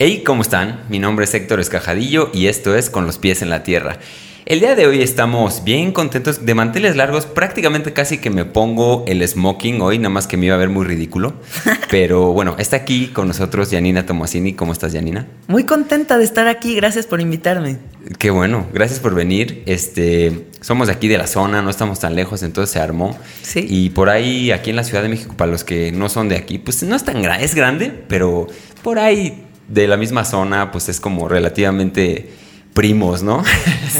Hey, ¿cómo están? Mi nombre es Héctor Escajadillo y esto es Con los pies en la tierra. El día de hoy estamos bien contentos de manteles largos. Prácticamente casi que me pongo el smoking hoy, nada más que me iba a ver muy ridículo. Pero bueno, está aquí con nosotros Janina Tomasini. ¿Cómo estás, Janina? Muy contenta de estar aquí. Gracias por invitarme. Qué bueno, gracias por venir. Este, somos de aquí de la zona, no estamos tan lejos, entonces se armó. Sí. Y por ahí, aquí en la Ciudad de México, para los que no son de aquí, pues no es tan grande, es grande, pero por ahí de la misma zona, pues es como relativamente primos, ¿no?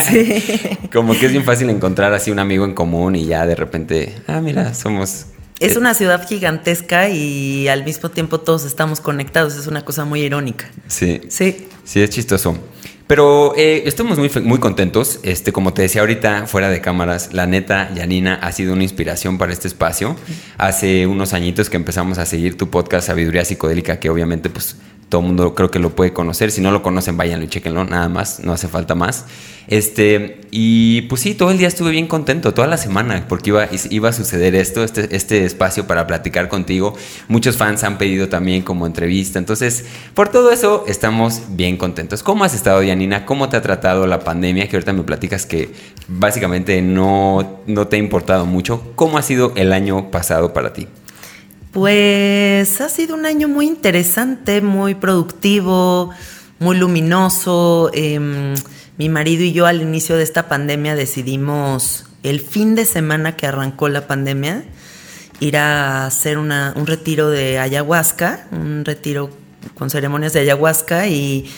Sí. como que es bien fácil encontrar así un amigo en común y ya de repente, ah, mira, somos... Es eh, una ciudad gigantesca y al mismo tiempo todos estamos conectados. Es una cosa muy irónica. Sí. Sí. Sí, es chistoso. Pero eh, estamos muy, muy contentos. Este, como te decía ahorita, fuera de cámaras, la neta, Yanina ha sido una inspiración para este espacio. Hace unos añitos que empezamos a seguir tu podcast Sabiduría Psicodélica, que obviamente, pues, todo el mundo creo que lo puede conocer. Si no lo conocen, váyanlo y chequenlo, nada más, no hace falta más. Este, y pues sí, todo el día estuve bien contento, toda la semana, porque iba, iba a suceder esto, este, este espacio para platicar contigo. Muchos fans han pedido también como entrevista. Entonces, por todo eso, estamos bien contentos. ¿Cómo has estado, Yanina? ¿Cómo te ha tratado la pandemia? Que ahorita me platicas que básicamente no, no te ha importado mucho. ¿Cómo ha sido el año pasado para ti? Pues ha sido un año muy interesante, muy productivo, muy luminoso. Em, mi marido y yo al inicio de esta pandemia decidimos el fin de semana que arrancó la pandemia ir a hacer un retiro de ayahuasca, un retiro con ceremonias de ayahuasca y,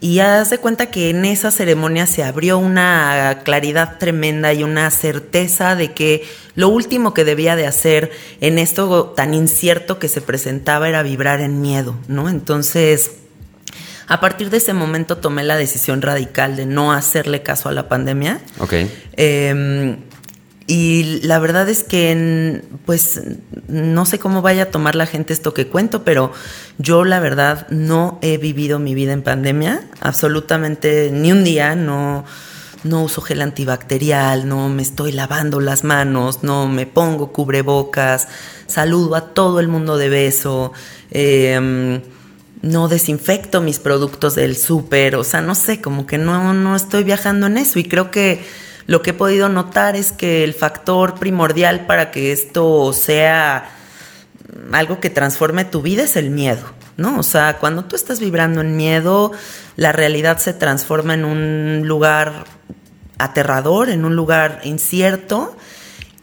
y haz de cuenta que en esa ceremonia se abrió una claridad tremenda y una certeza de que lo último que debía de hacer en esto tan incierto que se presentaba era vibrar en miedo, ¿no? Entonces, a partir de ese momento tomé la decisión radical de no hacerle caso a la pandemia. Ok. Eh, y la verdad es que, pues, no sé cómo vaya a tomar la gente esto que cuento, pero yo la verdad no he vivido mi vida en pandemia, absolutamente ni un día, no, no uso gel antibacterial, no me estoy lavando las manos, no me pongo cubrebocas, saludo a todo el mundo de beso, eh, no desinfecto mis productos del súper, o sea, no sé, como que no, no estoy viajando en eso y creo que lo que he podido notar es que el factor primordial para que esto sea algo que transforme tu vida es el miedo, ¿no? O sea, cuando tú estás vibrando en miedo, la realidad se transforma en un lugar aterrador, en un lugar incierto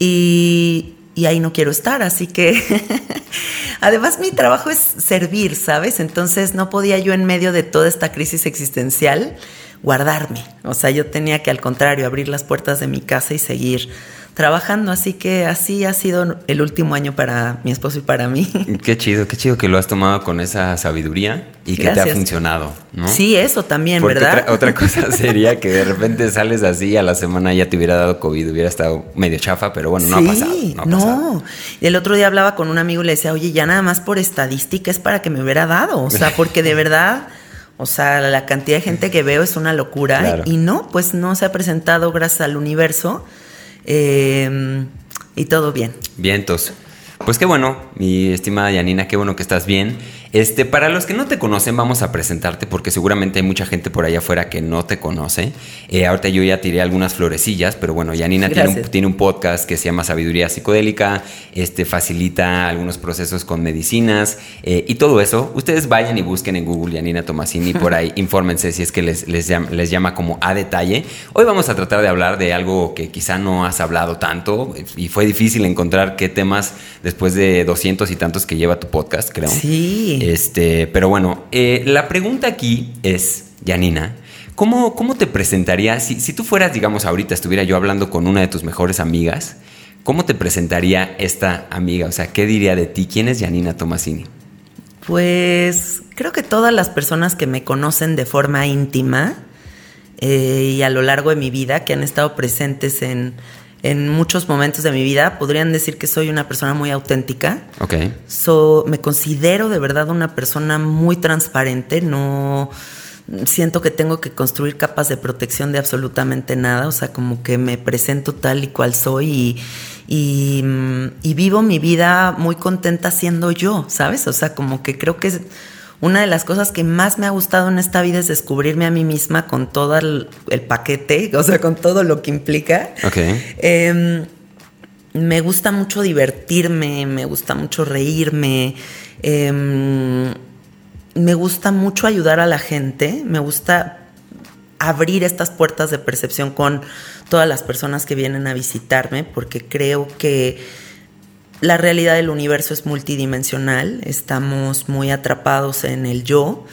y, y ahí no quiero estar, así que además mi trabajo es servir, ¿sabes? Entonces no podía yo en medio de toda esta crisis existencial guardarme, o sea, yo tenía que al contrario abrir las puertas de mi casa y seguir trabajando, así que así ha sido el último año para mi esposo y para mí. Qué chido, qué chido que lo has tomado con esa sabiduría y que te ha funcionado, ¿no? Sí, eso también, Porque ¿verdad? Otra, otra cosa sería que de repente sales así y a la semana ya te hubiera dado COVID, hubiera estado medio chafa, pero bueno, no sí, ha pasado. No, ha pasado. Y el otro día hablaba con un amigo y le decía, oye, ya nada más por estadística es para que me hubiera dado. O sea, porque de verdad, o sea, la cantidad de gente que veo es una locura. Claro. Y no, pues no se ha presentado gracias al universo. Eh, y todo bien. Vientos. Pues qué bueno, mi estimada Yanina, qué bueno que estás bien. Este, para los que no te conocen, vamos a presentarte porque seguramente hay mucha gente por allá afuera que no te conoce. Eh, ahorita yo ya tiré algunas florecillas, pero bueno, Yanina tiene un, tiene un podcast que se llama Sabiduría Psicodélica, este, facilita algunos procesos con medicinas eh, y todo eso. Ustedes vayan y busquen en Google Yanina Tomasini por ahí, infórmense si es que les, les, llama, les llama como a detalle. Hoy vamos a tratar de hablar de algo que quizá no has hablado tanto y fue difícil encontrar qué temas después de doscientos y tantos que lleva tu podcast, creo. Sí. Este, pero bueno, eh, la pregunta aquí es, Yanina, ¿cómo, cómo te presentaría, si, si tú fueras, digamos, ahorita estuviera yo hablando con una de tus mejores amigas, ¿cómo te presentaría esta amiga? O sea, ¿qué diría de ti? ¿Quién es Yanina Tomasini? Pues creo que todas las personas que me conocen de forma íntima eh, y a lo largo de mi vida, que han estado presentes en, en muchos momentos de mi vida, podrían decir que soy una persona muy auténtica. Ok. So, me considero de verdad una persona muy transparente, no siento que tengo que construir capas de protección de absolutamente nada, o sea, como que me presento tal y cual soy y, y, mm, y vivo mi vida muy contenta siendo yo, ¿sabes? O sea, como que creo que una de las cosas que más me ha gustado en esta vida es descubrirme a mí misma con todo el, paquete, o sea, con todo lo que implica. Ok. Em, me gusta mucho divertirme, me gusta mucho reírme, em, me gusta mucho ayudar a la gente, me gusta abrir estas puertas de percepción con todas las personas que vienen a visitarme, porque creo que la realidad del universo es multidimensional, estamos muy atrapados en el yo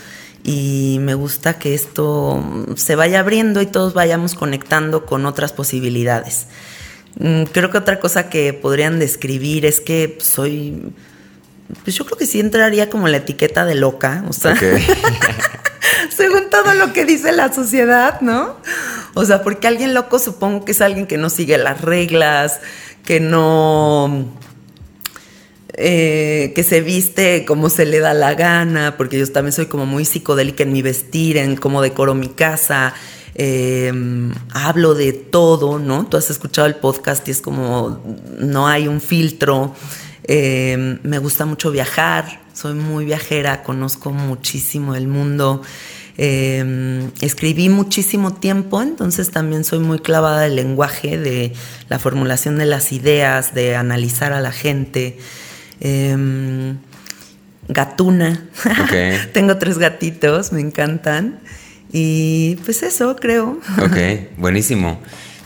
y me gusta que esto se vaya abriendo y todos vayamos conectando con otras posibilidades. Mm, creo que otra cosa que podrían describir es que soy, pues yo creo que sí entraría como la etiqueta de loca, o sea, según todo lo que dice la sociedad, ¿no? O sea, porque alguien loco supongo que es alguien que no sigue las reglas, que no eh, que se viste como se le da la gana, porque yo también soy como muy psicodélica en mi vestir, en cómo decoro mi casa, em, hablo de todo, ¿no? Tú has escuchado el podcast y es como no hay un filtro. Em, me gusta mucho viajar, soy muy viajera, conozco muchísimo el mundo. Em, escribí muchísimo tiempo, entonces también soy muy clavada del lenguaje, de la formulación de las ideas, de analizar a la gente. Em, gatuna. Tengo tres gatitos, me encantan. Y pues eso, creo. Ok, buenísimo.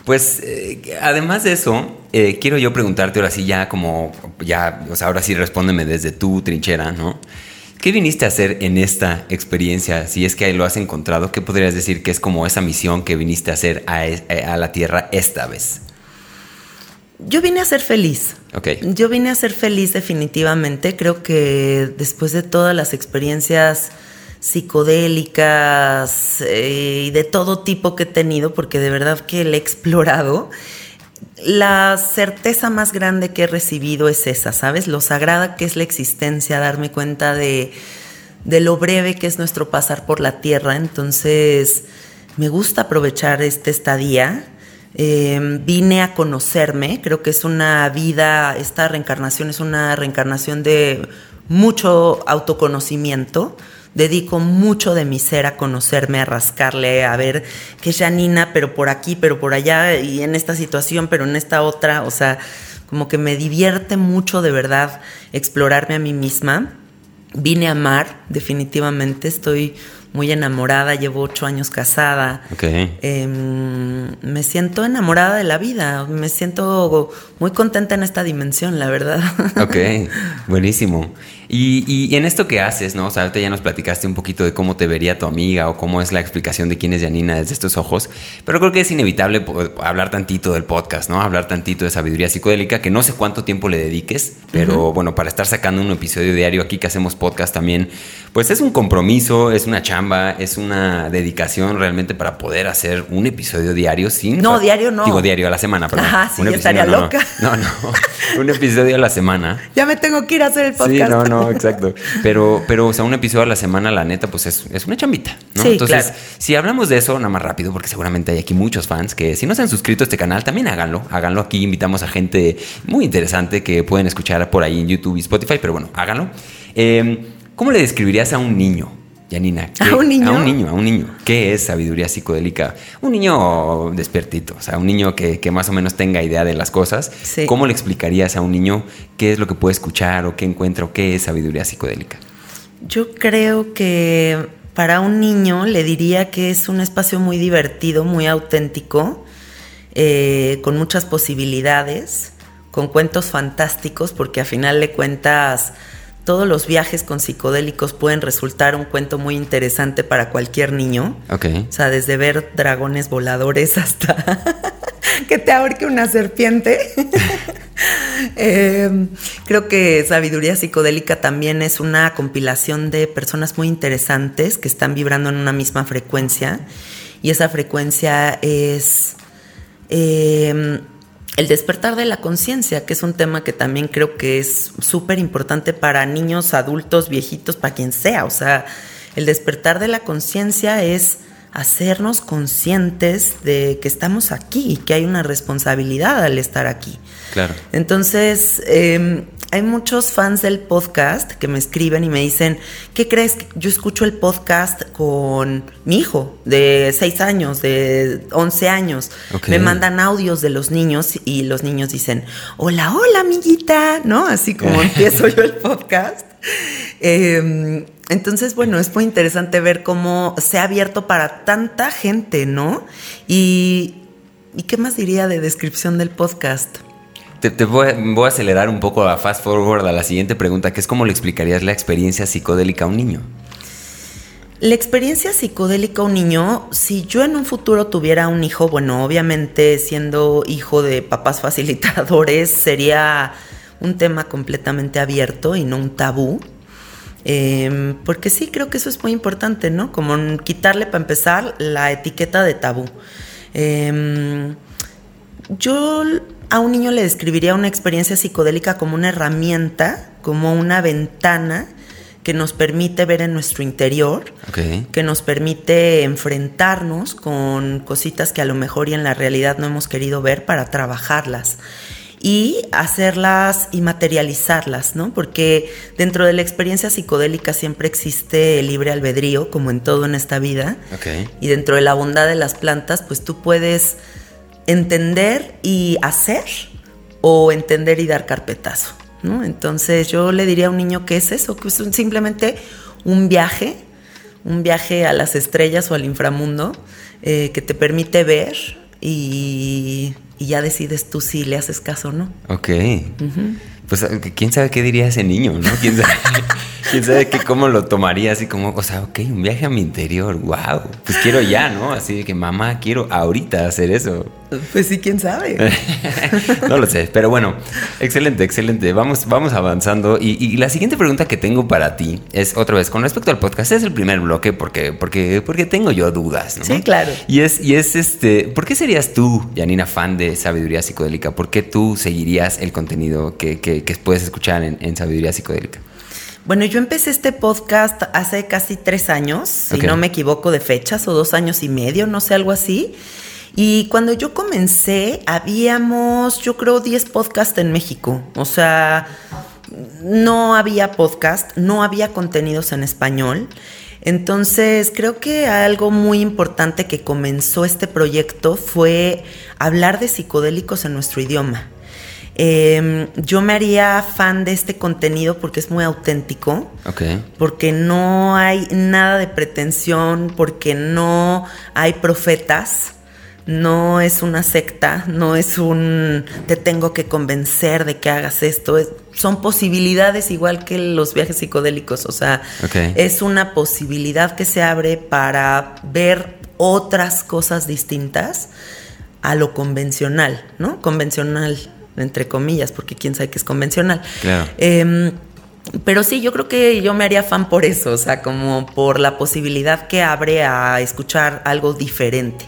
Pues eh, además de eso, eh, quiero yo preguntarte ahora sí ya como, ya, o sea, ahora sí respóndeme desde tu trinchera, ¿no? ¿Qué viniste a hacer en esta experiencia? Si es que ahí lo has encontrado, ¿qué podrías decir que es como esa misión que viniste a hacer a, a la Tierra esta vez? Yo vine a ser feliz. Okay. Yo vine a ser feliz definitivamente. Creo que después de todas las experiencias psicodélicas eh, y de todo tipo que he tenido, porque de verdad que le he explorado, la certeza más grande que he recibido es esa, ¿sabes? Lo sagrada que es la existencia, darme cuenta de, de lo breve que es nuestro pasar por la tierra. Entonces, me gusta aprovechar este estadía Em, vine a conocerme, creo que es una vida, esta reencarnación es una reencarnación de mucho autoconocimiento. Dedico mucho de mi ser a conocerme, a rascarle, a ver qué es Janina, pero por aquí, pero por allá, y en esta situación, pero en esta otra. O sea, como que me divierte mucho de verdad explorarme a mí misma. Vine a amar, definitivamente. Estoy muy enamorada, llevo ocho años casada. Em, me siento enamorada de la vida, me siento muy contenta en esta dimensión, la verdad. Ok, buenísimo. Y, en esto que haces, ¿no? O sea, ahorita ya nos platicaste un poquito de cómo te vería tu amiga o cómo es la explicación de quién es Janina desde estos ojos, pero creo que es inevitable hablar tantito del podcast, ¿no? Hablar tantito de sabiduría psicodélica, que no sé cuánto tiempo le dediques, pero bueno, para estar sacando un episodio diario aquí que hacemos podcast también, pues es un compromiso, es una chamba, es una dedicación realmente para poder hacer un episodio diario sin... No, diario no. Digo diario a la semana, perdón. Ajá, sí, estaría loca. No, no, un episodio a la semana. Ya me tengo que ir a hacer el podcast. Sí, no, no exacto. Pero, pero, o sea, un episodio a la semana, la neta, pues es, es una chambita, ¿no? Sí, Entonces, si hablamos de eso, nada más rápido, porque seguramente hay aquí muchos fans que si no se han suscrito a este canal, también háganlo. Háganlo aquí, invitamos a gente muy interesante que pueden escuchar por ahí en YouTube y Spotify, pero bueno, háganlo. Em, ¿Cómo le describirías a un niño? Yanina, ¿A un niño? A un niño, a un niño. ¿Qué es sabiduría psicodélica? Un niño despiertito, o sea, un niño que, más o menos tenga idea de las cosas. ¿Cómo le explicarías a un niño qué es lo que puede escuchar o qué encuentra o qué es sabiduría psicodélica? Yo creo que para un niño le diría que es un espacio muy divertido, muy auténtico, eh, con muchas posibilidades, con cuentos fantásticos, porque a final de cuentas todos los viajes con psicodélicos pueden resultar un cuento muy interesante para cualquier niño. Ok. O sea, desde ver dragones voladores hasta que te ahorque una serpiente. Em, creo que Sabiduría Psicodélica también es una compilación de personas muy interesantes que están vibrando en una misma frecuencia. Y esa frecuencia es... Em, el despertar de la conciencia, que es un tema que también creo que es súper importante para niños, adultos, viejitos, para quien sea. O sea, el despertar de la conciencia es hacernos conscientes de que estamos aquí y que hay una responsabilidad al estar aquí. Claro. Entonces, em, hay muchos fans del podcast que me escriben y me dicen, ¿qué crees? Yo escucho el podcast con mi hijo de 6 años, de 11 años. Me mandan audios de los niños y los niños dicen, hola, hola, amiguita, ¿no? Así como empiezo yo el podcast. Em, entonces, bueno, es muy interesante ver cómo se ha abierto para tanta gente, ¿no? Y, ¿y qué más diría de descripción del podcast? Te, voy, a acelerar un poco a fast forward a la siguiente pregunta, que es cómo le explicarías la experiencia psicodélica a un niño. La experiencia psicodélica a un niño, si yo en un futuro tuviera un hijo, bueno, obviamente siendo hijo de papás facilitadores, sería un tema completamente abierto y no un tabú. Em, porque sí, creo que eso es muy importante, ¿no? Como quitarle para empezar la etiqueta de tabú. Em, yo a un niño le describiría una experiencia psicodélica como una herramienta, como una ventana que nos permite ver en nuestro interior, que nos permite enfrentarnos con cositas que a lo mejor y en la realidad no hemos querido ver para trabajarlas y hacerlas y materializarlas, ¿no? Porque dentro de la experiencia psicodélica siempre existe el libre albedrío, como en todo en esta vida. Y dentro de la bondad de las plantas, pues tú puedes entender y hacer o entender y dar carpetazo. ¿no? Entonces yo le diría a un niño que es eso, que es simplemente un viaje, un viaje a las estrellas o al inframundo eh, que te permite ver y, ya decides tú si le haces caso o no. Ok. Pues quién sabe qué diría ese niño, ¿no? ¿Quién sabe? quién sabe que cómo lo tomaría así como, o sea, ok, un viaje a mi interior, wow, pues quiero ya, ¿no? Así de que mamá, quiero ahorita hacer eso. Pues sí, quién sabe. no lo sé, pero bueno, excelente, excelente. Vamos, vamos avanzando. Y, la siguiente pregunta que tengo para ti es otra vez con respecto al podcast. Es el primer bloque porque, porque, porque tengo yo dudas, ¿no? Sí, claro. Y es, y es este, ¿por qué serías tú, Janina, fan de sabiduría psicodélica? ¿Por qué tú seguirías el contenido que, que, puedes escuchar en, en sabiduría psicodélica? Bueno, yo empecé este podcast hace casi tres años, si no me equivoco de fechas, o dos años y medio, no sé, algo así. Y cuando yo comencé, habíamos, yo creo, 10 podcasts en México. O sea, no había podcast, no había contenidos en español. Entonces, creo que algo muy importante que comenzó este proyecto fue hablar de psicodélicos en nuestro idioma. Em, yo me haría fan de este contenido porque es muy auténtico. Porque no hay nada de pretensión, porque no hay profetas. No es una secta, no es un te tengo que convencer de que hagas esto. son posibilidades igual que los viajes psicodélicos. O sea, es una posibilidad que se abre para ver otras cosas distintas a lo convencional, ¿no? Convencional entre comillas, porque quién sabe que es convencional. Em, pero sí, yo creo que yo me haría fan por eso, o sea, como por la posibilidad que abre a escuchar algo diferente.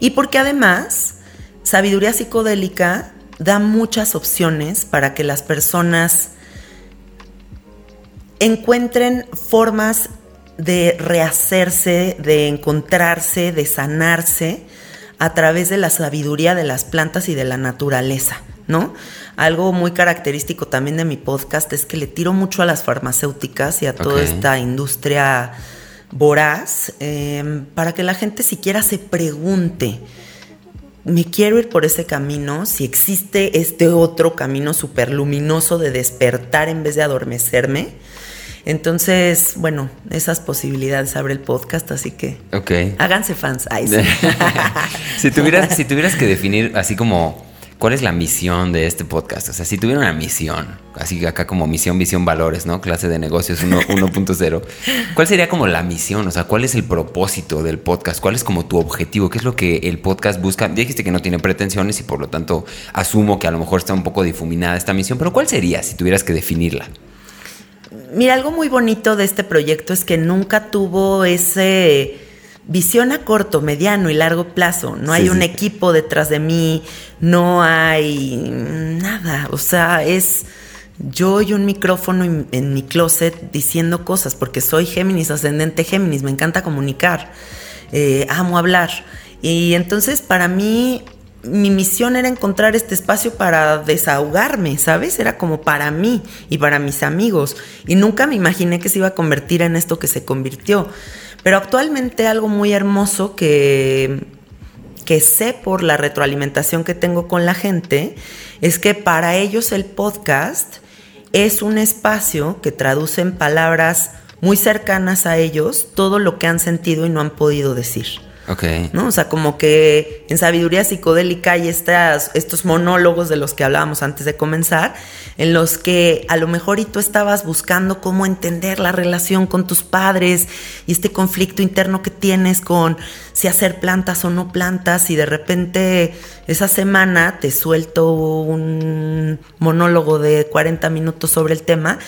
Y porque además, sabiduría psicodélica da muchas opciones para que las personas encuentren formas de rehacerse, de encontrarse, de sanarse a través de la sabiduría de las plantas y de la naturaleza. ¿no? Algo muy característico también de mi podcast es que le tiro mucho a las farmacéuticas y a toda esta industria voraz em, para que la gente siquiera se pregunte, me quiero ir por ese camino, si existe este otro camino súper luminoso de despertar en vez de adormecerme. Entonces, bueno, esas posibilidades abre el podcast, así que háganse fans. si, tuvieras, si tuvieras que definir así como ¿Cuál es la misión de este podcast? O sea, si tuviera una misión, así acá como misión, visión, valores, ¿no? Clase de negocios 1.0. ¿Cuál sería como la misión? O sea, ¿cuál es el propósito del podcast? ¿Cuál es como tu objetivo? ¿Qué es lo que el podcast busca? Ya dijiste que no tiene pretensiones y por lo tanto asumo que a lo mejor está un poco difuminada esta misión, pero ¿cuál sería si tuvieras que definirla? Mira, algo muy bonito de este proyecto es que nunca tuvo ese visión a corto, mediano y largo plazo. No hay un equipo detrás de mí, no hay nada. O sea, es yo y un micrófono en, mi closet diciendo cosas, porque soy Géminis, ascendente Géminis, me encanta comunicar, eh, amo hablar. Y entonces para mí mi misión era encontrar este espacio para desahogarme, ¿sabes? Era como para mí y para mis amigos. Y nunca me imaginé que se iba a convertir en esto que se convirtió. Pero actualmente algo muy hermoso que, que sé por la retroalimentación que tengo con la gente es que para ellos el podcast es un espacio que traduce en palabras muy cercanas a ellos todo lo que han sentido y no han podido decir. Ok. ¿no? O sea, como que en sabiduría psicodélica hay estas, estos monólogos de los que hablábamos antes de comenzar, en los que a lo mejor y tú estabas buscando cómo entender la relación con tus padres y este conflicto interno que tienes con si hacer plantas o no plantas y de repente esa semana te suelto un monólogo de 40 minutos sobre el tema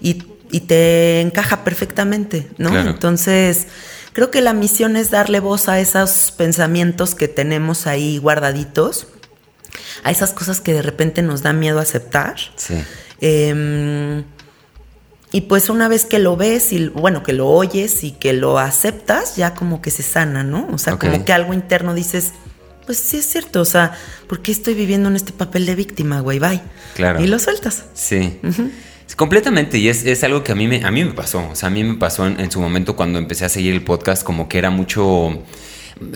y, y te encaja perfectamente, ¿no? Claro. Entonces creo que la misión es darle voz a esos pensamientos que tenemos ahí guardaditos, a esas cosas que de repente nos da miedo aceptar. Sí. Eh, y pues una vez que lo ves y bueno, que lo oyes y que lo aceptas, ya como que se sana, ¿no? O sea, como que algo interno dices, pues sí es cierto, o sea, ¿por qué estoy viviendo en este papel de víctima, güey? Bye. Claro. Y lo sueltas. Sí. Completamente, y es, es algo que a mí, me, a mí me pasó. O sea, a mí me pasó en, en su momento cuando empecé a seguir el podcast, como que era mucho.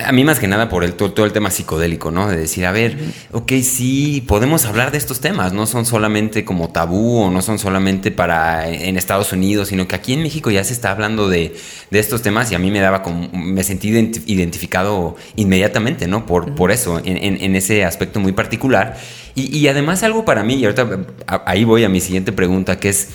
A mí más que nada por el, todo, todo el tema psicodélico, ¿no? De decir, a ver, ok, sí, podemos hablar de estos temas, no son solamente como tabú o no son solamente para en Estados Unidos, sino que aquí en México ya se está hablando de, de estos temas y a mí me daba como, me sentí identi- identificado inmediatamente, ¿no? Por, por eso, en, en- en ese aspecto muy particular. Y, y además algo para mí, y ahorita ahí voy a mi siguiente pregunta, que es,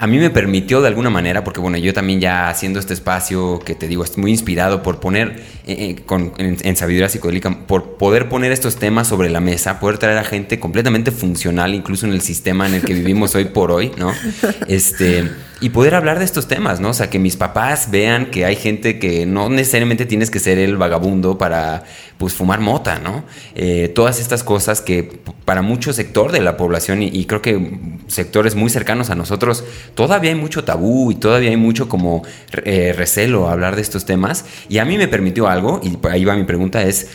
a mí me permitió de alguna manera, porque bueno, yo también ya haciendo este espacio que te digo, estoy muy inspirado por poner eh, eh, con- en, en sabiduría psicodélica, por poder poner estos temas sobre la mesa, poder traer a gente completamente funcional, incluso en el sistema en el que vivimos hoy por hoy, ¿no? Este, y poder hablar de estos temas, ¿no? O sea, que mis papás vean que hay gente que no necesariamente tienes que ser el vagabundo para, pues, fumar mota, ¿no? Eh, todas estas cosas que para mucho sector de la población y, y creo que sectores muy cercanos a nosotros, todavía hay mucho tabú y todavía hay mucho como eh, recelo a hablar de estos temas. Y a mí me permitió algo, y ahí va mi pregunta, es...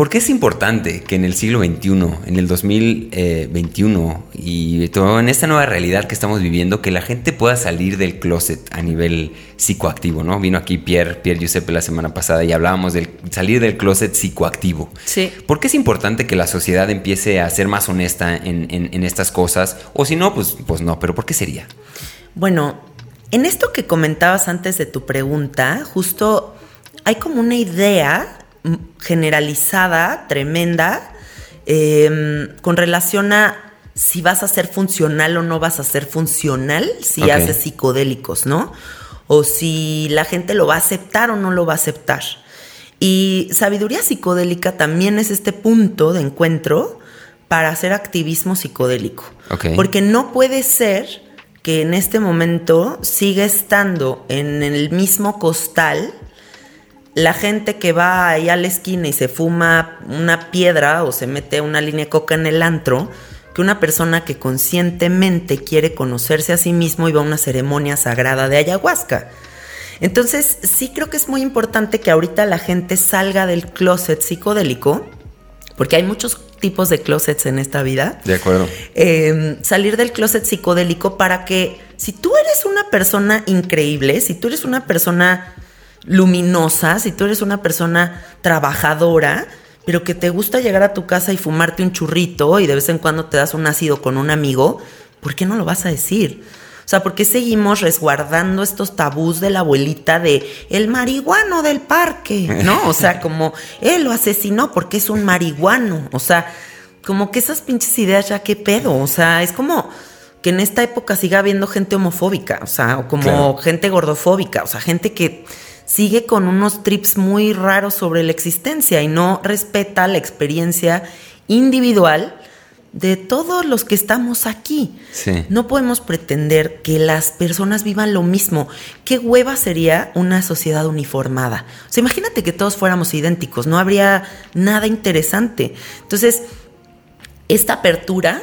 ¿Por qué es importante que en el siglo XXI, en el 2021 y todo en esta nueva realidad que estamos viviendo, que la gente pueda salir del closet a nivel psicoactivo, ¿no? Vino aquí Pierre, Pierre Giuseppe la semana pasada y hablábamos del salir del closet psicoactivo. Sí. ¿Por qué es importante que la sociedad empiece a ser más honesta en, en- en estas cosas? O si no, pues, pues no, pero ¿por qué sería? Bueno, en esto que comentabas antes de tu pregunta, justo hay como una idea generalizada, tremenda, eh, con relación a si vas a ser funcional o no vas a ser funcional si Ok. haces psicodélicos, ¿no? O si la gente lo va a aceptar o no lo va a aceptar. Y sabiduría psicodélica también es este punto de encuentro para hacer activismo psicodélico. Porque no puede ser que en este momento siga estando en el mismo costal la gente que va ahí a la esquina y se fuma una piedra o se mete una línea de coca en el antro, que una persona que conscientemente quiere conocerse a sí mismo y va a una ceremonia sagrada de ayahuasca. Entonces, sí creo que es muy importante que ahorita la gente salga del closet psicodélico, porque hay muchos tipos de closets en esta vida De acuerdo. eh, salir del closet psicodélico para que si tú eres una persona increíble, si tú eres una persona luminosa, si tú eres una persona trabajadora, pero que te gusta llegar a tu casa y fumarte un churrito y de vez en cuando te das un ácido con un amigo, ¿por qué no lo vas a decir? O sea, ¿por qué seguimos resguardando estos tabús de la abuelita de el marihuano del parque? ¿No? O sea, como él lo asesinó porque es un marihuano. O sea, como que esas pinches ideas ya qué pedo. O sea, es como que en esta época siga habiendo gente homofóbica, o sea, o como Claro. gente gordofóbica, o sea, gente que sigue con unos trips muy raros sobre la existencia y no respeta la experiencia individual de todos los que estamos aquí. Sí. No podemos pretender que las personas vivan lo mismo. ¿Qué hueva sería una sociedad uniformada? O sea, imagínate que todos fuéramos idénticos, no habría nada interesante. Entonces, esta apertura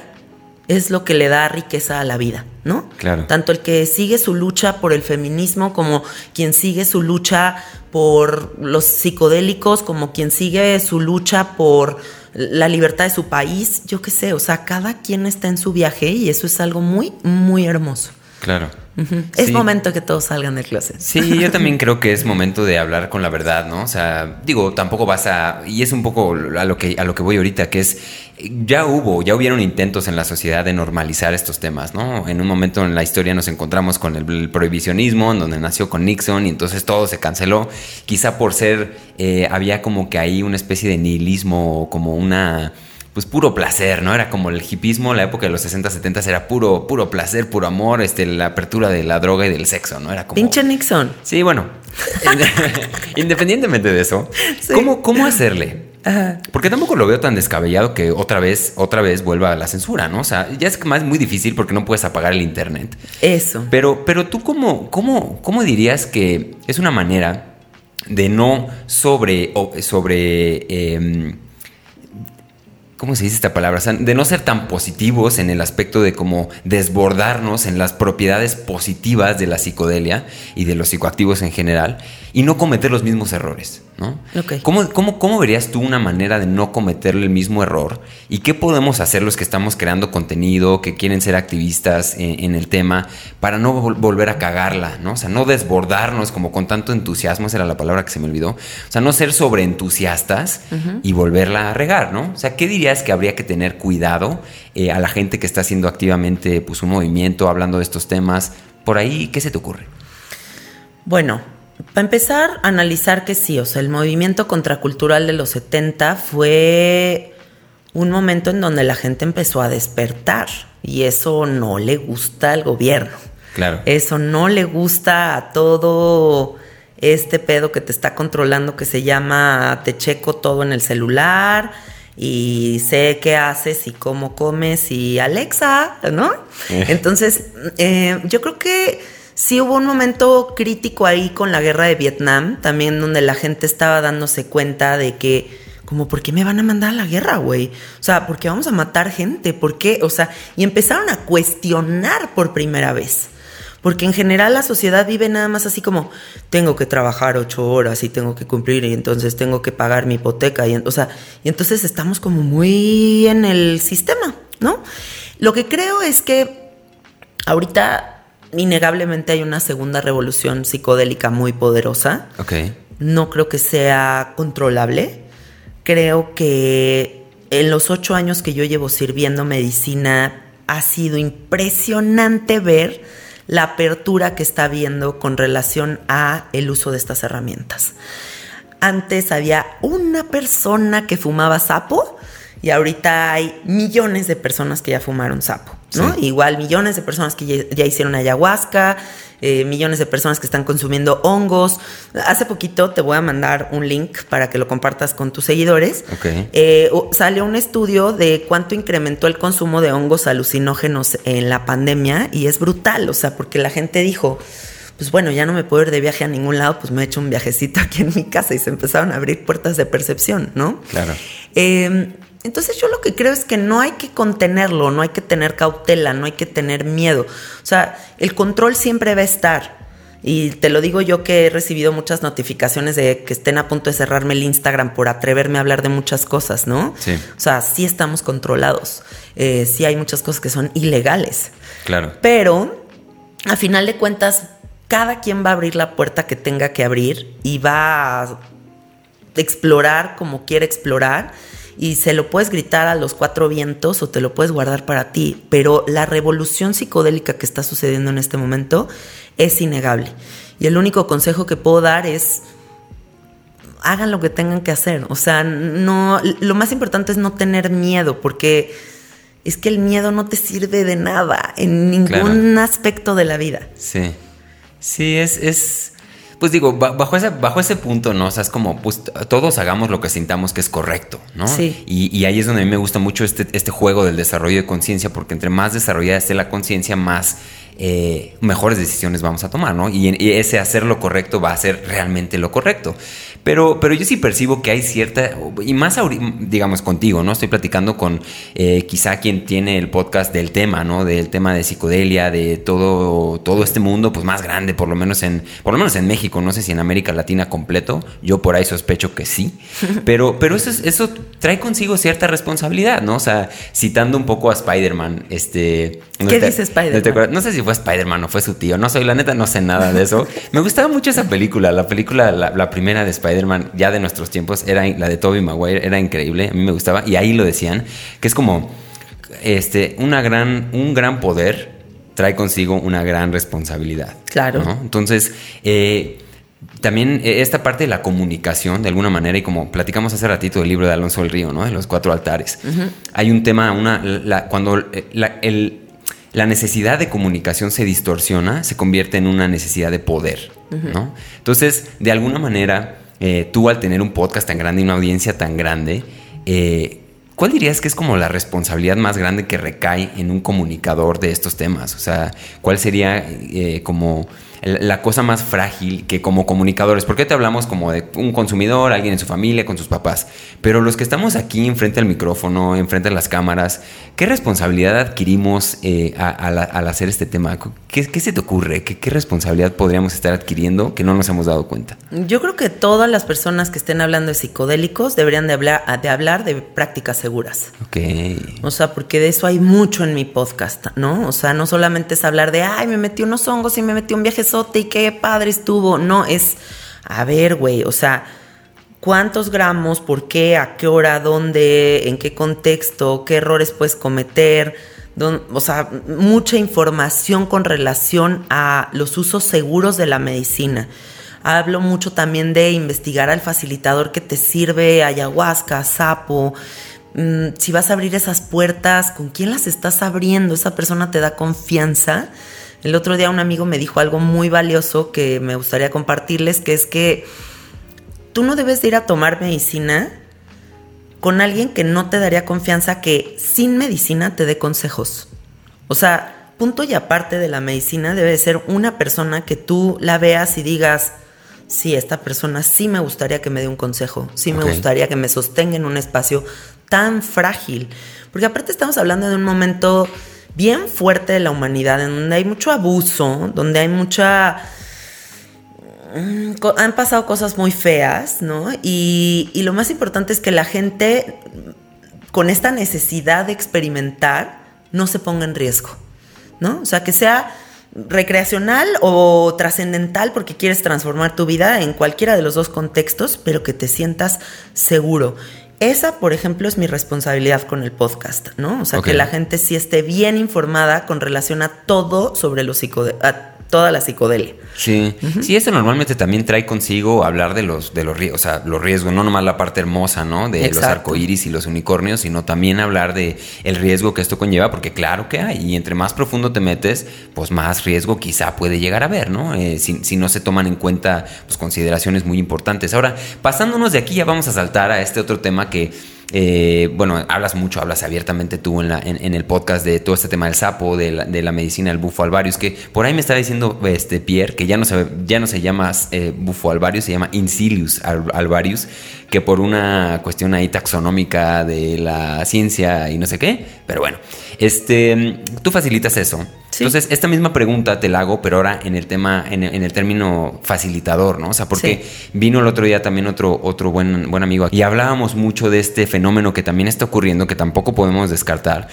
es lo que le da riqueza a la vida, ¿no? Claro. Tanto el que sigue su lucha por el feminismo como quien sigue su lucha por los psicodélicos, como quien sigue su lucha por la libertad de su país, yo qué sé, o sea, cada quien está en su viaje y eso es algo muy, muy hermoso. Claro. Es Sí. momento que todos salgan del closet. Sí, yo también creo que es momento de hablar con la verdad, ¿no? O sea, digo, tampoco vas a y es un poco a lo que a lo que voy ahorita, que es ya hubo, ya hubieron intentos en la sociedad de normalizar estos temas, ¿no? En un momento en la historia nos encontramos con el, el prohibicionismo, en donde nació con Nixon y entonces todo se canceló, quizá por ser eh, había como que ahí una especie de nihilismo, o como una pues puro placer, ¿no? Era como el hipismo, la época de los 60, 70 era puro, puro placer, puro amor, este, la apertura de la droga y del sexo, ¿no? Era como. Pinche Nixon. Sí, bueno. Independientemente de eso, Sí. ¿cómo, ¿cómo hacerle? Ajá. Porque tampoco lo veo tan descabellado que otra vez, otra vez vuelva a la censura, ¿no? O sea, ya es más muy difícil porque no puedes apagar el internet. Eso. Pero, pero tú, cómo, cómo, ¿cómo dirías que es una manera de no sobre. sobre em, ¿Cómo se dice esta palabra? De no ser tan positivos en el aspecto de como desbordarnos en las propiedades positivas de la psicodelia y de los psicoactivos en general y no cometer los mismos errores, ¿no? ¿Cómo, cómo, cómo verías tú una manera de no cometer el mismo error? ¿Y qué podemos hacer los que estamos creando contenido, que quieren ser activistas en, en el tema, para no vol- volver a cagarla, ¿no? O sea, no desbordarnos como con tanto entusiasmo, esa era la palabra que se me olvidó. O sea, no ser sobreentusiastas y volverla a regar, ¿no? O sea, ¿qué dirías que habría que tener cuidado eh, a la gente que está haciendo activamente pues, un movimiento, hablando de estos temas? Por ahí, ¿qué se te ocurre? Bueno, para empezar, analizar que sí, o sea, el movimiento contracultural de los 70 fue un momento en donde la gente empezó a despertar y eso no le gusta al gobierno. Claro. Eso no le gusta a todo este pedo que te está controlando que se llama te checo todo en el celular y sé qué haces y cómo comes y Alexa, ¿no? Eh. Entonces, eh, yo creo que sí hubo un momento crítico ahí con la guerra de Vietnam, también donde la gente estaba dándose cuenta de que, como, ¿por qué me van a mandar a la guerra, güey? O sea, ¿por qué vamos a matar gente? ¿Por qué? O sea, y empezaron a cuestionar por primera vez. Porque en general la sociedad vive nada más así como, tengo que trabajar ocho horas y tengo que cumplir y entonces tengo que pagar mi hipoteca. Y, o sea, y entonces estamos como muy en el sistema, ¿no? Lo que creo es que ahorita innegablemente hay una segunda revolución psicodélica muy poderosa. Ok. No creo que sea controlable. Creo que en los ocho años que yo llevo sirviendo medicina ha sido impresionante ver la apertura que está habiendo con relación a el uso de estas herramientas. Antes había una persona que fumaba sapo y ahorita hay millones de personas que ya fumaron sapo, ¿no? Sí. Igual millones de personas que ya, ya hicieron ayahuasca, eh, millones de personas que están consumiendo hongos. Hace poquito te voy a mandar un link para que lo compartas con tus seguidores. Ok. Eh, salió un estudio de cuánto incrementó el consumo de hongos alucinógenos en la pandemia y es brutal, o sea, porque la gente dijo, pues bueno, ya no me puedo ir de viaje a ningún lado, pues me he hecho un viajecito aquí en mi casa y se empezaron a abrir puertas de percepción, ¿no? Claro. Eh, entonces yo lo que creo es que no hay que contenerlo, no hay que tener cautela, no hay que tener miedo. O sea, el control siempre va a estar. Y te lo digo yo que he recibido muchas notificaciones de que estén a punto de cerrarme el Instagram por atreverme a hablar de muchas cosas, ¿no? Sí. O sea, sí estamos controlados. Eh, sí hay muchas cosas que son ilegales. Claro. Pero, a final de cuentas, cada quien va a abrir la puerta que tenga que abrir y va a explorar como quiere explorar. Y se lo puedes gritar a los cuatro vientos o te lo puedes guardar para ti. Pero la revolución psicodélica que está sucediendo en este momento es innegable. Y el único consejo que puedo dar es hagan lo que tengan que hacer. O sea, no, lo más importante es no tener miedo, porque es que el miedo no te sirve de nada en ningún Claro. aspecto de la vida. Sí. Sí, es, es. Pues digo, ba- bajo ese, bajo ese punto, ¿no? O sea, es como, pues todos hagamos lo que sintamos que es correcto, ¿no? Sí. Y, y ahí es donde a mí me gusta mucho este, este juego del desarrollo de conciencia, porque entre más desarrollada esté la conciencia, más eh, mejores decisiones vamos a tomar, ¿no? Y, y, ese hacer lo correcto va a ser realmente lo correcto. Pero, pero yo sí percibo que hay cierta, y más, digamos, contigo, ¿no? Estoy platicando con eh, quizá quien tiene el podcast del tema, ¿no? Del tema de psicodelia, de todo, todo este mundo, pues más grande, por lo menos en, por lo menos en México, no sé si en América Latina completo, yo por ahí sospecho que sí, pero, pero eso, eso trae consigo cierta responsabilidad, ¿no? O sea, citando un poco a Spider-Man, este... ¿Qué dice Spider-Man? No, sé si fue Spider-Man o fue su tío, no soy, la neta, no sé nada de eso. Me gustaba mucho esa película, la película, la primera de Spider-Man ya de nuestros tiempos, era la de Toby Maguire, era increíble, a mí me gustaba, y ahí lo decían, que es como este, una gran, un gran poder trae consigo una gran responsabilidad. Claro. Entonces, eh, también eh, esta parte de la comunicación, de alguna manera, y como platicamos hace ratito del libro de Alonso del Río, ¿no? De los cuatro altares. Hay un tema, una, cuando eh, el, la necesidad de comunicación se distorsiona, se convierte en una necesidad de poder, ¿no? Entonces, de alguna manera, eh, tú al tener un podcast tan grande y una audiencia tan grande, eh, ¿cuál dirías que es como la responsabilidad más grande que recae en un comunicador de estos temas? O sea, ¿cuál sería eh, como la cosa más frágil que como comunicadores, porque te hablamos como de un consumidor, alguien en su familia, con sus papás, pero los que estamos aquí enfrente al micrófono, enfrente a las cámaras, ¿qué responsabilidad adquirimos eh, al, hacer este tema? ¿Qué, se te ocurre? ¿Qué, responsabilidad podríamos estar adquiriendo que no nos hemos dado cuenta? Yo creo que todas las personas que estén hablando de psicodélicos deberían de hablar de, hablar de prácticas seguras. Ok. O sea, porque de eso hay mucho en mi podcast, ¿no? O sea, no solamente es hablar de, ay, me metí unos hongos y me metí un viaje y qué padre estuvo. No, es, a ver, güey, o sea, ¿cuántos gramos, por qué, a qué hora, dónde, en qué contexto, qué errores puedes cometer? o sea, mucha información con relación a los usos seguros de la medicina. Hablo mucho también de investigar al facilitador que te sirve ayahuasca, sapo. Mm, si vas a abrir esas puertas, ¿con quién las estás abriendo? Esa persona te da confianza. El otro día un amigo me dijo algo muy valioso que me gustaría compartirles, que es que tú no debes de ir a tomar medicina con alguien que no te daría confianza que sin medicina te dé consejos. O sea, punto y aparte de la medicina debe ser una persona que tú la veas y digas, sí, esta persona sí me gustaría que me dé un consejo, sí me gustaría que me sostenga en un espacio tan frágil. Porque aparte estamos hablando de un momento bien fuerte de la humanidad, en donde hay mucho abuso, donde hay mucha... Mm, han pasado cosas muy feas, ¿no? Y, lo más importante es que la gente con esta necesidad de experimentar no se ponga en riesgo, ¿no? O sea, que sea recreacional o trascendental porque quieres transformar tu vida en cualquiera de los dos contextos, pero que te sientas seguro. Esa, por ejemplo, es mi responsabilidad con el podcast, ¿no? O sea, que la gente sí esté bien informada con relación a todo sobre los psicodelia toda la psicodelia. Sí, sí, eso normalmente también trae consigo hablar de los, de los, o sea, los riesgos, no nomás la parte hermosa, ¿no? De los arcoíris y los unicornios, sino también hablar de el riesgo que esto conlleva, porque claro que hay, y entre más profundo te metes, pues más riesgo quizá puede llegar a haber, ¿no? Eh, si, si, no se toman en cuenta pues, consideraciones muy importantes. Ahora, pasándonos de aquí, ya vamos a saltar a este otro tema que eh, bueno, hablas mucho, hablas abiertamente tú en, la, en, el podcast de todo este tema del sapo, de la, medicina del bufo alvarius, que por ahí me estaba diciendo este Pierre que ya no se, ya no se llama eh, bufo alvarius, se llama Incilius alvarius, que por una cuestión ahí taxonómica de la ciencia y no sé qué, pero bueno, este, tú facilitas eso. Entonces, esta misma pregunta te la hago, pero ahora en el tema, en el, término facilitador, ¿no? O sea, porque vino el otro día también otro, otro buen, buen amigo y hablábamos mucho de este fenómeno que también está ocurriendo, que tampoco podemos descartar,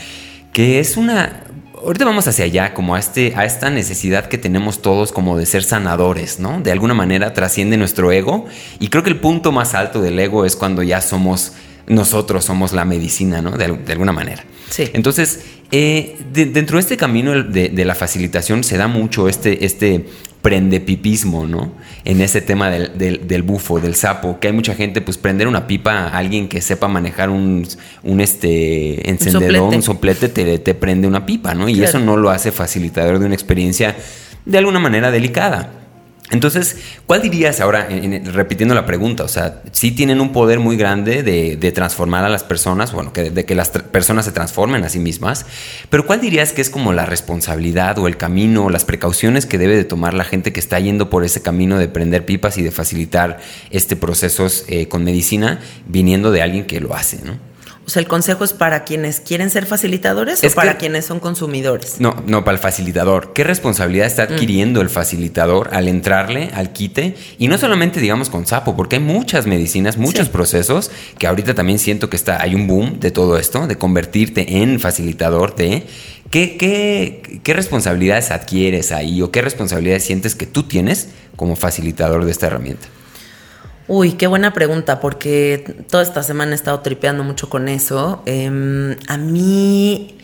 que es una, ahorita vamos hacia allá, como a, este, a esta necesidad que tenemos todos como de ser sanadores, ¿no? De alguna manera trasciende nuestro ego y creo que el punto más alto del ego es cuando ya somos, nosotros somos la medicina, ¿no? De, de alguna manera. Sí. Entonces, eh, dentro de este camino de, la facilitación se da mucho este, este prendepipismo, ¿no? En ese tema del, bufo, del sapo, que hay mucha gente, pues prender una pipa a alguien que sepa manejar un, un este encendedor, un soplete, te, te, prende una pipa, ¿no? Y eso no lo hace facilitador de una experiencia de alguna manera delicada. Entonces, ¿cuál dirías ahora, repitiendo la pregunta? O sea, sí tienen un poder muy grande de, transformar a las personas, bueno, que, de que las personas se transformen a sí mismas, pero ¿cuál dirías que es como la responsabilidad o el camino o las precauciones que debe de tomar la gente que está yendo por ese camino de prender pipas y de facilitar este procesos eh, con medicina viniendo de alguien que lo hace, ¿no? O sea, el consejo es para quienes quieren ser facilitadores o para quienes son consumidores. No, no, para el facilitador. ¿Qué responsabilidad está mm. adquiriendo el facilitador al entrarle al quite? Y no solamente, digamos, con sapo, porque hay muchas medicinas, muchos procesos que ahorita también siento que está, hay un boom de todo esto, de convertirte en facilitador de. ¿Qué, qué, qué responsabilidades adquieres ahí o qué responsabilidades sientes que tú tienes como facilitador de esta herramienta? Uy, qué buena pregunta, porque toda esta semana he estado tripeando mucho con eso. Em, a mí,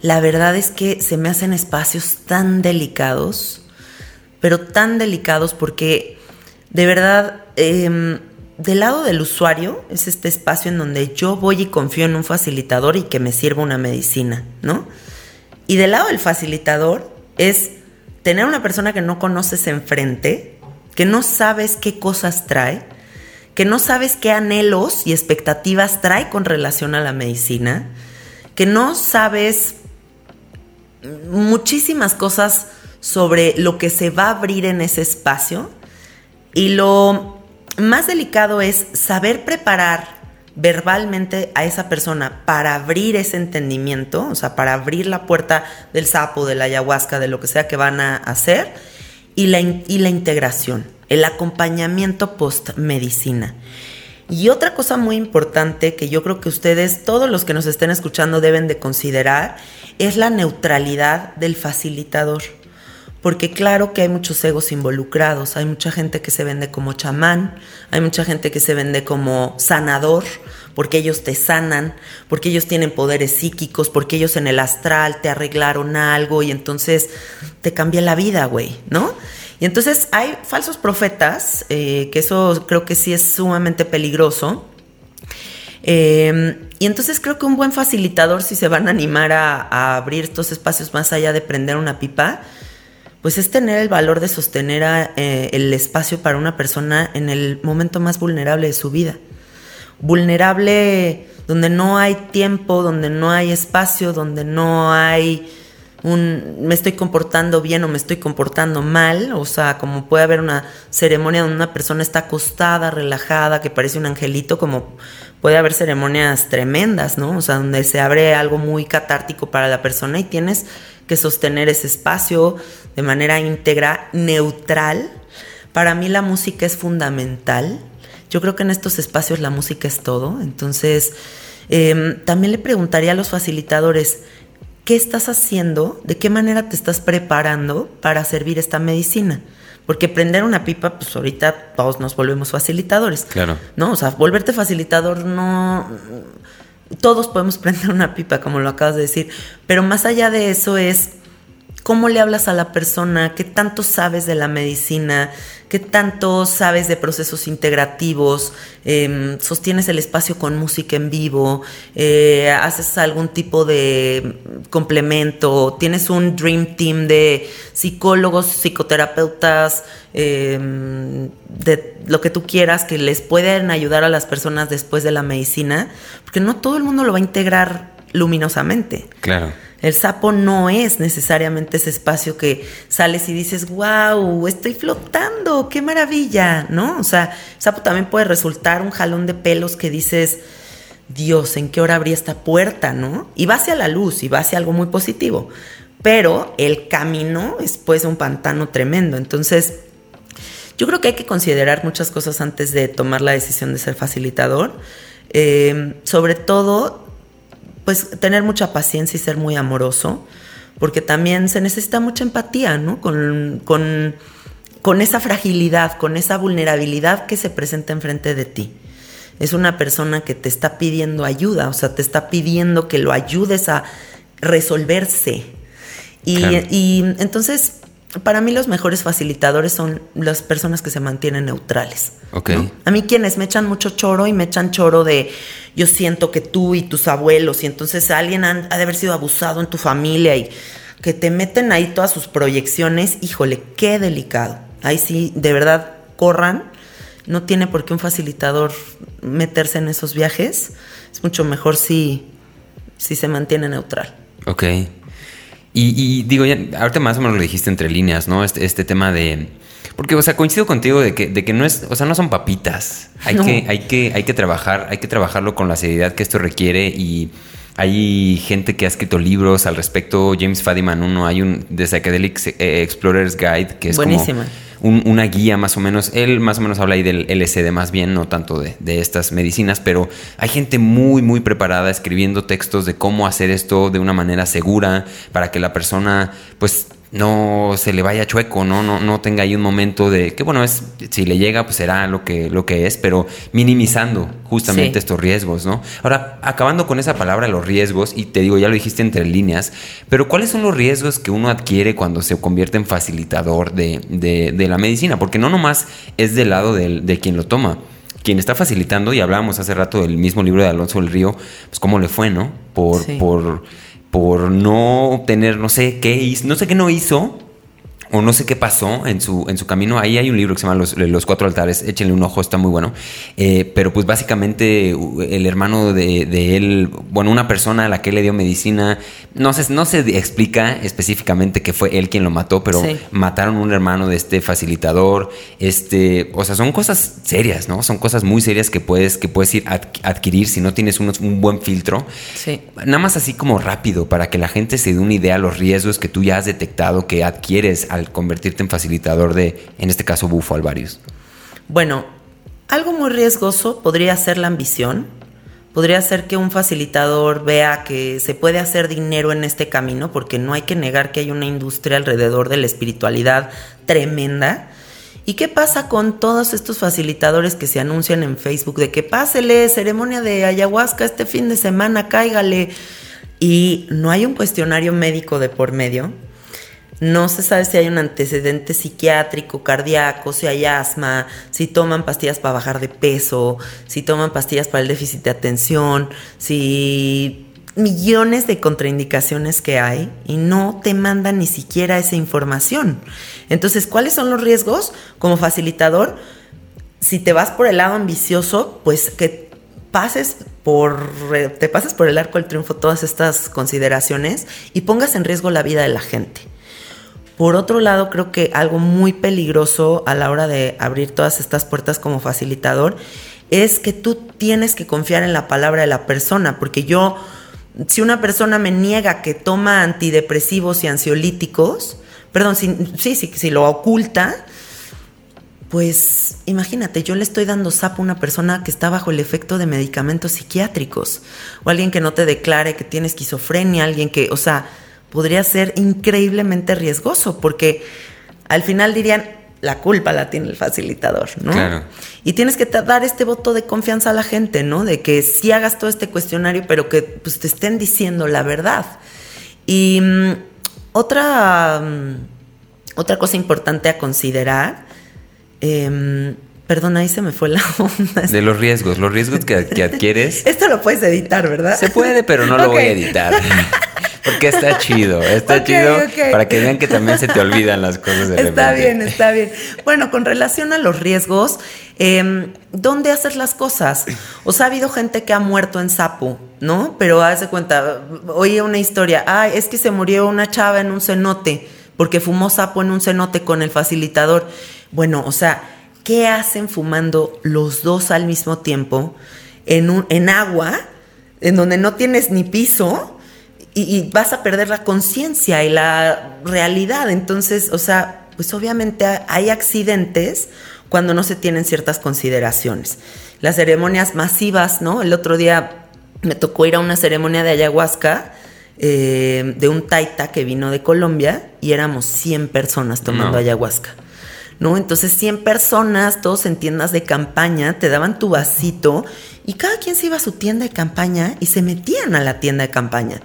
la verdad es que se me hacen espacios tan delicados, pero tan delicados porque de verdad, em, del lado del usuario es este espacio en donde yo voy y confío en un facilitador y que me sirva una medicina, ¿no? Y del lado del facilitador es tener una persona que no conoces enfrente, que no sabes qué cosas trae, que no sabes qué anhelos y expectativas trae con relación a la medicina, que no sabes muchísimas cosas sobre lo que se va a abrir en ese espacio. Y lo más delicado es saber preparar verbalmente a esa persona para abrir ese entendimiento, o sea, para abrir la puerta del sapo, de la ayahuasca, de lo que sea que van a hacer, y la, y la integración el acompañamiento post-medicina. Y otra cosa muy importante que yo creo que ustedes, todos los que nos estén escuchando, deben de considerar es la neutralidad del facilitador. Porque claro que hay muchos egos involucrados, hay mucha gente que se vende como chamán, hay mucha gente que se vende como sanador, porque ellos te sanan, porque ellos tienen poderes psíquicos, porque ellos en el astral te arreglaron algo y entonces te cambia la vida, güey, ¿no? Y entonces hay falsos profetas, eh, que eso creo que sí es sumamente peligroso. Em, y entonces creo que un buen facilitador, si se van a animar a, abrir estos espacios más allá de prender una pipa, pues es tener el valor de sostener eh, el espacio para una persona en el momento más vulnerable de su vida. Vulnerable donde no hay tiempo, donde no hay espacio, donde no hay un me estoy comportando bien o me estoy comportando mal, o sea, como puede haber una ceremonia donde una persona está acostada, relajada, que parece un angelito, como puede haber ceremonias tremendas, ¿no? O sea, donde se abre algo muy catártico para la persona y tienes que sostener ese espacio de manera íntegra, neutral. Para mí la música es fundamental. Yo creo que en estos espacios la música es todo. Entonces, em, también le preguntaría a los facilitadores, qué estás haciendo, de qué manera te estás preparando para servir esta medicina. Porque prender una pipa, pues ahorita todos nos volvemos facilitadores. Claro. ¿No? O sea, volverte facilitador no. Todos podemos prender una pipa, como lo acabas de decir. Pero más allá de eso es cómo le hablas a la persona, qué tanto sabes de la medicina, qué tanto sabes de procesos integrativos, em, sostienes el espacio con música en vivo, eh, haces algún tipo de complemento, tienes un dream team de psicólogos, psicoterapeutas, em, de lo que tú quieras, que les pueden ayudar a las personas después de la medicina, porque no todo el mundo lo va a integrar luminosamente. Claro. El sapo no es necesariamente ese espacio que sales y dices, wow, estoy flotando, qué maravilla, ¿no? O sea, el sapo también puede resultar un jalón de pelos que dices, Dios, ¿en qué hora abrí esta puerta, no? Y va hacia la luz y va hacia algo muy positivo. Pero el camino es pues un pantano tremendo. Entonces, yo creo que hay que considerar muchas cosas antes de tomar la decisión de ser facilitador. Eh, sobre todo pues tener mucha paciencia y ser muy amoroso, porque también se necesita mucha empatía, ¿no? Con, con, con esa fragilidad, con esa vulnerabilidad que se presenta enfrente de ti. Es una persona que te está pidiendo ayuda, o sea, te está pidiendo que lo ayudes a resolverse. Y, y entonces para mí los mejores facilitadores son las personas que se mantienen neutrales. A mí quienes me echan mucho choro y me echan choro de yo siento que tú y tus abuelos y entonces alguien ha, de haber sido abusado en tu familia y que te meten ahí todas sus proyecciones, híjole, qué delicado. ahí sí, de verdad, corran. No tiene por qué un facilitador meterse en esos viajes. Es mucho mejor si, si se mantiene neutral. Ok. Y, digo, ya, ahorita más o menos lo dijiste entre líneas, ¿no? Este, este tema de. Porque, o sea, coincido contigo de que, de que no es, o sea, no son papitas. Hay, que, hay, que, hay que trabajar, hay que trabajarlo con la seriedad que esto requiere y hay gente que ha escrito libros al respecto. James Fadiman, uno, hay un The Psychedelic Explorer's Guide, que es Una guía más o menos. Él más o menos habla ahí del LSD más bien, no tanto de, estas medicinas, pero hay gente muy, muy preparada escribiendo textos de cómo hacer esto de una manera segura para que la persona pues no se le vaya chueco, ¿no? No, no tenga ahí un momento de que, bueno, es si le llega, pues será lo que, lo que es, pero minimizando justamente estos riesgos, ¿no? Ahora, acabando con esa palabra, los riesgos, y te digo, ya lo dijiste entre líneas, pero ¿cuáles son los riesgos que uno adquiere cuando se convierte en facilitador de, de, la medicina? Porque no nomás es del lado de quien lo toma quien está facilitando, y hablábamos hace rato del mismo libro de Alonso del Río, pues cómo le fue, ¿no? Por, por por no obtener, no sé qué no sé qué no hizo, o no sé qué pasó en su, en su camino. Ahí hay un libro que se llama Los, Cuatro Altares, échenle un ojo, está muy bueno. Eh, pero pues básicamente el hermano de, él, bueno, una persona a la que él le dio medicina, no se, no se explica específicamente que fue él quien lo mató, pero mataron un hermano de este facilitador. Este, o sea, son cosas serias, ¿no? Son cosas muy serias que puedes, que puedes ir a adquirir si no tienes un, un buen filtro. Sí. Nada más así como rápido, para que la gente se dé una idea de los riesgos que tú ya has detectado que adquieres al convertirte en facilitador de, en este caso, Bufo Alvarius? Bueno, algo muy riesgoso podría ser la ambición. Podría ser que un facilitador vea que se puede hacer dinero en este camino, porque no hay que negar que hay una industria alrededor de la espiritualidad tremenda. ¿Y qué pasa con todos estos facilitadores que se anuncian en Facebook de que pásele ceremonia de ayahuasca este fin de semana, cáigale? Y no hay un cuestionario médico de por medio. No se sabe si hay un antecedente psiquiátrico, cardíaco, si hay asma, si toman pastillas para bajar de peso, si toman pastillas para el déficit de atención, si millones de contraindicaciones que hay y no te mandan ni siquiera esa información. Entonces, ¿cuáles son los riesgos como facilitador? Si te vas por el lado ambicioso, pues que pases por te pases por el arco del triunfo todas estas consideraciones y pongas en riesgo la vida de la gente. Por otro lado, creo que algo muy peligroso a la hora de abrir todas estas puertas como facilitador es que tú tienes que confiar en la palabra de la persona, porque yo, si una persona me niega que toma antidepresivos y ansiolíticos, perdón, si, sí, sí, si lo oculta, pues imagínate, yo le estoy dando sapo a una persona que está bajo el efecto de medicamentos psiquiátricos, o alguien que no te declare que tiene esquizofrenia, alguien que, o sea, podría ser increíblemente riesgoso, porque al final dirían, la culpa la tiene el facilitador, ¿no? Claro. Y tienes que dar este voto de confianza a la gente, ¿no? De que sí hagas todo este cuestionario, pero que pues, te estén diciendo la verdad. Y mm, otra, mm, otra cosa importante a considerar, eh, perdón, ahí se me fue la onda. De los riesgos, los riesgos que, adquieres. Esto lo puedes editar, ¿verdad? Se puede, pero no lo voy a editar. Porque está chido, está chido para que vean que también se te olvidan las cosas de Está bien, está bien. Bueno, con relación a los riesgos, em, ¿dónde haces las cosas? O sea, ha habido gente que ha muerto en sapo, ¿no? Pero haz de cuenta, oí una historia, ah, es que se murió una chava en un cenote porque fumó sapo en un cenote con el facilitador. Bueno, o sea, ¿qué hacen fumando los dos al mismo tiempo en, un, en agua, en donde no tienes ni piso? Y, vas a perder la conciencia y la realidad. Entonces, o sea, pues obviamente hay accidentes cuando no se tienen ciertas consideraciones. Las ceremonias masivas, ¿no? El otro día me tocó ir a una ceremonia de ayahuasca eh, de un taita que vino de Colombia y éramos 100 personas tomando ayahuasca. ¿No? Entonces 100 personas, todos en tiendas de campaña, te daban tu vasito y cada quien se iba a su tienda de campaña y se metían a la tienda de campaña.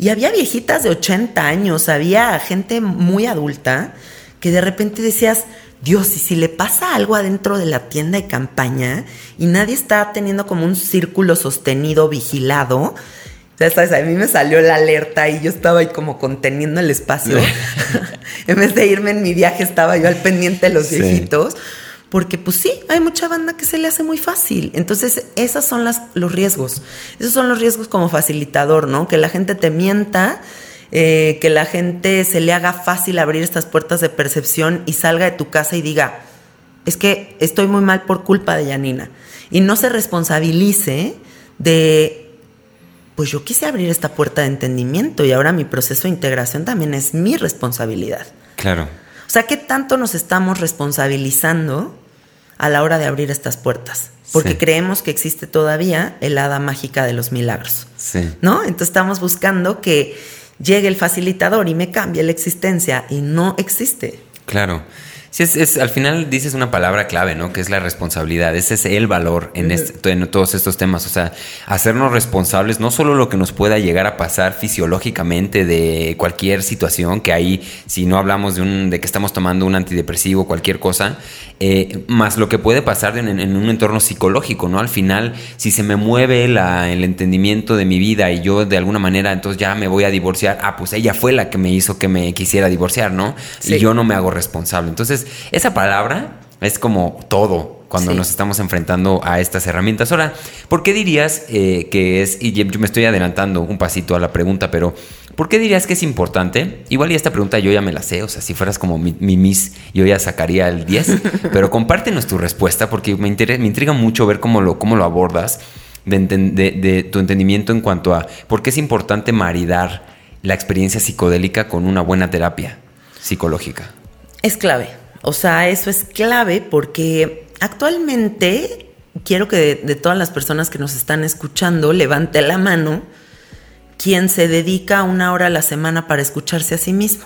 Y había viejitas de 80 años, había gente muy adulta que de repente decías, Dios, y si le pasa algo adentro de la tienda de campaña y nadie está teniendo como un círculo sostenido, vigilado, Ya sabes, a mí me salió la alerta y yo estaba ahí como conteniendo el espacio. en vez de irme en mi viaje, estaba yo al pendiente de los viejitos. Porque pues sí, hay mucha banda que se le hace muy fácil. Entonces, esos son las, los riesgos. Esos son los riesgos como facilitador, ¿no? Que la gente te mienta, eh, que la gente se le haga fácil abrir estas puertas de percepción y salga de tu casa y diga, es que estoy muy mal por culpa de Yanina. Y no se responsabilice de, pues yo quise abrir esta puerta de entendimiento y ahora mi proceso de integración también es mi responsabilidad. Claro. O sea, ¿qué tanto nos estamos responsabilizando a la hora de abrir estas puertas? Porque creemos que existe todavía el hada mágica de los milagros. Sí. ¿No? Entonces estamos buscando que llegue el facilitador y me cambie la existencia y no existe. Claro. Sí, es, al final dices una palabra clave, ¿no? Que es la responsabilidad. Ese es el valor en, este, en, todos estos temas. O sea, hacernos responsables, no solo lo que nos pueda llegar a pasar fisiológicamente de cualquier situación, que ahí, si no hablamos de, un, de que estamos tomando un antidepresivo, cualquier cosa, eh, más lo que puede pasar en, en, un entorno psicológico, ¿no? Al final, si se me mueve la, el entendimiento de mi vida y yo de alguna manera, entonces ya me voy a divorciar, ah, pues ella fue la que me hizo que me quisiera divorciar, ¿no? Y yo no me hago responsable. Entonces, esa palabra es como todo cuando nos estamos enfrentando a estas herramientas. Ahora, ¿por qué dirías eh, que es, y yo me estoy adelantando un pasito a la pregunta, pero ¿por qué dirías que es importante? Igual y esta pregunta yo ya me la sé, o sea, si fueras como mi, miss, yo ya sacaría el 10, pero compártenos tu respuesta porque me, me intriga mucho ver cómo lo, cómo lo abordas, de, de tu entendimiento en cuanto a por qué es importante maridar la experiencia psicodélica con una buena terapia psicológica. Es clave. O sea, eso es clave porque actualmente quiero que de, todas las personas que nos están escuchando levante la mano quien se dedica una hora a la semana para escucharse a sí mismo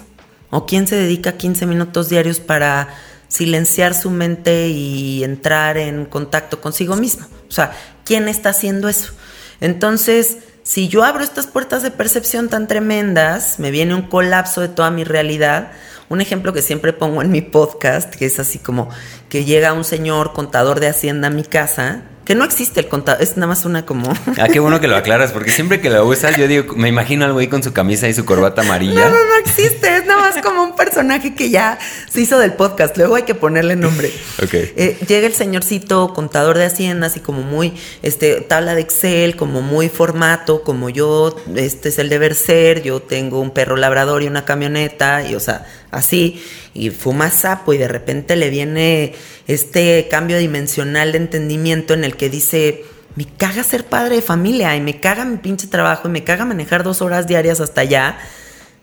o quien se dedica 15 minutos diarios para silenciar su mente y entrar en contacto consigo mismo. O sea, ¿quién está haciendo eso? Entonces, si yo abro estas puertas de percepción tan tremendas, me viene un colapso de toda mi realidad, un ejemplo que siempre pongo en mi podcast, que es así como que llega un señor contador de Hacienda a mi casa que no existe el contador, es nada más una como. Ah, qué bueno que lo aclaras, porque siempre que lo usas, yo digo, me imagino algo ahí con su camisa y su corbata amarilla. No, no, no existe, es nada más como un personaje que ya se hizo del podcast, luego hay que ponerle nombre. Ok. Eh, llega el señorcito contador de Hacienda, así como muy, este, tabla de Excel, como muy formato, como yo, este es el deber ser, yo tengo un perro labrador y una camioneta, y o sea, así, y fuma sapo y de repente le viene este cambio dimensional de entendimiento en el que dice, me caga ser padre de familia y me caga mi pinche trabajo y me caga manejar dos horas diarias hasta allá,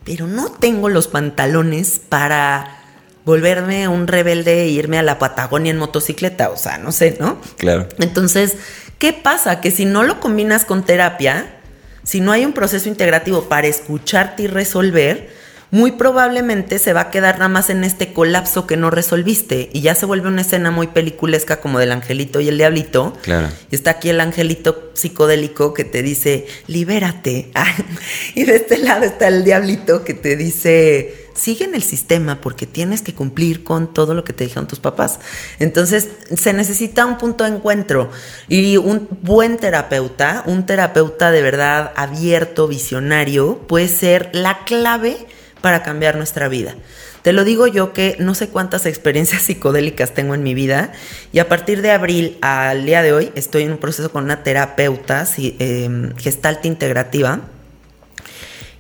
pero no tengo los pantalones para volverme un rebelde e irme a la Patagonia en motocicleta, o sea, no sé, ¿no? Claro. Entonces, ¿qué pasa? Que si no lo combinas con terapia, si no hay un proceso integrativo para escucharte y resolver, muy probablemente se va a quedar nada más en este colapso que no resolviste y ya se vuelve una escena muy peliculesca como del angelito y el diablito. Claro. Y está aquí el angelito psicodélico que te dice, libérate. y de este lado está el diablito que te dice, sigue en el sistema porque tienes que cumplir con todo lo que te dijeron tus papás. Entonces se necesita un punto de encuentro y un buen terapeuta, un terapeuta de verdad abierto, visionario, puede ser la clave para cambiar nuestra vida. Te lo digo yo que no sé cuántas experiencias psicodélicas tengo en mi vida y a partir de abril al día de hoy estoy en un proceso con una terapeuta eh, gestalt integrativa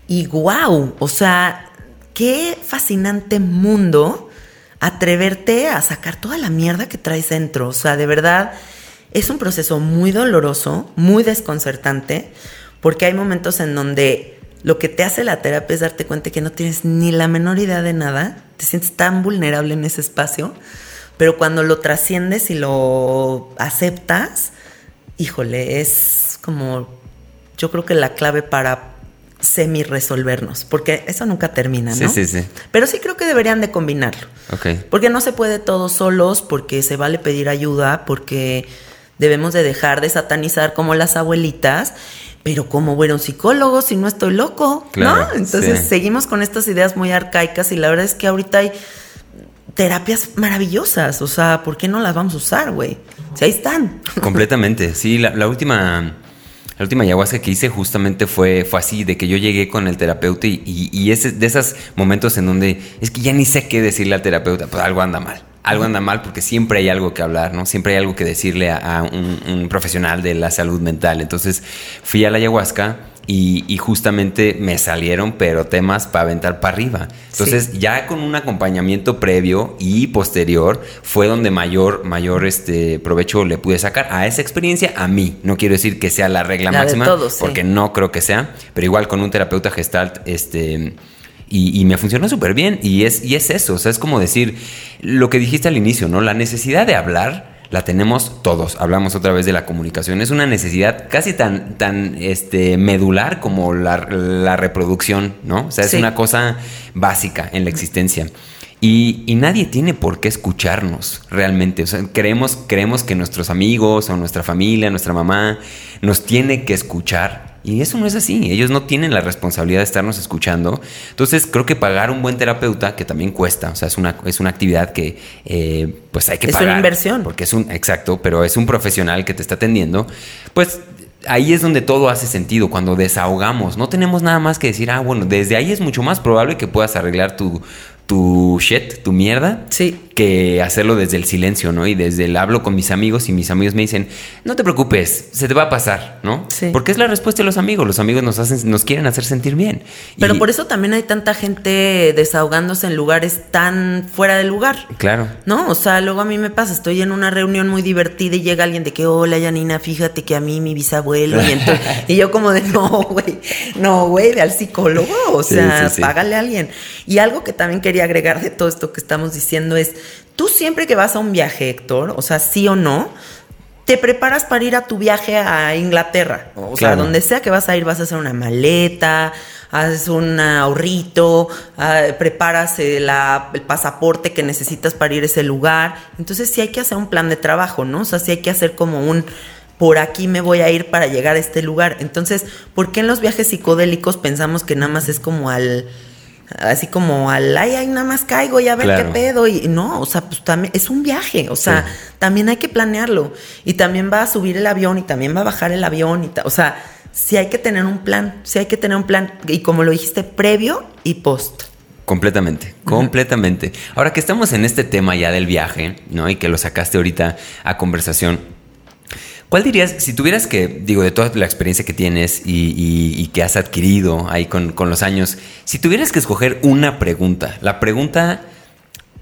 y wow, o sea, qué fascinante mundo atreverte a sacar toda la mierda que traes dentro. O sea, de verdad es un proceso muy doloroso, muy desconcertante, porque hay momentos en donde lo que te hace la terapia es darte cuenta que no tienes ni la menor idea de nada, te sientes tan vulnerable en ese espacio, pero cuando lo trasciendes y lo aceptas, híjole, es como, yo creo que la clave para semi resolvernos, porque eso nunca termina, ¿no? Sí, sí, sí. Pero sí creo que deberían de combinarlo. Ok. Porque no se puede todo solos, porque se vale pedir ayuda, porque debemos de dejar de satanizar como las abuelitas pero ¿cómo voy a un psicólogo si no estoy loco? ¿No? Entonces seguimos con estas ideas muy arcaicas y la verdad es que ahorita hay terapias maravillosas, o sea, ¿por qué no las vamos a usar, güey? Si ahí están. Completamente, sí, la, última... La última ayahuasca que hice justamente fue, fue así, de que yo llegué con el terapeuta y, y, es de esos momentos en donde es que ya ni sé qué decirle al terapeuta, pues algo anda mal. Algo anda mal porque siempre hay algo que hablar, ¿no? Siempre hay algo que decirle a, un, profesional de la salud mental. Entonces fui a la ayahuasca y, justamente me salieron, pero temas para aventar para arriba. Entonces, ya con un acompañamiento previo y posterior, fue donde mayor, mayor este provecho le pude sacar a esa experiencia, a mí. No quiero decir que sea la regla máxima, porque no creo que sea, pero igual con un terapeuta gestalt, este. Y, me funcionó súper bien. Y es, y es eso. O sea, es como decir lo que dijiste al inicio, ¿no? La necesidad de hablar la tenemos todos. Hablamos otra vez de la comunicación. Es una necesidad casi tan, tan este, medular como la, reproducción, ¿no? O sea, es una cosa básica en la existencia. Y, y, nadie tiene por qué escucharnos realmente. O sea, creemos, creemos que nuestros amigos o nuestra familia, nuestra mamá, nos tiene que escuchar y eso no es así. Ellos no tienen la responsabilidad de estarnos escuchando. Entonces, creo que pagar un buen terapeuta, que también cuesta, o sea, es una, es una actividad que eh, pues hay que pagar. Es una inversión. Porque es un, exacto, pero es un profesional que te está atendiendo. Pues ahí es donde todo hace sentido, cuando desahogamos. No tenemos nada más que decir, ah, bueno, desde ahí es mucho más probable que puedas arreglar tu, tu shit, tu mierda, sí. que hacerlo desde el silencio, ¿no? Y desde el hablo con mis amigos y mis amigos me dicen, no te preocupes, se te va a pasar, ¿no? Sí. Porque es la respuesta de los amigos, los amigos nos hacen, nos quieren hacer sentir bien. Pero por eso también hay tanta gente desahogándose en lugares tan fuera de lugar. Claro. No, o sea, luego a mí me pasa, estoy en una reunión muy divertida y llega alguien de que, hola Yanina, fíjate que a mí mi bisabuelo y entonces, y yo como de, no, güey, no, güey, ve al psicólogo, o sea, págale a alguien. Y algo que también quería agregar de todo esto que estamos diciendo es, tú siempre que vas a un viaje, Héctor, o sea, sí o no, te preparas para ir a tu viaje a Inglaterra. O sea, donde sea que vas a ir, vas a hacer una maleta, haces un ahorrito, ah, preparas el, el, pasaporte que necesitas para ir a ese lugar. Entonces sí hay que hacer un plan de trabajo, ¿no? O sea, sí hay que hacer como un por aquí me voy a ir para llegar a este lugar. Entonces, ¿por qué en los viajes psicodélicos pensamos que nada más es como al así como al ay, ay, nada más caigo y a ver qué pedo. Y no, o sea, pues también es un viaje, o sea, también hay que planearlo. Y también va a subir el avión y también va a bajar el avión. Y o sea, sí hay que tener un plan, sí hay que tener un plan. Y como lo dijiste, previo y post. Completamente, completamente. Ahora que estamos en este tema ya del viaje, ¿no? Y que lo sacaste ahorita a conversación, ¿Cuál dirías, si tuvieras que, digo, de toda la experiencia que tienes y, que has adquirido ahí con, los años, si tuvieras que escoger una pregunta, la pregunta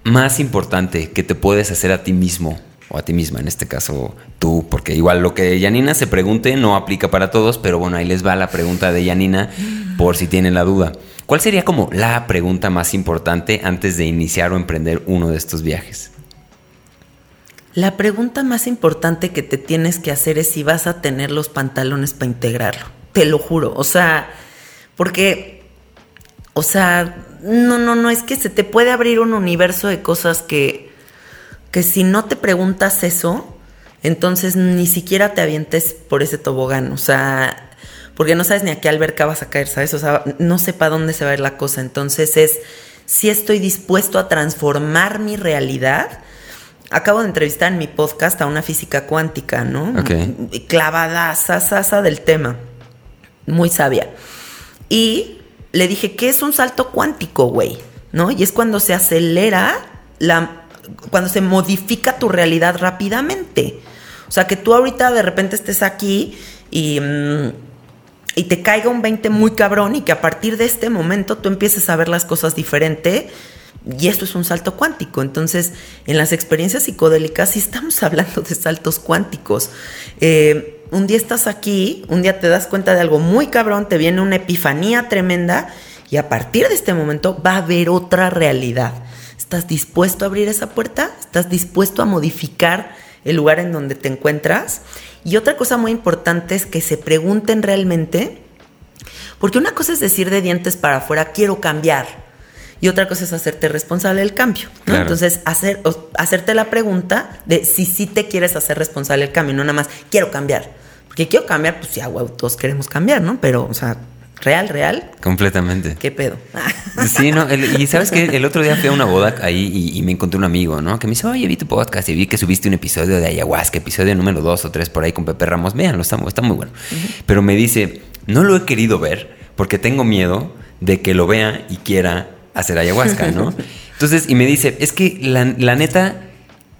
más importante que te puedes hacer a ti mismo o a ti misma, en este caso tú, porque igual lo que Yanina se pregunte no aplica para todos, pero bueno, ahí les va la pregunta de Yanina por si tienen la duda. ¿Cuál sería como la pregunta más importante antes de iniciar o emprender uno de estos viajes? La pregunta más importante que te tienes que hacer es si vas a tener los pantalones para integrarlo. Te lo juro. O sea, porque, o sea, no, no, no, es que se te puede abrir un universo de cosas que, que si no te preguntas eso, entonces ni siquiera te avientes por ese tobogán. O sea, porque no sabes ni a qué alberca vas a caer, ¿sabes? O sea, no sé para dónde se va a ir la cosa. Entonces es si estoy dispuesto a transformar mi realidad acabo de entrevistar en mi podcast a una física cuántica, ¿no? Clavada, sasa del tema. Muy sabia. Y le dije, ¿qué es un salto cuántico, güey? ¿No? Y es cuando se acelera la. cuando se modifica tu realidad rápidamente. O sea, que tú ahorita de repente estés aquí y. Mm, y te caiga un 20 muy cabrón y que a partir de este momento tú empieces a ver las cosas diferente y esto es un salto cuántico. Entonces, en las experiencias psicodélicas sí estamos hablando de saltos cuánticos. Eh, un día estás aquí, un día te das cuenta de algo muy cabrón, te viene una epifanía tremenda y a partir de este momento va a haber otra realidad. ¿Estás dispuesto a abrir esa puerta? ¿Estás dispuesto a modificar el lugar en donde te encuentras? Y otra cosa muy importante es que se pregunten realmente, porque una cosa es decir de dientes para afuera, quiero cambiar y otra cosa es hacerte responsable del cambio. Entonces, hacer, hacerte la pregunta de si sí te quieres hacer responsable del cambio, no nada más quiero cambiar. Porque quiero cambiar, pues ya, todos queremos cambiar, ¿no? Pero, o sea, Real, real. Completamente. ¿Qué pedo? Sí, no, el- y sabes que el otro día fui a una boda ahí y, y me encontré un amigo, ¿no? Que me dice, oye, vi tu podcast y vi que subiste un episodio de ayahuasca, episodio número dos o tres por ahí con Pepe Ramos. Véanlo, está, está muy bueno. Pero me dice, no lo he querido ver porque tengo miedo de que lo vea y quiera hacer ayahuasca, ¿no? Entonces, y me dice, es que la, la neta,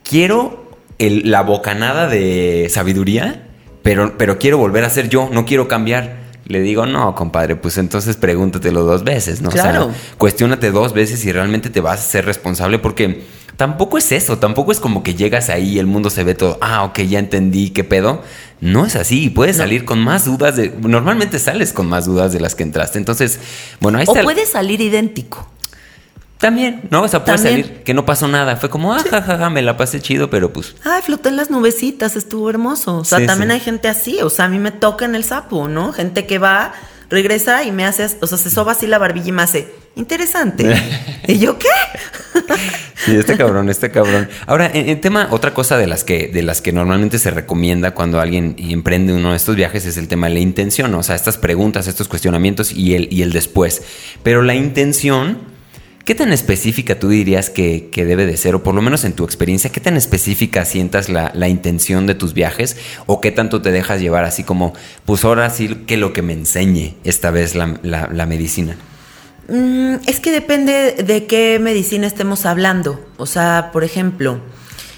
quiero el- la bocanada de sabiduría, pero, pero quiero volver a ser yo, no quiero cambiar. Le digo, no, compadre, pues entonces pregúntatelo dos veces, ¿no? O sea, Claro. cuestiónate dos veces si realmente te vas a ser responsable, porque tampoco es eso, tampoco es como que llegas ahí y el mundo se ve todo, ah, ok, ya entendí qué pedo. No es así, puedes No. salir con más dudas, de, normalmente sales con más dudas de las que entraste. Entonces, bueno, ahí O está. el- puede salir idéntico. También, ¿no? O sea, puede También. salir que no pasó nada. Fue como, ah, jajaja, me la pasé chido, pero pues Ay, floté en las nubecitas, estuvo hermoso. O sea, Sí, también sí. hay gente así. O sea, a mí me toca en el sapo, ¿no? Gente que va, regresa y me hace, o sea, se soba así la barbilla y me hace, interesante. ¿Y yo qué? Sí, este cabrón, este cabrón. Ahora, en, en tema, otra cosa de las que, de las que normalmente se recomienda cuando alguien emprende uno de estos viajes es el tema de la intención, o sea, estas preguntas, estos cuestionamientos y el, y el después. Pero la intención, ¿qué tan específica tú dirías que, que debe de ser? O por lo menos en tu experiencia, ¿qué tan específica sientas la, la intención de tus viajes? ¿O qué tanto te dejas llevar así como, pues ahora sí que lo que me enseñe esta vez la, la- la medicina? Mm, es que depende de qué medicina estemos hablando. O sea, por ejemplo,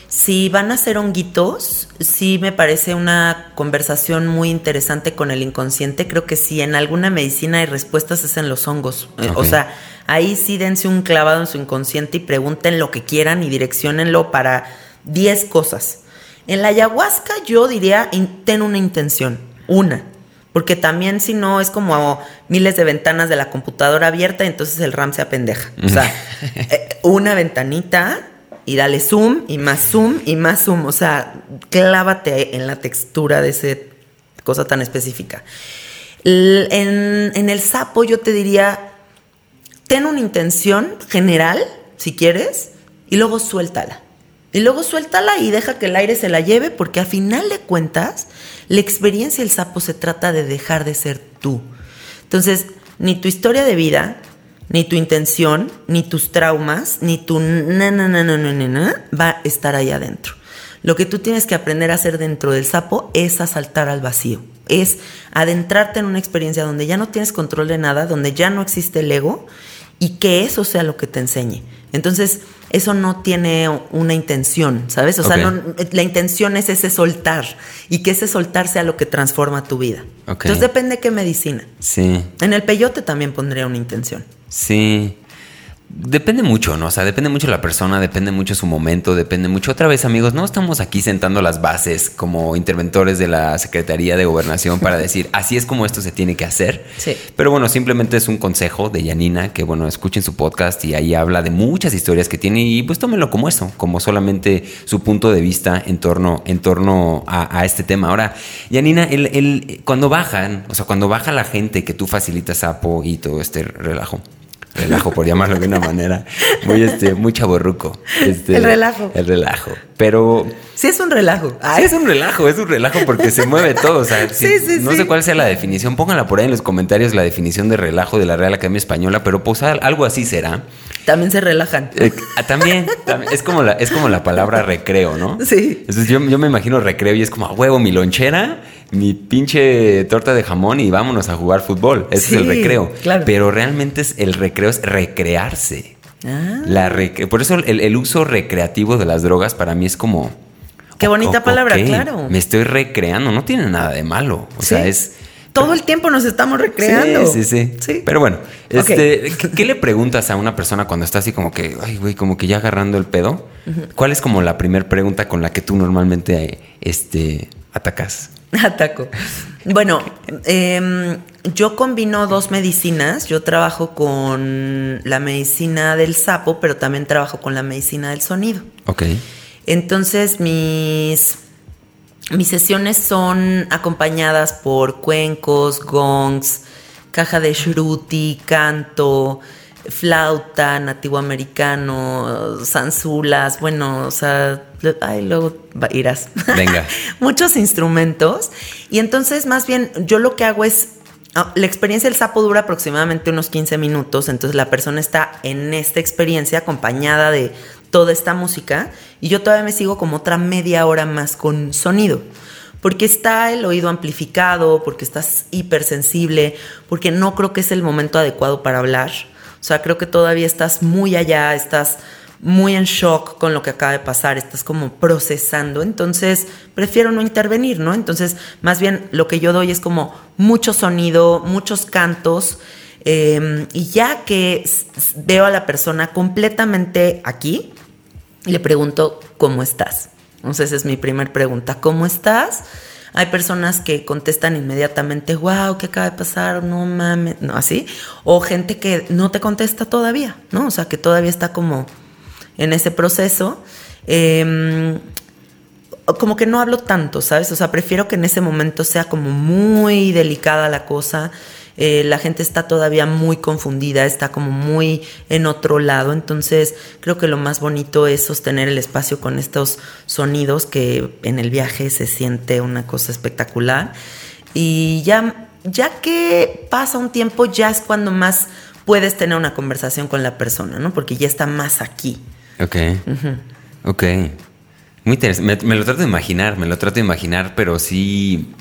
si van a ser honguitos, sí me parece una conversación muy interesante con el inconsciente. Creo que si en alguna medicina hay respuestas es en los hongos. Eh, O sea, ahí sí dense un clavado en su inconsciente y pregunten lo que quieran y direccionenlo para 10 cosas. En la ayahuasca yo diría, ten una intención, una. Porque también si no es como miles de ventanas de la computadora abierta, entonces el RAM se apendeja. O sea, eh, una ventanita y dale zoom y más zoom y más zoom. O sea, clávate en la textura de esa cosa tan específica. En el sapo yo te diría, ten una intención general, si quieres, y luego suéltala. Y luego suéltala y deja que el aire se la lleve, porque a final de cuentas, la experiencia del sapo se trata de dejar de ser tú. Entonces, ni tu historia de vida, ni tu intención, ni tus traumas, ni tu na, na, na, na, na, na, na, va a estar ahí adentro. Lo que tú tienes que aprender a hacer dentro del sapo es a saltar al vacío. Es adentrarte en una experiencia donde ya no tienes control de nada, donde ya no existe el ego y que eso sea lo que te enseñe. Entonces, eso no tiene una intención, ¿sabes? O sea, no- la intención es ese soltar y que ese soltar sea lo que transforma tu vida. Entonces, depende qué medicina. Sí. En el peyote también pondría una intención. Sí. Depende mucho, ¿no? O sea, depende mucho la persona, depende mucho su momento, depende mucho. Otra vez, amigos, no estamos aquí sentando las bases como interventores de la Secretaría de Gobernación para decir, así es como esto se tiene que hacer. Sí. Pero bueno, simplemente es un consejo de Yanina, que bueno, escuchen su podcast y ahí habla de muchas historias que tiene y pues tómenlo como eso, como solamente su punto de vista en torno, en torno a, a este tema. Ahora, Yanina, el, el- cuando bajan, o sea, cuando baja la gente que tú facilitas sapo y todo este relajo. Relajo, por llamarlo de una manera muy, este, muy chaborruco. Este, El relajo. El relajo. Pero Sí, es un relajo. Sí, es un relajo, es un relajo porque se mueve todo. O sea, Sí, sí, no sé cuál sea la definición. Pónganla por ahí en los comentarios la definición de relajo de la Real Academia Española, pero pues al- algo así será. También se relajan. Eh, ah, también, también, es como la, es como la palabra recreo, ¿no? Sí. Entonces yo, yo me imagino recreo y es como a huevo, mi lonchera, mi pinche torta de jamón y vámonos a jugar fútbol. Ese Sí, es el recreo. claro. Pero realmente es, el recreo es recrearse. Ah. La recre- Por eso el, el uso recreativo de las drogas para mí es como. Qué bonita o- palabra, claro. Me estoy recreando, no tiene nada de malo. O sea, es. Todo el tiempo nos estamos recreando. Sí, sí, sí. Pero bueno, este, ¿qué, qué le preguntas a una persona cuando está así como que, ay, güey, como que ya agarrando el pedo? ¿Cuál es como la primera pregunta con la que tú normalmente este, atacas? Ataco. Bueno, em, yo combino dos medicinas. Yo trabajo con la medicina del sapo, pero también trabajo con la medicina del sonido. Ok. Entonces mis, mis sesiones son acompañadas por cuencos, gongs, caja de shruti, canto, flauta, nativo americano, zanzulas, bueno, o sea, ay, luego irás. Venga. Muchos instrumentos. Y entonces, más bien, yo lo que hago es ah, la experiencia del sapo dura aproximadamente unos 15 minutos, entonces la persona está en esta experiencia acompañada de toda esta música y yo todavía me sigo como otra media hora más con sonido. Porque está el oído amplificado, porque estás hipersensible, porque no creo que es el momento adecuado para hablar. O sea, creo que todavía estás muy allá, estás muy en shock con lo que acaba de pasar, estás como procesando, entonces prefiero no intervenir, ¿no? Entonces, más bien lo que yo doy es como mucho sonido, muchos cantos, em, y ya que veo a la persona completamente aquí, le pregunto, ¿cómo estás? Entonces, esa es mi primer pregunta, ¿cómo estás? Hay personas que contestan inmediatamente, wow, ¿qué acaba de pasar? No mames, no, así. O gente que no te contesta todavía, ¿no? O sea, que todavía está como en ese proceso. Em, como que no hablo tanto, ¿sabes? O sea, prefiero que en ese momento sea como muy delicada la cosa. Eh, la gente está todavía muy confundida, está como muy en otro lado. Entonces, creo que lo más bonito es sostener el espacio con estos sonidos que en el viaje se siente una cosa espectacular. Y ya, ya que pasa un tiempo, ya es cuando más puedes tener una conversación con la persona, ¿no? Porque ya está más aquí. Ok. Ok. Muy interesante. Me, lo trato de imaginar, me lo trato de imaginar, pero sí.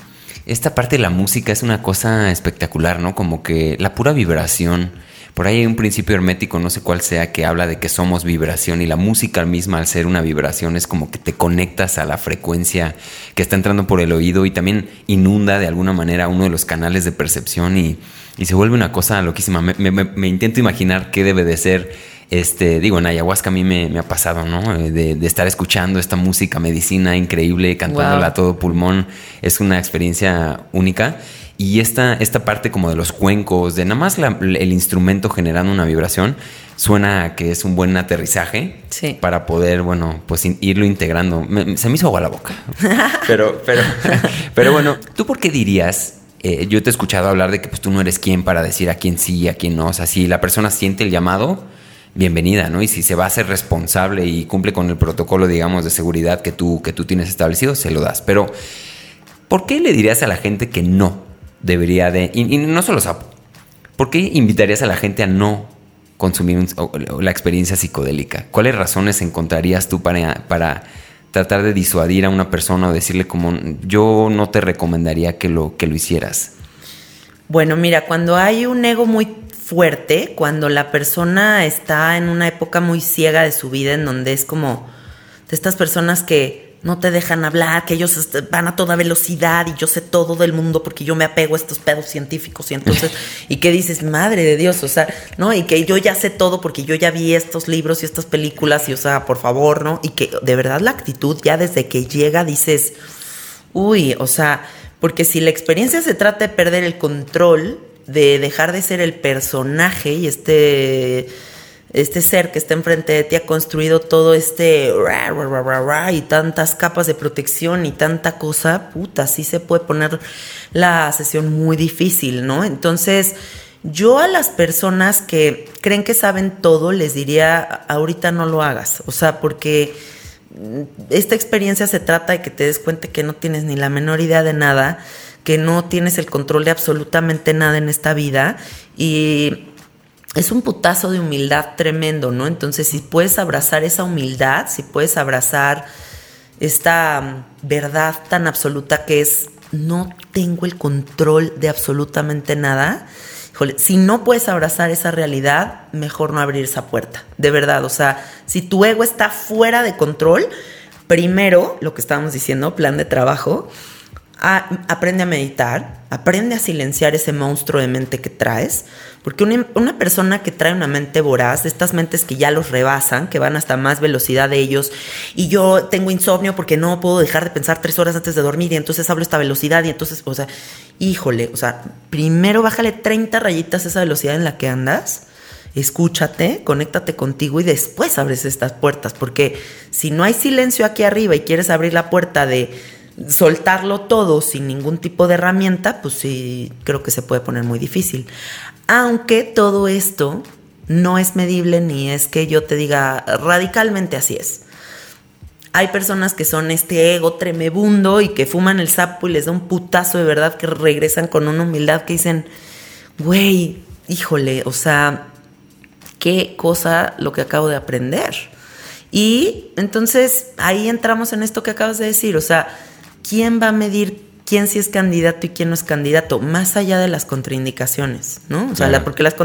Esta parte de la música es una cosa espectacular, ¿no? Como que la pura vibración. Por ahí hay un principio hermético, no sé cuál sea, que habla de que somos vibración y la música misma, al ser una vibración, es como que te conectas a la frecuencia que está entrando por el oído y también inunda de alguna manera uno de los canales de percepción y, se vuelve una cosa loquísima. me intento imaginar qué debe de ser este, digo, en ayahuasca a mí me, ha pasado, ¿no? Eh, de, estar escuchando esta música, medicina increíble, cantándola a todo pulmón. Es una experiencia única. Y esta, esta parte como de los cuencos, de nada más el instrumento generando una vibración, suena que es un buen aterrizaje para poder, bueno, pues irlo integrando. se me hizo agua la boca. pero, pero, pero bueno, ¿tú por qué dirías eh, yo te he escuchado hablar de que pues, tú no eres quien para decir a quién sí y a quién no. O sea, si la persona siente el llamado, bienvenida, ¿no? Y si se va a ser responsable y cumple con el protocolo, digamos, de seguridad que tú, que tú tienes establecido, se lo das. Pero, ¿por qué le dirías a la gente que no debería de... Y, no solo sapo. ¿Por qué invitarías a la gente a no consumir la experiencia psicodélica? ¿Cuáles razones encontrarías tú para, para tratar de disuadir a una persona o decirle como yo no te recomendaría que lo, que lo hicieras? Bueno, mira, cuando hay un ego muy fuerte cuando la persona está en una época muy ciega de su vida, en donde es como de estas personas que no te dejan hablar, que ellos van a toda velocidad y yo sé todo del mundo porque yo me apego a estos pedos científicos y entonces, y que dices, madre de Dios, o sea, ¿no? Y que yo ya sé todo porque yo ya vi estos libros y estas películas y, o sea, por favor, ¿no? Y que de verdad la actitud ya desde que llega dices, uy, o sea, porque si la experiencia se trata de perder el control, de dejar de ser el personaje y este este ser que está enfrente de ti ha construido todo este y tantas capas de protección y tanta cosa, puta, sí se puede poner la sesión muy difícil, ¿no? Entonces, yo a las personas que creen que saben todo les diría, ahorita no lo hagas, o sea, porque esta experiencia se trata de que te des cuenta que no tienes ni la menor idea de nada que no tienes el control de absolutamente nada en esta vida y es un putazo de humildad tremendo, ¿no? Entonces, si puedes abrazar esa humildad, si puedes abrazar esta mm, verdad tan absoluta que es no tengo el control de absolutamente nada, si no puedes abrazar esa realidad, mejor no abrir esa puerta, de verdad, o sea, si tu ego está fuera de control, primero, lo que estábamos diciendo, plan de trabajo, aprende a meditar, aprende a silenciar ese monstruo de mente que traes, porque una, persona que trae una mente voraz, estas mentes que ya los rebasan, que van hasta más velocidad de ellos, y yo tengo insomnio porque no puedo dejar de pensar tres horas antes de dormir y entonces hablo esta velocidad y entonces, o sea, híjole, o sea, primero bájale 30 rayitas a esa velocidad en la que andas escúchate, conéctate contigo y después abres estas puertas, porque si no hay silencio aquí arriba y quieres abrir la puerta de soltarlo todo sin ningún tipo de herramienta, pues sí, creo que se puede poner muy difícil. Aunque todo esto no es medible ni es que yo te diga radicalmente así es. hay personas que son este ego tremebundo y que fuman el sapo y les da un putazo de verdad que regresan con una humildad que dicen, güey, híjole, o sea, qué cosa lo que acabo de aprender. Y entonces ahí entramos en esto que acabas de decir, o sea, ¿quién va a medir quién sí es candidato y quién no es candidato, más allá de las contraindicaciones, ¿no? O sea, porque las,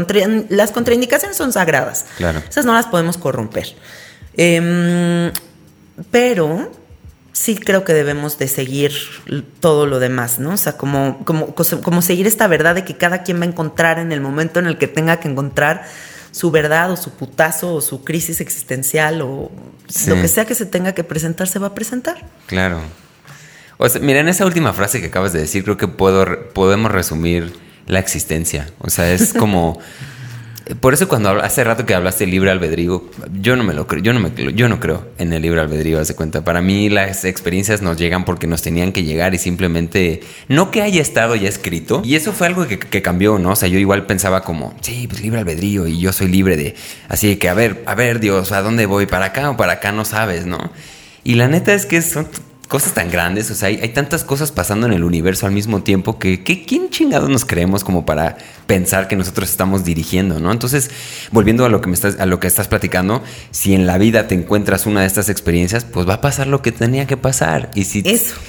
las contraindicaciones son sagradas. Claro. Esas no las podemos corromper. Em, pero sí creo que debemos de seguir todo lo demás, ¿no? O sea, como, como, como seguir esta verdad de que cada quien va a encontrar en el momento en el que tenga que encontrar su verdad o su putazo o su crisis existencial o lo que sea que se tenga que presentar, se va a presentar. Claro. O sea, mira, en esa última frase que acabas de decir, creo que puedo, podemos resumir la existencia. O sea, es como. Por eso cuando hace rato que hablaste del libre albedrío, yo no me lo creo, yo no me yo no creo en el libre albedrío, haz de cuenta. Para mí las experiencias nos llegan porque nos tenían que llegar y simplemente no que haya estado ya escrito. Y eso fue algo que, que cambió, ¿no? O sea, yo igual pensaba como, sí, pues libre albedrío y yo soy libre de. Así que a ver, a ver, Dios, ¿a dónde voy? ¿Para acá o para acá? No sabes, ¿no? Y la neta es que son cosas tan grandes, o sea, hay, tantas cosas pasando en el universo al mismo tiempo que, ¿quién chingados nos creemos como para pensar que nosotros estamos dirigiendo, ¿no? Entonces, volviendo a lo que me estás, a lo que estás platicando, si en la vida te encuentras una de estas experiencias, pues va a pasar lo que tenía que pasar. Y si,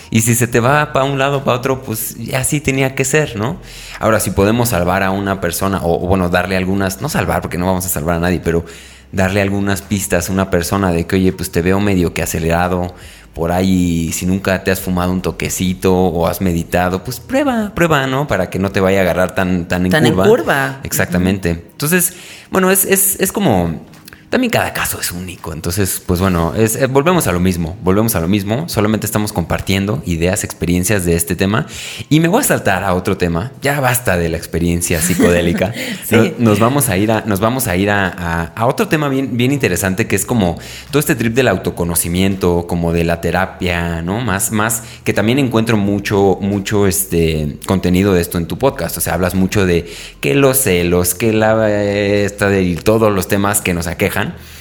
Y si se te va para un lado, para otro, pues así tenía que ser, ¿no? Ahora, si podemos salvar a una persona, o, o bueno, darle algunas, no salvar, porque no vamos a salvar a nadie, pero darle algunas pistas a una persona de que, oye, pues te veo medio que acelerado, por ahí, si nunca te has fumado un toquecito o has meditado, pues prueba, prueba, ¿no? Para que no te vaya a agarrar tan, tan en tan curva. en curva. Exactamente. Entonces, bueno, es, es, es como también cada caso es único. Entonces, pues bueno, es, eh, volvemos a lo mismo, volvemos a lo mismo. Solamente estamos compartiendo ideas, experiencias de este tema. Y me voy a saltar a otro tema. Ya basta de la experiencia psicodélica. nos, vamos a ir a, nos vamos a ir a, otro tema bien, bien interesante que es como todo este trip del autoconocimiento, como de la terapia, ¿no? Más, más que también encuentro mucho, mucho este contenido de esto en tu podcast. O sea, hablas mucho de que los celos, que la esta de todos los temas que nos aquejan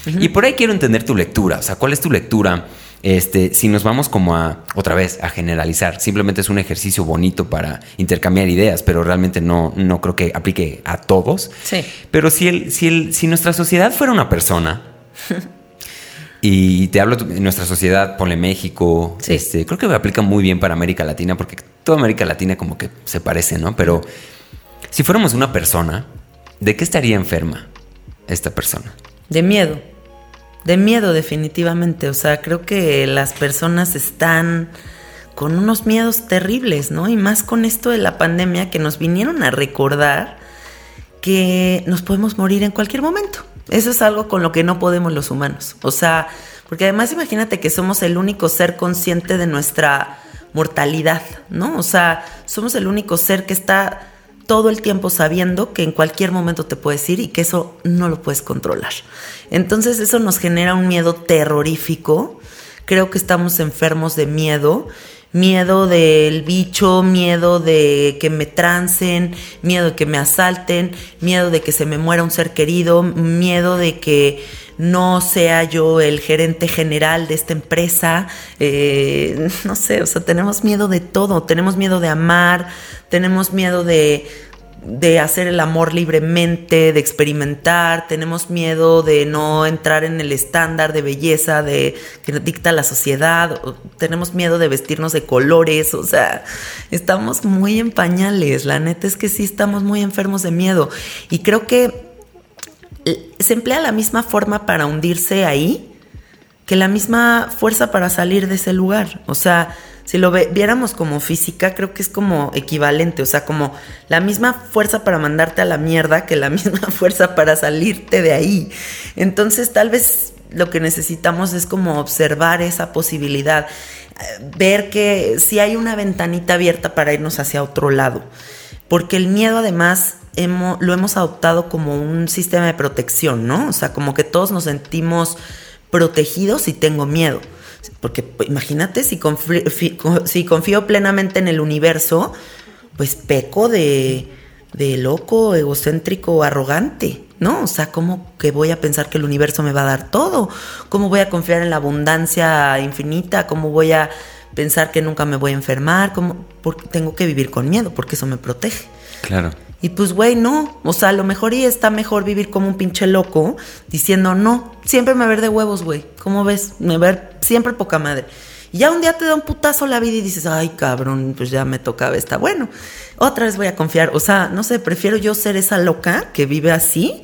y por ahí quiero entender tu lectura, o sea, ¿cuál es tu lectura? Este, si nos vamos como a, otra vez, a generalizar, simplemente es un ejercicio bonito para intercambiar ideas, pero realmente no, no creo que aplique a todos. Sí. Pero si, el, si, el, si nuestra sociedad fuera una persona, y te hablo de nuestra sociedad, ponle México, este, creo que me aplica muy bien para América Latina, porque toda América Latina como que se parece, ¿no? Pero si fuéramos una persona, ¿de qué estaría enferma esta persona? De miedo. De miedo definitivamente. O sea, creo que las personas están con unos miedos terribles, ¿no? Y más con esto de la pandemia que nos vinieron a recordar que nos podemos morir en cualquier momento. Eso es algo con lo que no podemos los humanos. O sea, porque además imagínate que somos el único ser consciente de nuestra mortalidad, ¿no? O sea, somos el único ser que está todo el tiempo sabiendo que en cualquier momento te puedes ir y que eso no lo puedes controlar. Entonces eso nos genera un miedo terrorífico. Creo que estamos enfermos de miedo. Miedo del bicho, miedo de que me trancen, miedo de que me asalten, miedo de que se me muera un ser querido, miedo de que no sea yo el gerente general de esta empresa. Eh, no sé, o sea, tenemos miedo de todo. Tenemos miedo de amar, tenemos miedo de, de hacer el amor libremente, de experimentar, tenemos miedo de no entrar en el estándar de belleza que dicta la sociedad, tenemos miedo de vestirnos de colores, o sea, estamos muy en pañales, la neta es que sí estamos muy enfermos de miedo y creo que se emplea la misma forma para hundirse ahí que la misma fuerza para salir de ese lugar. O sea, si lo viéramos como física, creo que es como equivalente, o sea, como la misma fuerza para mandarte a la mierda que la misma fuerza para salirte de ahí. Entonces, tal vez lo que necesitamos es como observar esa posibilidad, eh, ver que si hay una ventanita abierta para irnos hacia otro lado, porque el miedo además lo hemos adoptado como un sistema de protección, ¿no? O sea, como que todos nos sentimos protegidos y tengo miedo. Porque pues, imagínate si confío, si confío plenamente en el universo, pues peco de, de loco, egocéntrico, arrogante. ¿no? O sea, ¿cómo que voy a pensar que el universo me va a dar todo? ¿Cómo voy a confiar en la abundancia infinita? ¿Cómo voy a pensar que nunca me voy a enfermar? ¿Cómo? Porque tengo que vivir con miedo, porque eso me protege. Claro. Y pues, güey, no. O sea, a lo mejor y está mejor vivir como un pinche loco diciendo, no, siempre me ver de huevos, güey. ¿Cómo ves? Me ver siempre poca madre. Y ya un día te da un putazo la vida y dices, ay, cabrón, pues ya me tocaba, está bueno. Otra vez voy a confiar. O sea, no sé, prefiero yo ser esa loca que vive así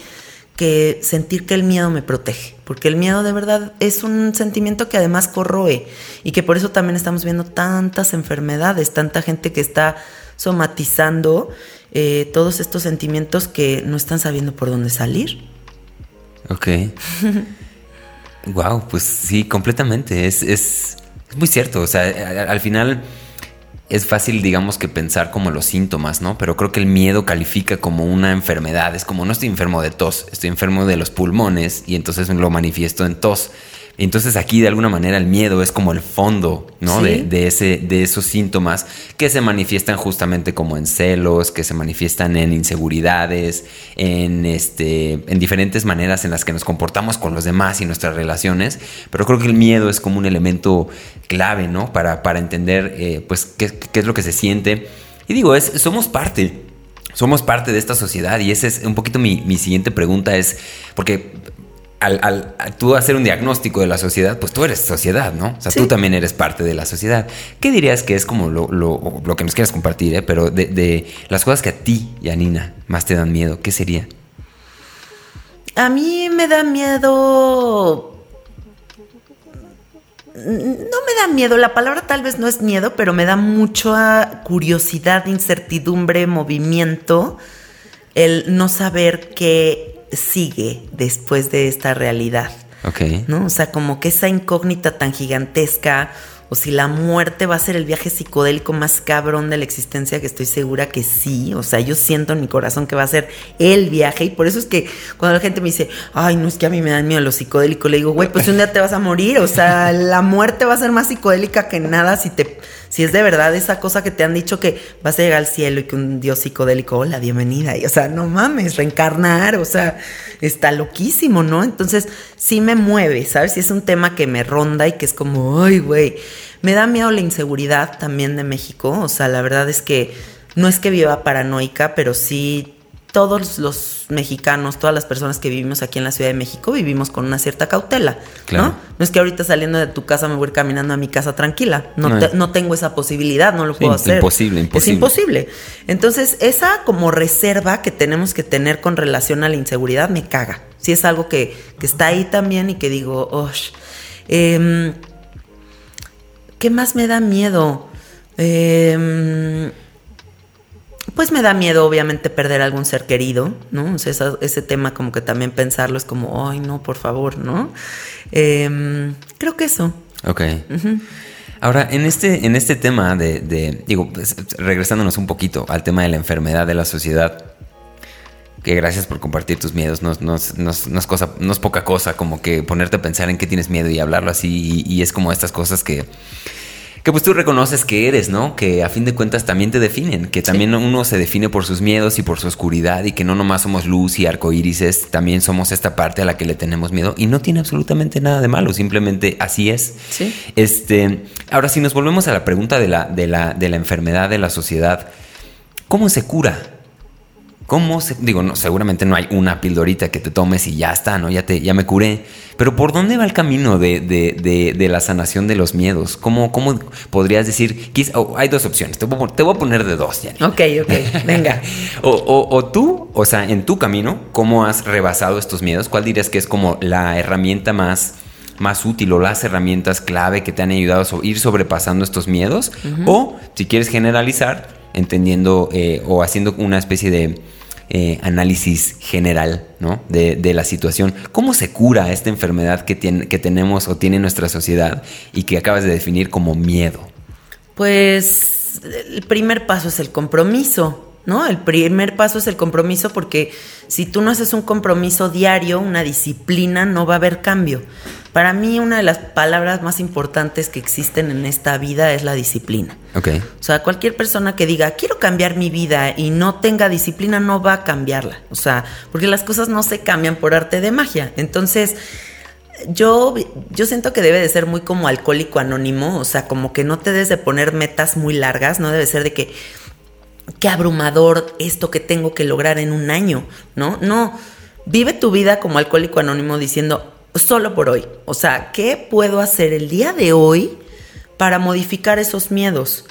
que sentir que el miedo me protege, porque el miedo de verdad es un sentimiento que además corroe y que por eso también estamos viendo tantas enfermedades, tanta gente que está somatizando eh, todos estos sentimientos que no están sabiendo por dónde salir. Ok. wow, pues sí, completamente. Es, es, es muy cierto. O sea, al final es fácil, digamos, que pensar como los síntomas, ¿no? Pero creo que el miedo califica como una enfermedad. Es como no estoy enfermo de tos, estoy enfermo de los pulmones y entonces lo manifiesto en tos. Entonces aquí de alguna manera el miedo es como el fondo, ¿no? De, ese, de esos síntomas que se manifiestan justamente como en celos, que se manifiestan en inseguridades, en, este, en diferentes maneras en las que nos comportamos con los demás y nuestras relaciones. Pero creo que el miedo es como un elemento clave, ¿no? Para, para entender, eh, pues, qué, es lo que se siente. Y digo, es, somos parte somos parte de esta sociedad y esa es un poquito mi, mi, siguiente pregunta es, porque al, tú hacer un diagnóstico de la sociedad, pues tú eres sociedad, ¿no? O sea, tú también eres parte de la sociedad. ¿Qué dirías que es como lo, que nos quieras compartir, eh? Pero de, las cosas que a ti, Yanina, más te dan miedo, ¿qué sería? A mí me da miedo... No me da miedo, la palabra tal vez no es miedo, pero me da mucha curiosidad, incertidumbre, movimiento, el no saber qué sigue después de esta realidad. Ok. ¿No? O sea, como que esa incógnita tan gigantesca, o si la muerte va a ser el viaje psicodélico más cabrón de la existencia, que estoy segura que sí. O sea, yo siento en mi corazón que va a ser el viaje. Y por eso es que cuando la gente me dice, ay, no es que a mí me dan miedo los psicodélicos, le digo, güey, pues un día te vas a morir. O sea, la muerte va a ser más psicodélica que nada si te si es de verdad esa cosa que te han dicho que vas a llegar al cielo y que un dios psicodélico, hola, bienvenida. Y, o sea, no mames, reencarnar, o sea, está loquísimo, ¿no? Entonces, sí me mueve, ¿sabes? Si es un tema que me ronda y que es como, ay, güey. Me da miedo la inseguridad también de México. O sea, la verdad es que no es que viva paranoica, pero sí todos los mexicanos, todas las personas que vivimos aquí en la Ciudad de México, vivimos con una cierta cautela, ¿no? No es que ahorita saliendo de tu casa me voy caminando a mi casa tranquila. No, no, tengo esa posibilidad, no lo puedo hacer. Imposible, imposible. Es imposible. Entonces, esa como reserva que tenemos que tener con relación a la inseguridad me caga. Si es algo que, está ahí también y que digo, oh, ¿qué más me da miedo? Eh, pues me da miedo obviamente perder algún ser querido, ¿no? O sea, ese tema como que también pensarlo es como, ay, no, por favor, ¿no? Em, creo que eso. Ok. Ahora, en este, en este tema de, digo, pues, regresándonos un poquito al tema de la enfermedad de la sociedad, que gracias por compartir tus miedos, no, no, es, cosa, no es poca cosa como que ponerte a pensar en qué tienes miedo y hablarlo así, y es como estas cosas que que pues tú reconoces que eres, ¿no? Que a fin de cuentas también te definen, que también uno se define por sus miedos y por su oscuridad y que no nomás somos luz y arcoírises, también somos esta parte a la que le tenemos miedo y no tiene absolutamente nada de malo, simplemente así es. Sí. Este, ahora si nos volvemos a la pregunta de la, de la, de la enfermedad de la sociedad, ¿cómo se cura? ¿Cómo se, digo, no, seguramente no hay una pildorita que te tomes y ya está, ¿no? Ya, te, ya me curé. Pero ¿por dónde va el camino de, la sanación de los miedos? ¿Cómo, cómo podrías decir? Oh, hay dos opciones, te voy, a poner de dos, ya. Ok, ok, venga. o, tú, o sea, en tu camino, ¿cómo has rebasado estos miedos? ¿Cuál dirías que es como la herramienta más más útil o las herramientas clave que te han ayudado a ir sobrepasando estos miedos. O si quieres generalizar, entendiendo eh, o haciendo una especie de eh, análisis general ¿no? de, la situación. ¿Cómo se cura esta enfermedad que, tiene, que tenemos o tiene nuestra sociedad y que acabas de definir como miedo? Pues el primer paso es el compromiso, ¿no? El primer paso es el compromiso porque si tú no haces un compromiso diario, una disciplina, no va a haber cambio. Para mí una de las palabras más importantes que existen en esta vida es la disciplina. Ok. O sea, cualquier persona que diga, quiero cambiar mi vida y no tenga disciplina, no va a cambiarla. O sea, porque las cosas no se cambian por arte de magia. Entonces, yo, yo siento que debe de ser muy como alcohólico anónimo, o sea, como que no te debes de poner metas muy largas, no debe ser de que, qué abrumador esto que tengo que lograr en un año, ¿no? No, vive tu vida como alcohólico anónimo diciendo, solo por hoy, o sea, ¿qué puedo hacer el día de hoy para modificar esos miedos?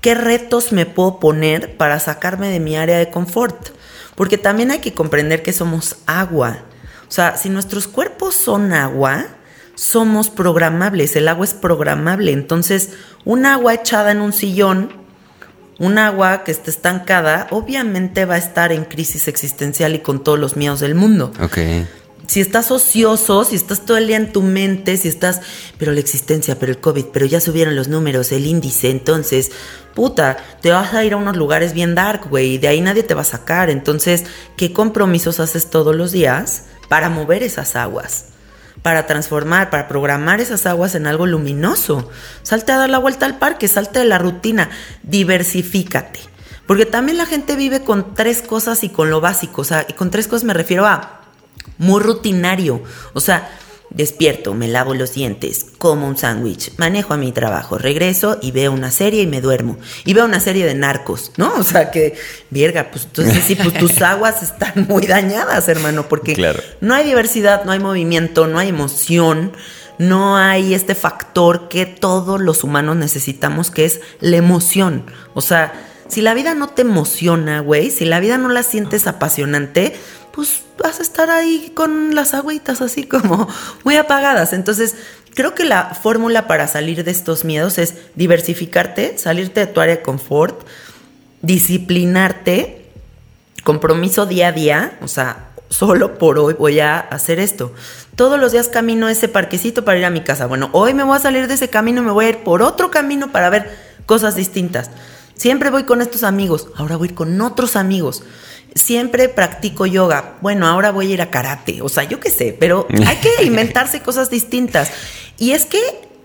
¿Qué retos me puedo poner para sacarme de mi área de confort? Porque también hay que comprender que somos agua. O sea, si nuestros cuerpos son agua, somos programables, el agua es programable. Entonces, un agua echada en un sillón, un agua que esté estancada, obviamente va a estar en crisis existencial y con todos los miedos del mundo. Ok. Si estás ocioso, si estás todo el día en tu mente, si estás, pero la existencia, pero el COVID, pero ya subieron los números, el índice, entonces, puta, te vas a ir a unos lugares bien dark, güey, y de ahí nadie te va a sacar. Entonces, ¿qué compromisos haces todos los días para mover esas aguas? Para transformar, para programar esas aguas en algo luminoso. Salte a dar la vuelta al parque, salte de la rutina, diversifícate. Porque también la gente vive con tres cosas y con lo básico. O sea, y con tres cosas me refiero a muy rutinario. O sea, despierto, me lavo los dientes, como un sándwich, manejo a mi trabajo, regreso y veo una serie y me duermo. Y veo una serie de narcos, ¿no? O sea que, vierga, pues entonces sí, pues tus aguas están muy dañadas, hermano, porque Claro. no hay diversidad, no hay movimiento, no hay emoción. No hay este factor que todos los humanos necesitamos, que es la emoción. O sea, si la vida no te emociona, güey, si la vida no la sientes apasionante, pues vas a estar ahí con las agüitas así como muy apagadas. Entonces, creo que la fórmula para salir de estos miedos es diversificarte, salirte de tu área de confort, disciplinarte, compromiso día a día, o sea, solo por hoy voy a hacer esto. Todos los días camino ese parquecito para ir a mi casa. Bueno, hoy me voy a salir de ese camino me voy a ir por otro camino para ver cosas distintas. Siempre voy con estos amigos, ahora voy con otros amigos. Siempre practico yoga. Bueno, ahora voy a ir a karate. O sea, yo qué sé, pero hay que inventarse cosas distintas. Y es que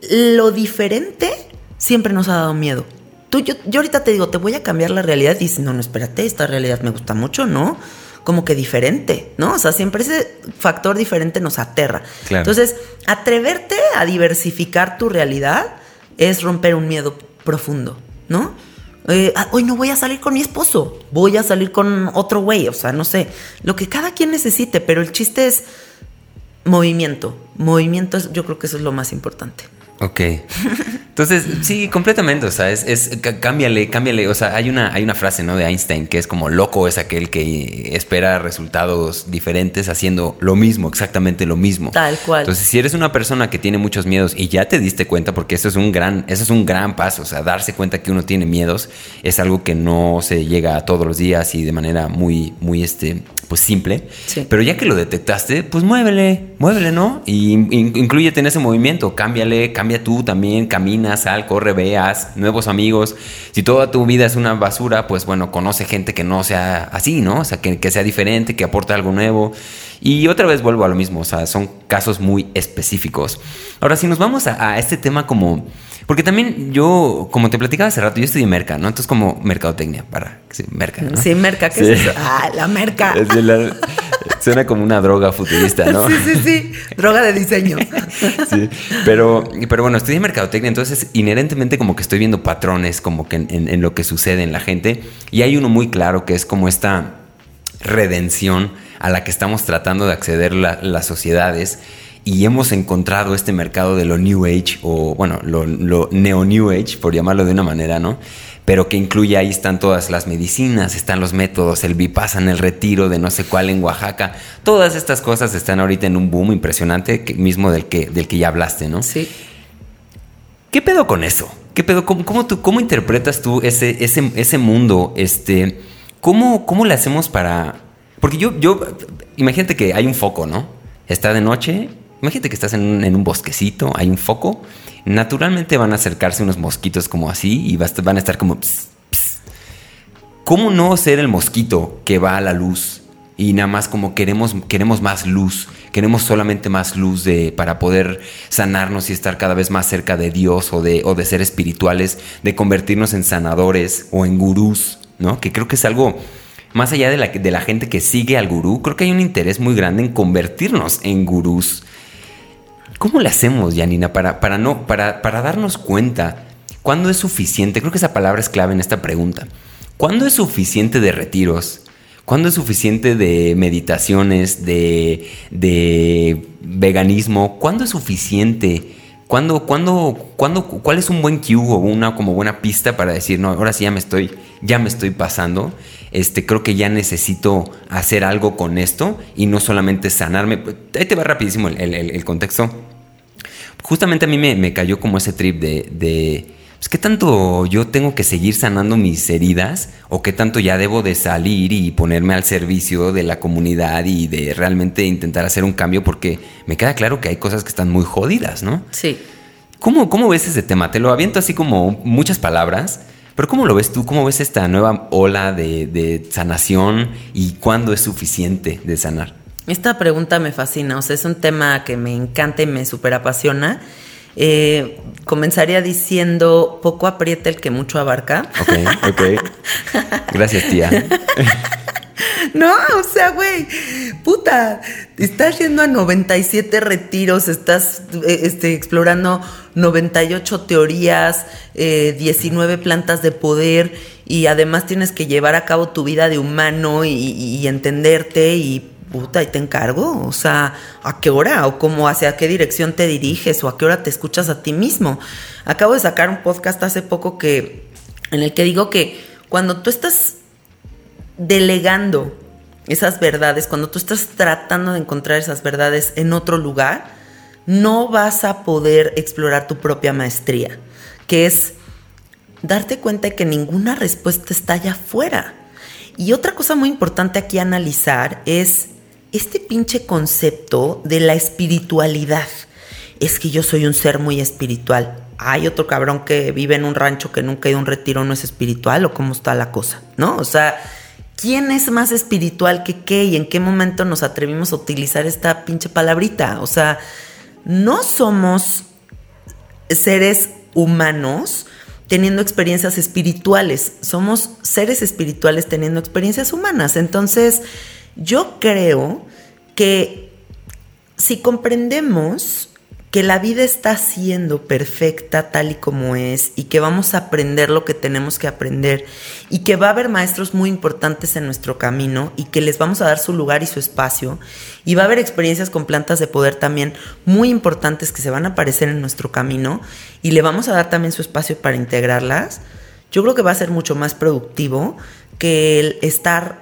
lo diferente siempre nos ha dado miedo. Tú, yo, yo ahorita te digo, te voy a cambiar la realidad y dices, no, no, espérate, esta realidad me gusta mucho, ¿no? Como que diferente, ¿no? O sea, siempre ese factor diferente nos aterra. Claro. Entonces, atreverte a diversificar tu realidad es romper un miedo profundo, ¿no? Eh, ah, hoy no voy a salir con mi esposo, voy a salir con otro güey, o sea, no sé, lo que cada quien necesite, pero el chiste es movimiento. Movimiento, es- yo creo que eso es lo más importante. Ok. Entonces, sí, completamente. O sea, es, es cá- cámbiale, cámbiale. O sea, hay una, hay una frase, ¿no? De Einstein que es como loco es aquel que espera resultados diferentes haciendo lo mismo, exactamente lo mismo. Tal cual. Entonces, si eres una persona que tiene muchos miedos y ya te diste cuenta, porque eso es un gran, eso es un gran paso. O sea, darse cuenta que uno tiene miedos es algo que no se llega a todos los días y de manera muy, muy este, pues simple. Sí. Pero ya que lo detectaste, pues muévele, muévele, ¿no? Y in- inclúyete en ese movimiento, cámbiale, tú también, camina, sal, corre, veas, nuevos amigos. Si toda tu vida es una basura, pues bueno, conoce gente que no sea así, ¿no? O sea, que, que sea diferente, que aporte algo nuevo. Y otra vez vuelvo a lo mismo, o sea, son casos muy específicos. Ahora, si nos vamos a, a este tema como... Porque también yo, como te platicaba hace rato, yo estudié merca, ¿no? Entonces como mercadotecnia para... Sí, merca, ¿no? Sí, merca, ¿qué Sí. es eso? Ah, la merca. Es de la- suena como una droga futurista, ¿no? Sí, sí, sí. Droga de diseño. Sí, pero, pero bueno, estudié mercadotecnia, entonces inherentemente como que estoy viendo patrones como que en, en- en lo que sucede en la gente y hay uno muy claro que es como esta redención a la que estamos tratando de acceder la- las sociedades y hemos encontrado este mercado de lo New Age o bueno, lo, lo Neo New Age por llamarlo de una manera, ¿no? Pero que incluye ahí están todas las medicinas, están los métodos, el Vipassana, el retiro de no sé cuál en Oaxaca. Todas estas cosas están ahorita en un boom impresionante, que, mismo del que, del que ya hablaste, ¿no? Sí. ¿Qué pedo con eso? ¿Qué pedo? ¿Cómo, cómo tú, cómo interpretas tú ese, ese, ese mundo? Este, ¿cómo, ¿Cómo le hacemos para...? Porque yo, yo, imagínate que hay un foco, ¿no? Está de noche, imagínate que estás en un, bosquecito, hay un foco. Naturalmente van a acercarse unos mosquitos como así y van a estar como... "Ps, ps". ¿cómo no ser el mosquito que va a la luz? Y nada más como queremos, queremos más luz, queremos solamente más luz de, para poder sanarnos y estar cada vez más cerca de Dios o de, o de ser espirituales, de convertirnos en sanadores o en gurús, ¿no? Que creo que es algo más allá de la, de la gente que sigue al gurú, creo que hay un interés muy grande en convertirnos en gurús. ¿Cómo le hacemos, Janina, para, para, no, para, para darnos cuenta cuándo es suficiente? Creo que esa palabra es clave en esta pregunta. ¿Cuándo es suficiente de retiros? ¿Cuándo es suficiente de meditaciones, de, de veganismo? ¿Cuándo es suficiente? ¿Cuándo, cuándo, cuándo, ¿Cuál es un buen cue o una como buena pista para decir, no, ahora sí ya me estoy, ya me estoy pasando? Este, creo que ya necesito hacer algo con esto y no solamente sanarme. Ahí te va rapidísimo el, contexto. Justamente a mí me, cayó como ese trip de, de pues, ¿qué tanto yo tengo que seguir sanando mis heridas? ¿O qué tanto ya debo de salir y ponerme al servicio de la comunidad y de realmente intentar hacer un cambio? Porque me queda claro que hay cosas que están muy jodidas, ¿no? Sí. ¿Cómo, cómo ves ese tema? Te lo aviento así como muchas palabras, pero ¿cómo lo ves tú? ¿Cómo ves esta nueva ola de, sanación y cuándo es suficiente de sanar? Esta pregunta me fascina, o sea, es un tema que me encanta y me súper apasiona. Eh, comenzaría diciendo, poco aprieta el que mucho abarca. Ok, ok. Gracias, tía. No, o sea, güey, puta, estás yendo a 97 retiros, estás eh, este, explorando 98 teorías, 19 eh, plantas de poder y además tienes que llevar a cabo tu vida de humano y, entenderte y puta, y te encargo, o sea, ¿a qué hora? ¿O cómo, hacia qué dirección te diriges? ¿O a qué hora te escuchas a ti mismo? Acabo de sacar un podcast hace poco que, en el que digo que cuando tú estás delegando esas verdades, cuando tú estás tratando de encontrar esas verdades en otro lugar, no vas a poder explorar tu propia maestría, que es darte cuenta de que ninguna respuesta está allá afuera. Y otra cosa muy importante aquí analizar es este pinche concepto de la espiritualidad. Es que yo soy un ser muy espiritual. Hay otro cabrón que vive en un rancho que nunca ha ido a un retiro, no es espiritual o cómo está la cosa, ¿no? O sea, ¿quién es más espiritual que qué y en qué momento nos atrevimos a utilizar esta pinche palabrita? O sea, no somos seres humanos teniendo experiencias espirituales, somos seres espirituales teniendo experiencias humanas. Entonces, yo creo que si comprendemos que la vida está siendo perfecta tal y como es y que vamos a aprender lo que tenemos que aprender y que va a haber maestros muy importantes en nuestro camino y que les vamos a dar su lugar y su espacio y va a haber experiencias con plantas de poder también muy importantes que se van a aparecer en nuestro camino y le vamos a dar también su espacio para integrarlas, yo creo que va a ser mucho más productivo que el estar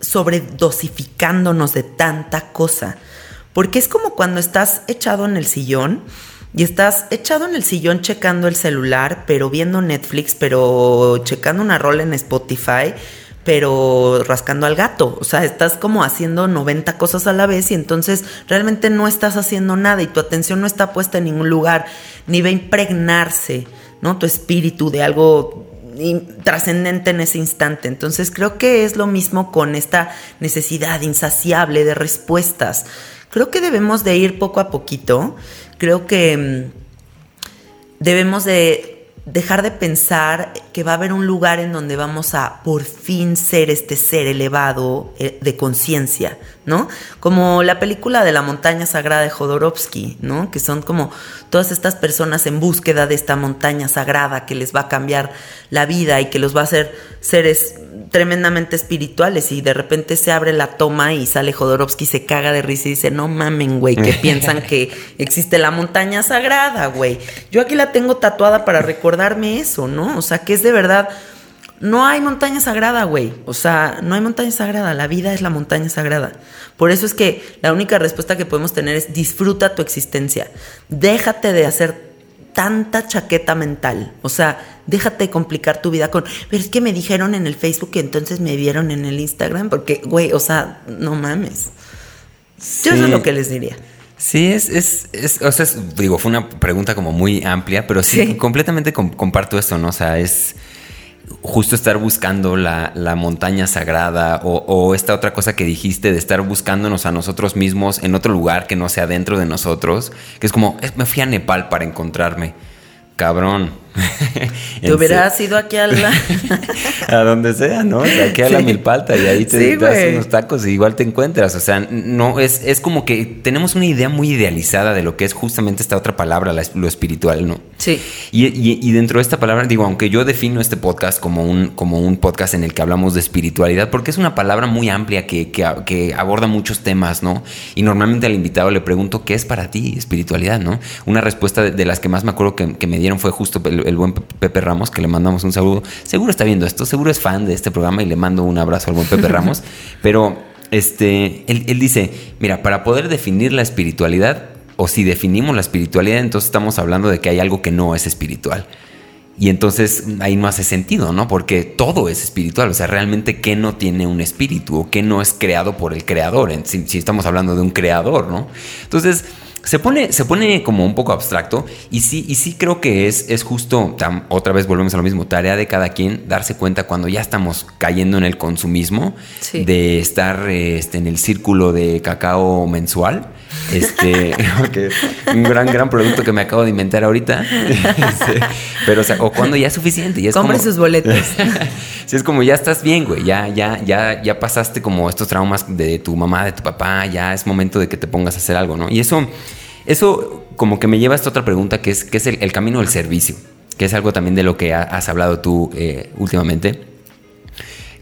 sobredosificándonos de tanta cosa. Porque es como cuando estás echado en el sillón y estás echado en el sillón checando el celular, pero viendo Netflix, pero checando una rola en Spotify, pero rascando al gato. O sea, estás como haciendo 90 cosas a la vez y entonces realmente no estás haciendo nada y tu atención no está puesta en ningún lugar, ni va a impregnarse, ¿no? Tu espíritu de algo trascendente en ese instante. Entonces creo que es lo mismo con esta necesidad insaciable de respuestas Creo que debemos de ir poco a poquito. Creo que mm, debemos de dejar de pensar que va a haber un lugar en donde vamos a por fin ser este ser elevado eh, de conciencia, ¿no? Como la película de la montaña sagrada de Jodorowsky, ¿no? Que son como todas estas personas en búsqueda de esta montaña sagrada que les va a cambiar la vida y que los va a hacer seres tremendamente espirituales y de repente se abre la toma y sale Jodorowsky, se caga de risa y dice, no mamen, güey, que piensan que existe la montaña sagrada, güey. Yo aquí la tengo tatuada para recordarme eso, ¿no? O sea, que es de verdad, no hay montaña sagrada, güey. O sea, no hay montaña sagrada, la vida es la montaña sagrada. Por eso es que la única respuesta que podemos tener es disfruta tu existencia. Déjate de hacer tanta chaqueta mental. O sea, déjate complicar tu vida con, pero es que me dijeron en el Facebook y entonces me vieron en el Instagram, porque, güey, o sea, no mames. Yo eso es lo que les diría. Sí, es, es, es, o sea, digo, fue una pregunta como muy amplia, pero sí, completamente comparto eso, ¿no? O sea, es justo estar buscando la, montaña sagrada o, esta otra cosa que dijiste de estar buscándonos a nosotros mismos en otro lugar que no sea dentro de nosotros, que es como, me fui a Nepal para encontrarme. Cabrón. Te hubieras ido aquí a la... a donde sea, ¿no? aquí a la milpalta y ahí te das unos tacos y igual te encuentras. O sea, no, es, es como que tenemos una idea muy idealizada de lo que es justamente esta otra palabra, lo espiritual, ¿no? Sí. Y, dentro de esta palabra, digo, aunque yo defino este podcast como un, como un podcast en el que hablamos de espiritualidad, porque es una palabra muy amplia que, que, aborda muchos temas, ¿no? Y normalmente al invitado le pregunto, ¿qué es para ti espiritualidad, no? Una respuesta de, las que más me acuerdo que, que me dieron fue justo el, buen Pepe Ramos, que le mandamos un saludo. Seguro está viendo esto, seguro es fan de este programa y le mando un abrazo al buen Pepe Ramos. Pero este, él, dice, mira, para poder definir la espiritualidad, o si definimos la espiritualidad, entonces estamos hablando de que hay algo que no es espiritual. Y entonces ahí no hace sentido, ¿no? Porque todo es espiritual. O sea, realmente, ¿qué no tiene un espíritu? ¿O qué no es creado por el creador? Si, si estamos hablando de un creador, ¿no? Entonces, se pone, se pone como un poco abstracto y sí, y sí creo que es, es justo, otra vez volvemos a lo mismo, tarea de cada quien darse cuenta cuando ya estamos cayendo en el consumismo, de estar este, en el círculo de cacao mensual. Este, un gran, gran producto que me acabo de inventar ahorita. Este, pero, o, sea, o cuando ya es suficiente. Ya es Compre sus boletos. si es como ya estás bien, güey. Ya, ya, ya, ya pasaste como estos traumas de tu mamá, de tu papá. Ya es momento de que te pongas a hacer algo, ¿no? Y eso eso como que me lleva a esta otra pregunta que es, que es el, camino del servicio, que es algo también de lo que has hablado tú eh, últimamente.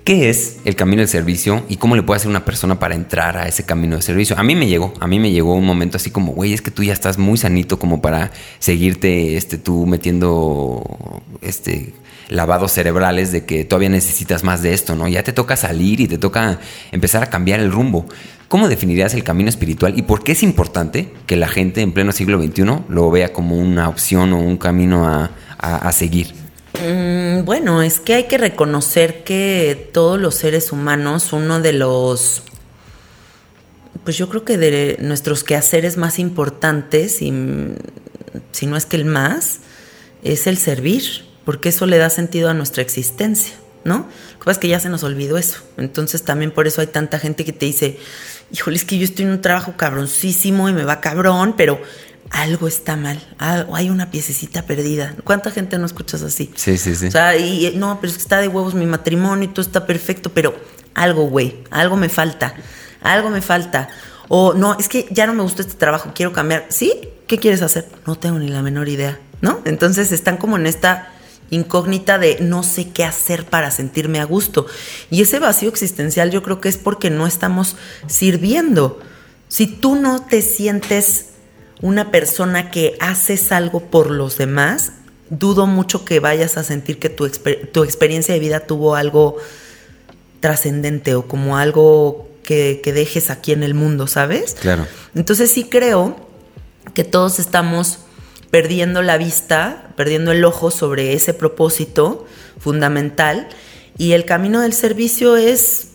¿Qué es el camino del servicio y cómo le puede hacer una persona para entrar a ese camino de servicio? A mí me llegó, a mí me llegó un momento así como, güey, es que tú ya estás muy sanito como para seguirte, este, tú metiendo, este, lavados cerebrales de que todavía necesitas más de esto, ¿no? Ya te toca salir y te toca empezar a cambiar el rumbo. ¿Cómo definirías el camino espiritual y por qué es importante que la gente en pleno siglo XXI lo vea como una opción o un camino a, seguir? Mm, bueno, es que hay que reconocer que todos los seres humanos, uno de los, pues yo creo que de nuestros quehaceres más importantes, y, si no es que el más, es el servir, porque eso le da sentido a nuestra existencia, ¿no? Lo que pasa es que ya se nos olvidó eso. Entonces también por eso hay tanta gente que te dice, híjole, es que yo estoy en un trabajo cabroncísimo y me va cabrón, pero algo está mal, hay una piececita perdida. ¿Cuánta gente no escuchas así? Sí, sí, sí. O sea, y no, pero es que está de huevos mi matrimonio y todo está perfecto, pero algo, güey, algo me falta, algo me falta. O no, es que ya no me gusta este trabajo, quiero cambiar. ¿Sí? ¿Qué quieres hacer? No tengo ni la menor idea, ¿no? Entonces están como en esta incógnita de no sé qué hacer para sentirme a gusto. Y ese vacío existencial yo creo que es porque no estamos sirviendo. Si tú no te sientes una persona que haces algo por los demás, dudo mucho que vayas a sentir que tu, experiencia de vida tuvo algo trascendente o como algo que, que dejes aquí en el mundo, ¿sabes? Claro. Entonces sí creo que todos estamos perdiendo la vista, perdiendo el ojo sobre ese propósito fundamental. Y el camino del servicio es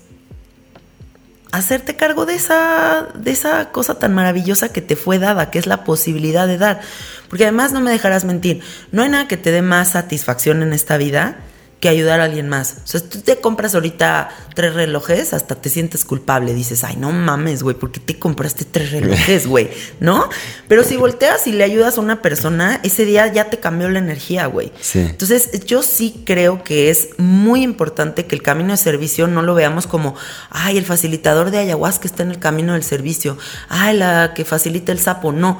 hacerte cargo de esa, de esa cosa tan maravillosa que te fue dada, que es la posibilidad de dar. Porque además no me dejarás mentir, no hay nada que te dé más satisfacción en esta vida que ayudar a alguien más. O sea, si tú te compras ahorita tres relojes, hasta te sientes culpable. Dices, ay, no mames, güey, ¿por qué te compraste tres relojes, güey? ¿No? Pero si volteas y le ayudas a una persona, ese día ya te cambió la energía, güey. Sí. Entonces, yo sí creo que es muy importante que el camino de servicio no lo veamos como, ay, el facilitador de ayahuasca está en el camino del servicio, ay, la que facilita el sapo. No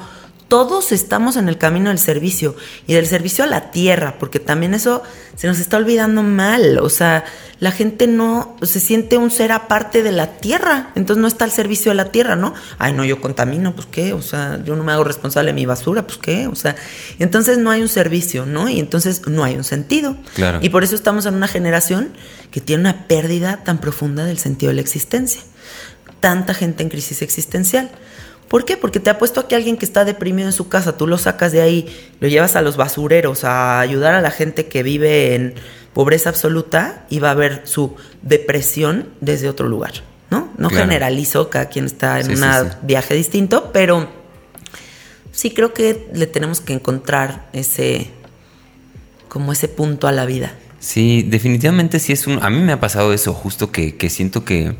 todos estamos en el camino del servicio y del servicio a la tierra, porque también eso se nos está olvidando mal. O sea, la gente no se siente un ser aparte de la tierra, entonces no está al servicio de la tierra, ¿no? Ay, no, yo contamino, pues qué, o sea, yo no me hago responsable de mi basura, pues qué, o sea, entonces no hay un servicio, ¿no? Y entonces no hay un sentido. Claro. Y por eso estamos en una generación que tiene una pérdida tan profunda del sentido de la existencia. Tanta gente en crisis existencial. ¿Por qué? Porque te ha puesto aquí alguien que está deprimido en su casa, tú lo sacas de ahí, lo llevas a los basureros, a ayudar a la gente que vive en pobreza absoluta y va a ver su depresión desde otro lugar, ¿no? No generalizo, cada quien está en un viaje distinto, pero sí creo que le tenemos que encontrar ese, como ese punto a la vida. Sí, definitivamente sí es un... A mí me ha pasado eso, justo que, que siento que,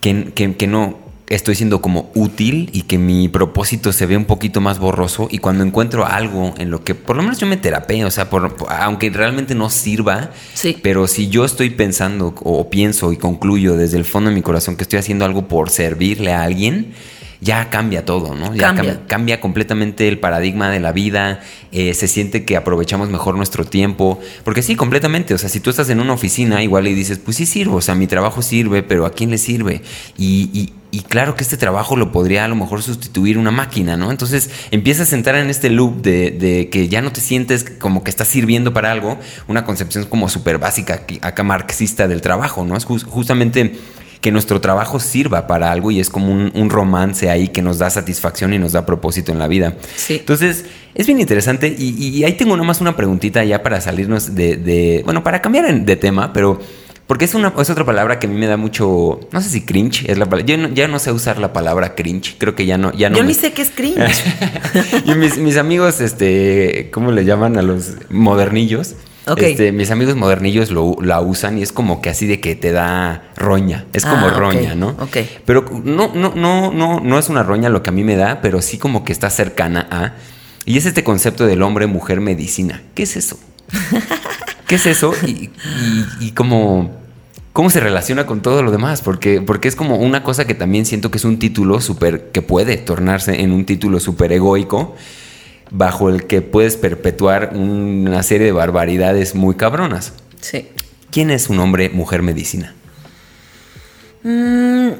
que, que, que no estoy siendo como útil y que mi propósito se ve un poquito más borroso y cuando encuentro algo en lo que por lo menos yo me terapeo, o sea, por, aunque realmente no sirva, Sí. pero si yo estoy pensando o pienso y concluyo desde el fondo de mi corazón que estoy haciendo algo por servirle a alguien, ya cambia todo, ¿no? Ya Cambia. cambia, cambia completamente el paradigma de la vida, eh, se siente que aprovechamos mejor nuestro tiempo, porque sí, completamente, o sea, si tú estás en una oficina igual y dices, pues sí sirvo, o sea, mi trabajo sirve, pero ¿a quién le sirve? Y, y- y claro que este trabajo lo podría a lo mejor sustituir una máquina, ¿no? Entonces empiezas a entrar en este loop de, de que ya no te sientes como que estás sirviendo para algo, una concepción como súper básica, acá marxista del trabajo, ¿no? Es jus- justamente que nuestro trabajo sirva para algo y es como un, un romance ahí que nos da satisfacción y nos da propósito en la vida. Sí. Entonces, es bien interesante y, y ahí tengo nomás una preguntita ya para salirnos de, de- bueno, para cambiar en- de tema, pero porque es, una, es otra palabra que a mí me da mucho, no sé si cringe es la palabra, yo no- ya no sé usar la palabra cringe, creo que ya no, ya no Yo me- ni sé qué es cringe. y mis, mis amigos, este, ¿cómo le llaman a los modernillos? Ok. Este, mis amigos modernillos lo, la usan y es como que así de que te da roña. Es como Ah, ok, roña, ¿no? ok. Pero no, no, no, no, no es una roña lo que a mí me da, pero sí como que está cercana a. Y es este concepto del hombre, mujer, medicina. ¿Qué es eso? ¿Qué es eso? Y, y, y cómo, cómo se relaciona con todo lo demás. Porque, porque es como una cosa que también siento que es un título súper, que puede tornarse en un título súper egoico, bajo el que puedes perpetuar una serie de barbaridades muy cabronas. Sí. ¿Quién es un hombre, mujer, medicina? Mm,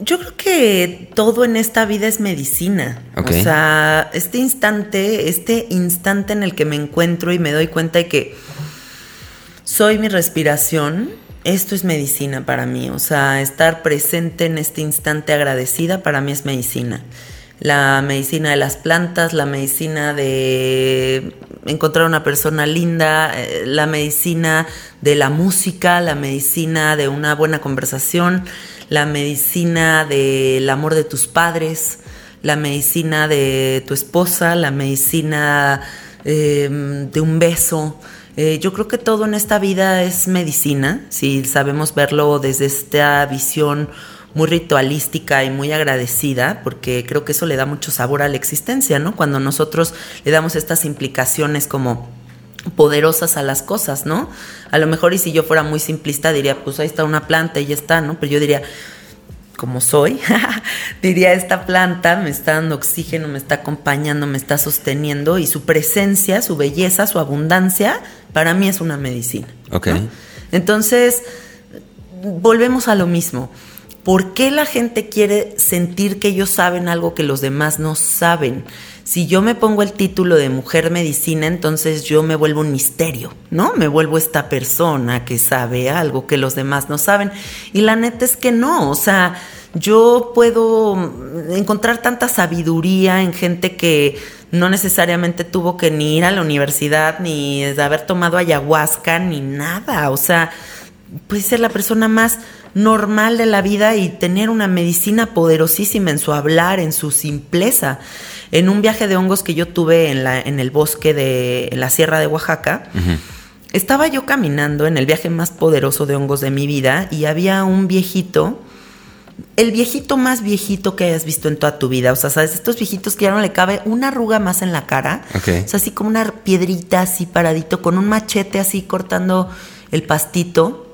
yo creo que todo en esta vida es medicina. O sea, este instante, este instante en el que me encuentro y me doy cuenta de que soy mi respiración, esto es medicina para mí. O sea, estar presente en este instante agradecida para mí es medicina. La medicina de las plantas, la medicina de encontrar una persona linda, eh, la medicina de la música, la medicina de una buena conversación, la medicina del amor de tus padres, la medicina de tu esposa, la medicina eh, de un beso. Eh, yo creo que todo en esta vida es medicina, si sabemos verlo desde esta visión muy ritualística y muy agradecida, porque creo que eso le da mucho sabor a la existencia, ¿no? Cuando nosotros le damos estas implicaciones como poderosas a las cosas, ¿no? A lo mejor y si yo fuera muy simplista diría, pues ahí está una planta y ya está, ¿no? Pero yo diría, como soy, diría esta planta me está dando oxígeno, me está acompañando, me está sosteniendo y su presencia, su belleza, su abundancia, para mí es una medicina. Ok. ¿no? Entonces, volvemos a lo mismo. ¿Por qué la gente quiere sentir que ellos saben algo que los demás no saben? Si yo me pongo el título de mujer medicina, entonces yo me vuelvo un misterio, ¿no? Me vuelvo esta persona que sabe algo que los demás no saben. Y la neta es que no, o sea, yo puedo encontrar tanta sabiduría en gente que no necesariamente tuvo que ni ir a la universidad, ni haber tomado ayahuasca, ni nada. O sea, puede ser la persona más normal de la vida y tener una medicina poderosísima en su hablar, en su simpleza. En un viaje de hongos que yo tuve en, la, en el bosque de en la Sierra de Oaxaca, estaba yo caminando en el viaje más poderoso de hongos de mi vida y había un viejito, el viejito más viejito que hayas visto en toda tu vida. O sea, ¿sabes? Estos viejitos que ya no le cabe una arruga más en la cara. Ok. O sea, así como una piedrita así paradito, con un machete así cortando el pastito.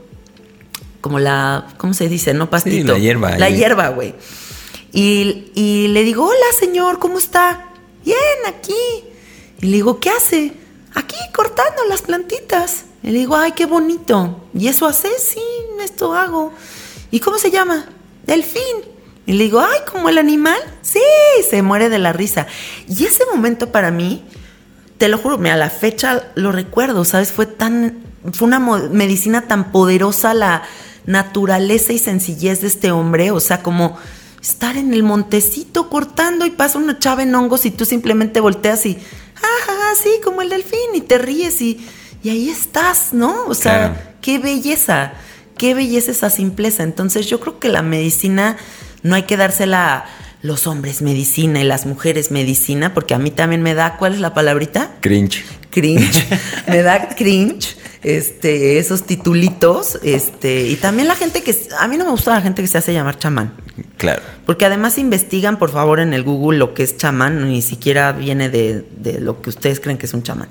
Como la, ¿cómo se dice? No pastito. la hierba La hierba, güey. Y, y le digo, hola señor, ¿cómo está? Bien, aquí. Y le digo, ¿qué hace? Aquí cortando las plantitas. Y le digo, ay, qué bonito. ¿Y eso hace? Sí, esto hago. ¿Y cómo se llama? Delfín. Y le digo, ay, como el animal. Sí, se muere de la risa. Y ese momento para mí, te lo juro, a la fecha lo recuerdo, ¿sabes? Fue tan, fue una medicina tan poderosa la naturaleza y sencillez de este hombre, o sea, como estar en el montecito cortando y pasa una chava en hongos y tú simplemente volteas y, ajá, sí, como el delfín, y te ríes y, y ahí estás, ¿no? O sea, Claro. qué belleza, qué belleza esa simpleza. Entonces yo creo que la medicina no hay que dársela a los hombres medicina y las mujeres medicina, porque a mí también me da, ¿cuál es la palabrita? Cringe. Cringe. me da cringe este, esos titulitos, este, y también la gente que, a mí no me gusta la gente que se hace llamar chamán. Claro. Porque además investigan, por favor, en el Google lo que es chamán, ni siquiera viene de, de lo que ustedes creen que es un chamán.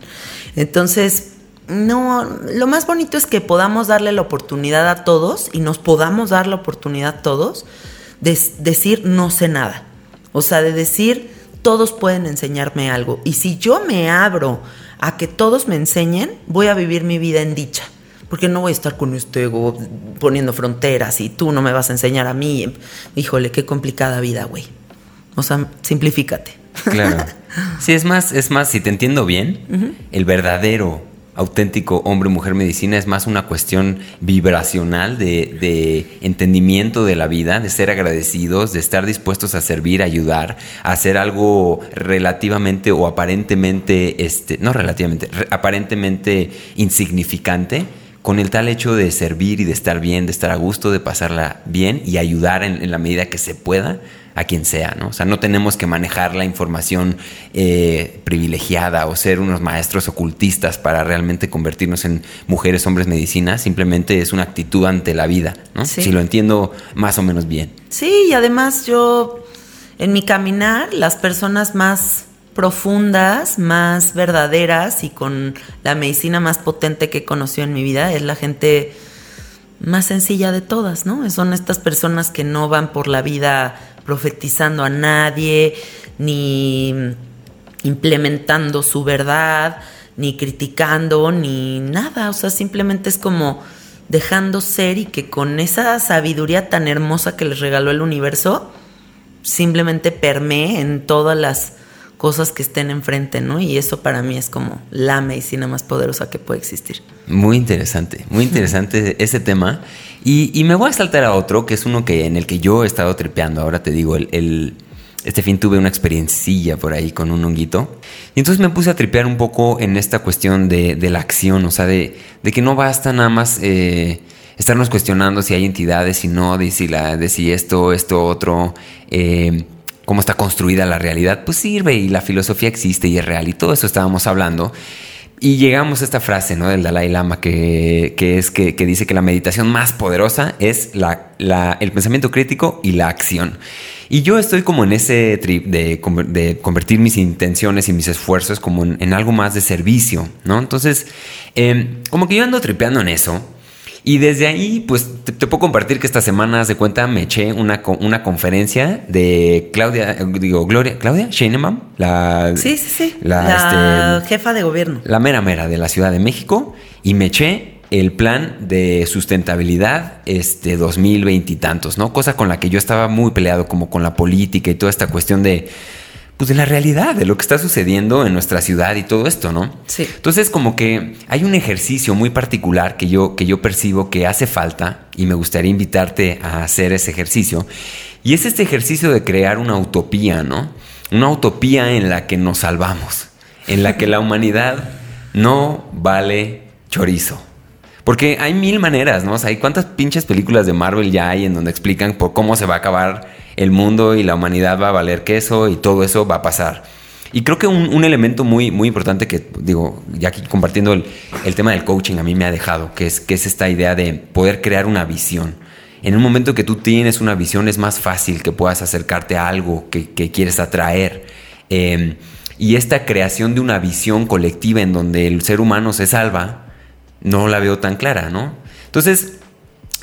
Entonces, no, lo más bonito es que podamos darle la oportunidad a todos y nos podamos dar la oportunidad a todos de decir no sé nada. O sea, de decir todos pueden enseñarme algo. Y si yo me abro a que todos me enseñen, voy a vivir mi vida en dicha. Porque no voy a estar con este ego poniendo fronteras y tú no me vas a enseñar a mí. Híjole, qué complicada vida, güey. O sea, simplifícate. Claro. Sí, es más, es más, si te entiendo bien, el verdadero auténtico hombre mujer medicina es más una cuestión vibracional de, entendimiento de la vida, de ser agradecidos, de estar dispuestos a servir, ayudar, a hacer algo relativamente o aparentemente, este, no relativamente, aparentemente insignificante con el tal hecho de servir y de estar bien, de estar a gusto, de pasarla bien y ayudar en la medida que se pueda a quien sea, ¿no? O sea, no tenemos que manejar la información eh, privilegiada o ser unos maestros ocultistas para realmente convertirnos en mujeres, hombres, medicina, simplemente es una actitud ante la vida, ¿no? Si lo entiendo más o menos bien. Sí, y además yo, en mi caminar, las personas más profundas, más verdaderas y con la medicina más potente que he conocido en mi vida es la gente más sencilla de todas, ¿no? Son estas personas que no van por la vida profetizando a nadie, ni implementando su verdad, ni criticando, ni nada. O sea, simplemente es como dejando ser y que con esa sabiduría tan hermosa que les regaló el universo, simplemente permee en todas las cosas que estén enfrente, ¿no? Y eso para mí es como la medicina más poderosa que puede existir. Muy interesante, muy interesante ese tema. Y, me voy a saltar a otro, que es uno que en el que yo he estado tripeando. Ahora te digo, el, este fin tuve una experiencia por ahí con un honguito. Y entonces me puse a tripear un poco en esta cuestión de, la acción, o sea, de, que no basta nada más eh, estarnos cuestionando si hay entidades, si no, de de si esto, esto, otro. Eh, cómo está construida la realidad, pues sirve y la filosofía existe y es real y todo eso estábamos hablando. Y llegamos a esta frase ¿no? del Dalai Lama que, es que, dice que la meditación más poderosa es la, el pensamiento crítico y la acción. Y yo estoy como en ese trip de, convertir mis intenciones y mis esfuerzos como en, algo más de servicio, ¿no? Entonces, em, como que yo ando tripeando en eso. Y desde ahí, pues te, puedo compartir que esta semana, de cuenta, me eché una, una conferencia de Claudia, digo, Gloria, Claudia Sheinemann, la. Sí, sí, sí. La, este, jefa de gobierno. La mera mera de la Ciudad de México. Y me eché el plan de sustentabilidad este 2020 y tantos, ¿no? Cosa con la que yo estaba muy peleado, como con la política y toda esta cuestión de pues de la realidad, de lo que está sucediendo en nuestra ciudad y todo esto, ¿no? Sí. Entonces, como que hay un ejercicio muy particular que yo, que yo percibo que hace falta y me gustaría invitarte a hacer ese ejercicio. Y es este ejercicio de crear una utopía, ¿no? Una utopía en la que nos salvamos, en la que la humanidad no vale chorizo. Porque hay mil maneras, ¿no? O sea, hay cuántas pinches películas de Marvel ya hay en donde explican por cómo se va a acabar el mundo y la humanidad va a valer queso y todo eso va a pasar. Y creo que un, elemento muy, muy importante que, digo, ya aquí compartiendo el, tema del coaching a mí me ha dejado, que es, que es esta idea de poder crear una visión. En un momento que tú tienes una visión es más fácil que puedas acercarte a algo que, quieres atraer. Em, y esta creación de una visión colectiva en donde el ser humano se salva, no la veo tan clara, ¿no? Entonces,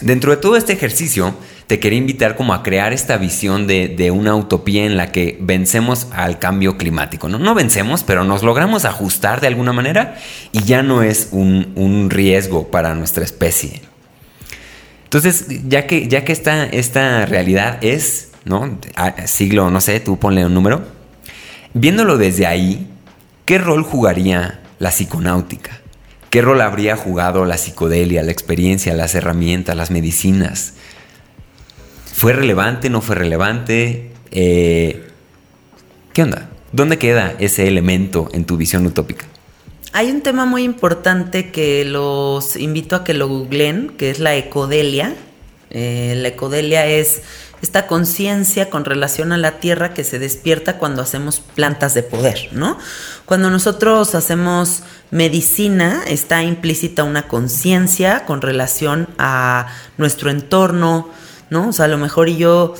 dentro de todo este ejercicio, te quería invitar como a crear esta visión de, una utopía en la que vencemos al cambio climático. ¿no? no vencemos, pero nos logramos ajustar de alguna manera y ya no es un, riesgo para nuestra especie. Entonces, ya que, ya que esta, esta realidad es, ¿no? siglo, no sé, tú ponle un número. Viéndolo desde ahí, ¿qué rol jugaría la psiconáutica? ¿Qué rol habría jugado la psicodelia, la experiencia, las herramientas, las medicinas? ¿Fue relevante? ¿No fue relevante? Eh, ¿Qué onda? ¿Dónde queda ese elemento en tu visión utópica? Hay un tema muy importante que los invito a que lo googleen, que es la ecodelia. Eh, la ecodelia es esta conciencia con relación a la tierra que se despierta cuando hacemos plantas de poder, ¿no? Cuando nosotros hacemos medicina, está implícita una conciencia con relación a nuestro entorno, ¿no? O sea, a lo mejor yo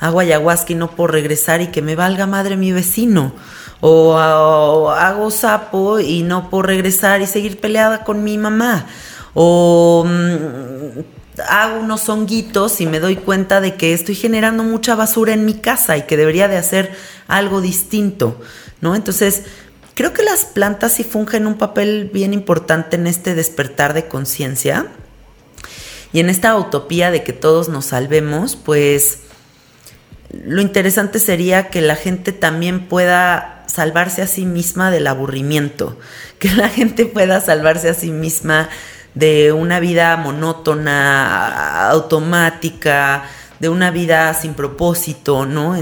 hago ayahuasca y no puedo regresar y que me valga madre mi vecino. O, hago sapo y no puedo regresar y seguir peleada con mi mamá. O mm, hago unos honguitos y me doy cuenta de que estoy generando mucha basura en mi casa y que debería de hacer algo distinto, ¿no? Entonces, creo que las plantas sí fungen un papel bien importante en este despertar de conciencia y en esta utopía de que todos nos salvemos, pues lo interesante sería que la gente también pueda salvarse a sí misma del aburrimiento, que la gente pueda salvarse a sí misma de una vida monótona, automática, de una vida sin propósito, ¿no?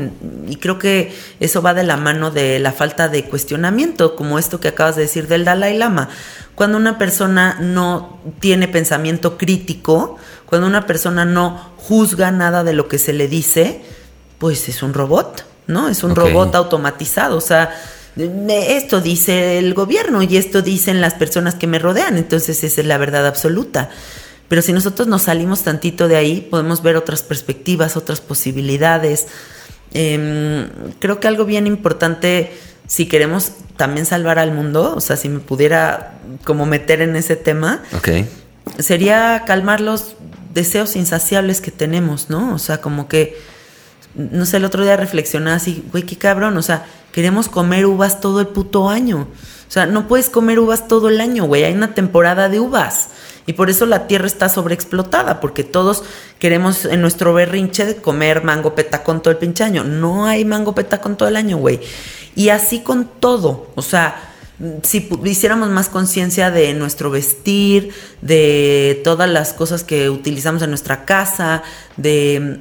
y creo que eso va de la mano de la falta de cuestionamiento, como esto que acabas de decir del Dalai Lama. Cuando una persona no tiene pensamiento crítico, cuando una persona no juzga nada de lo que se le dice, pues es un robot, ¿no? Es un robot automatizado, o sea, esto dice el gobierno y esto dicen las personas que me rodean, entonces esa es la verdad absoluta. Pero si nosotros nos salimos tantito de ahí, podemos ver otras perspectivas, otras posibilidades. Em, creo que algo bien importante, si queremos también salvar al mundo, o sea, si me pudiera como meter en ese tema, sería calmar los deseos insaciables que tenemos, ¿no? O sea, como que, no sé, el otro día reflexionaba así, güey, qué cabrón, o sea, Queremos comer uvas todo el puto año. O sea, no puedes comer uvas todo el año, güey. Hay una temporada de uvas. Y por eso la tierra está sobreexplotada, porque todos queremos en nuestro berrinche comer mango petacón todo el pinche año. No hay mango petacón todo el año, güey. Y así con todo. O sea, si hiciéramos más conciencia de nuestro vestir, de todas las cosas que utilizamos en nuestra casa, de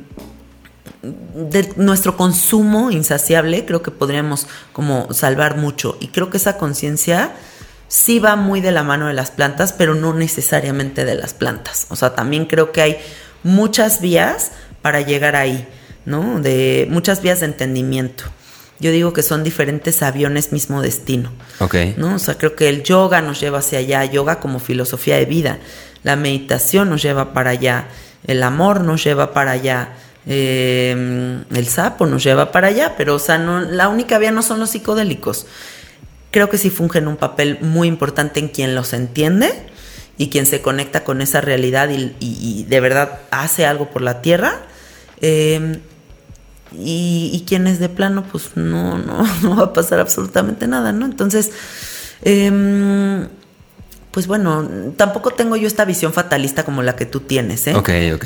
de nuestro consumo insaciable, creo que podríamos como salvar mucho. Y creo que esa conciencia sí va muy de la mano de las plantas, pero no necesariamente de las plantas. O sea, también creo que hay muchas vías para llegar ahí, ¿no? De muchas vías de entendimiento. Yo digo que son diferentes aviones mismo destino. Ok. ¿no? O sea, creo que el yoga nos lleva hacia allá, yoga como filosofía de vida. La meditación nos lleva para allá. El amor nos lleva para allá eh, el sapo nos lleva para allá, pero o sea, no, la única vía no son los psicodélicos. Creo que sí fungen un papel muy importante en quien los entiende y quien se conecta con esa realidad y, de verdad hace algo por la tierra. Eh, y, quienes de plano, pues no, no, no va a pasar absolutamente nada, ¿no? Entonces, eh, pues bueno, tampoco tengo yo esta visión fatalista como la que tú tienes, ¿eh? Ok, ok.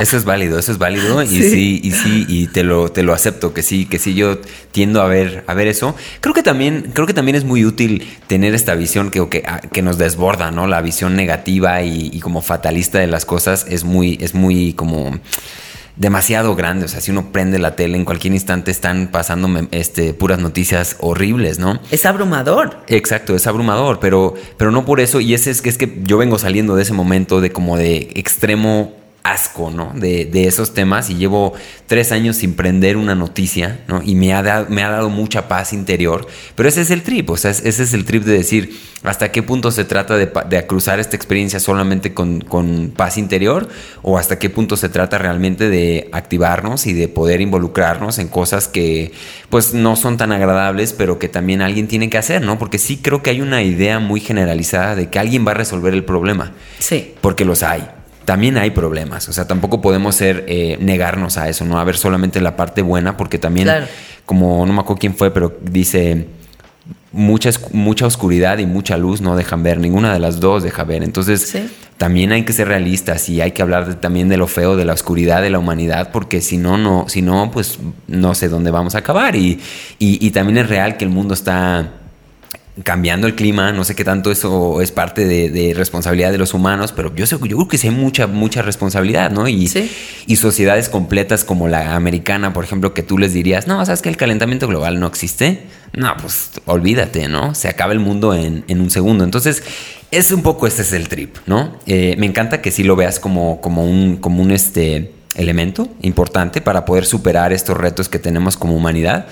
Eso es válido, eso es válido. Y sí, y sí, y te lo, te lo acepto, que sí, que sí, yo tiendo a ver, a ver eso. Creo que también, creo que también es muy útil tener esta visión que, que, ah, que nos desborda, ¿no? La visión negativa y, y como fatalista de las cosas es muy, es muy como demasiado grande. O sea, si uno prende la tele, en cualquier instante están pasando este, puras noticias horribles, ¿no? Es abrumador. Exacto, es abrumador, pero, pero no por eso. Y ese es que es que yo vengo saliendo de ese momento de como de extremo asco, ¿no? De, de, esos temas y llevo tres años sin prender una noticia, ¿no? Y me ha, me ha dado mucha paz interior. Pero ese es el trip, o sea, ese es el trip de decir hasta qué punto se trata de, de cruzar esta experiencia solamente con, con, paz interior o hasta qué punto se trata realmente de activarnos y de poder involucrarnos en cosas que pues no son tan agradables, pero que también alguien tiene que hacer, ¿no? Porque sí creo que hay una idea muy generalizada de que alguien va a resolver el problema. Sí. Porque los hay también hay problemas. O sea, tampoco podemos ser eh, negarnos a eso, ¿no? A ver solamente la parte buena, porque también, como no me acuerdo quién fue, pero dice mucha, mucha oscuridad y mucha luz no dejan ver, ninguna de las dos deja ver. Entonces, también hay que ser realistas y hay que hablar también de lo feo, de la oscuridad de la humanidad, porque si no, no, si no, pues no sé dónde vamos a acabar. y, y también es real que el mundo está cambiando el clima, no sé qué tanto eso es parte de, responsabilidad de los humanos, pero yo, sé, yo creo que sí hay mucha, mucha responsabilidad, ¿no? Y, y sociedades completas como la americana, por ejemplo, que tú les dirías, no, ¿sabes que el calentamiento global no existe? No, pues olvídate, ¿no? Se acaba el mundo en, en un segundo. Entonces, es un poco este es el trip, ¿no? Eh, me encanta que sí lo veas como, como un, como un este, elemento importante para poder superar estos retos que tenemos como humanidad.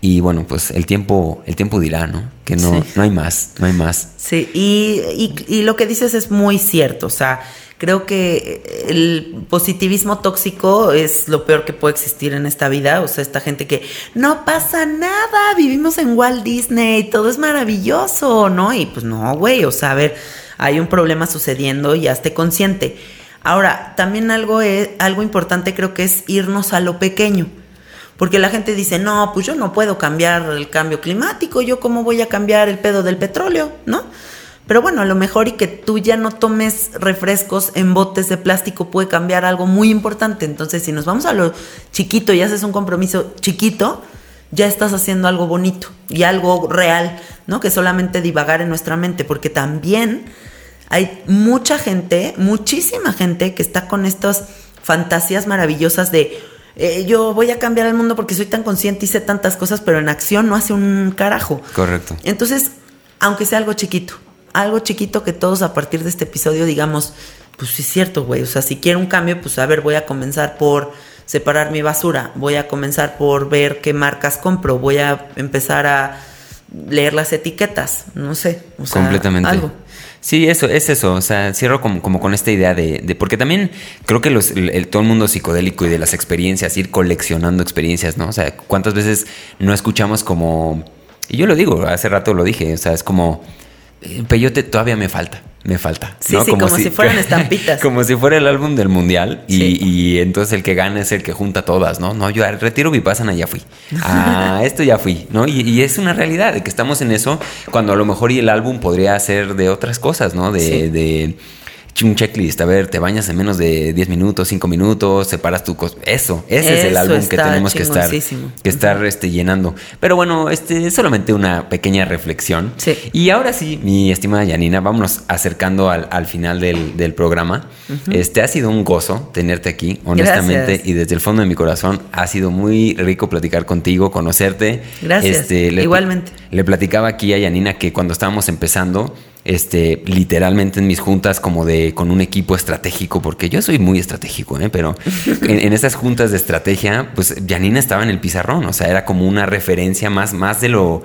Y bueno, pues el tiempo, el tiempo dirá, ¿no? Que no, no hay más, no hay más. Sí, y, y, y lo que dices es muy cierto. O sea, creo que el positivismo tóxico es lo peor que puede existir en esta vida. O sea, esta gente que no pasa nada, vivimos en Walt Disney, todo es maravilloso, ¿no? Y pues no, güey, o sea, a ver, hay un problema sucediendo y hazte consciente. Ahora, también algo, es, algo importante creo que es irnos a lo pequeño. Porque la gente dice, no, pues yo no puedo cambiar el cambio climático, yo cómo voy a cambiar el pedo del petróleo, ¿no? Pero bueno, a lo mejor y que tú ya no tomes refrescos en botes de plástico puede cambiar algo muy importante. Entonces, si nos vamos a lo chiquito y haces un compromiso chiquito, ya estás haciendo algo bonito y algo real, ¿no? Que solamente divagar en nuestra mente, porque también hay mucha gente, muchísima gente que está con estas fantasías maravillosas de eh, yo voy a cambiar el mundo porque soy tan consciente y sé tantas cosas, pero en acción no hace un carajo. Correcto. Entonces, aunque sea algo chiquito, algo chiquito que todos a partir de este episodio digamos, pues sí es cierto, güey, o sea, si quiero un cambio, pues a ver, voy a comenzar por separar mi basura, voy a comenzar por ver qué marcas compro, voy a empezar a leer las etiquetas, no sé, o sea, Completamente. algo. Sí, eso es eso. O sea, cierro como, como con esta idea de, de- porque también creo que los, el, el- todo el mundo psicodélico y de las experiencias, ir coleccionando experiencias, ¿no? O sea, cuántas veces no escuchamos como, y yo lo digo, hace rato lo dije, o sea, es como, eh, peyote todavía me falta, me falta. Sí, sí, como si fueran estampitas. Como si fuera el álbum del mundial y, Sí. y entonces el que gana es el que junta todas, ¿no? No, yo al retiro Vipassana ya fui. Ah, esto ya fui, ¿no? Y, y es una realidad de que estamos en eso cuando a lo mejor y el álbum podría ser de otras cosas, ¿no? De, Sí. de un checklist, a ver, te bañas en menos de 10 minutos, 5 minutos, separas tu cosa. Eso, ese es el álbum que tenemos que estar, que estar este, llenando. Pero bueno, este es solamente una pequeña reflexión. Sí. Y ahora sí, mi estimada Yanina, vámonos acercando al, al final del, del programa. Este ha sido un gozo tenerte aquí, honestamente, Gracias. y desde el fondo de mi corazón ha sido muy rico platicar contigo, conocerte. Gracias. le- Igualmente. Le platicaba aquí a Yanina que cuando estábamos empezando, este, literalmente en mis juntas como de con un equipo estratégico, porque yo soy muy estratégico, ¿eh? pero en, en esas juntas de estrategia, pues Yanina estaba en el pizarrón, o sea, era como una referencia más, más de lo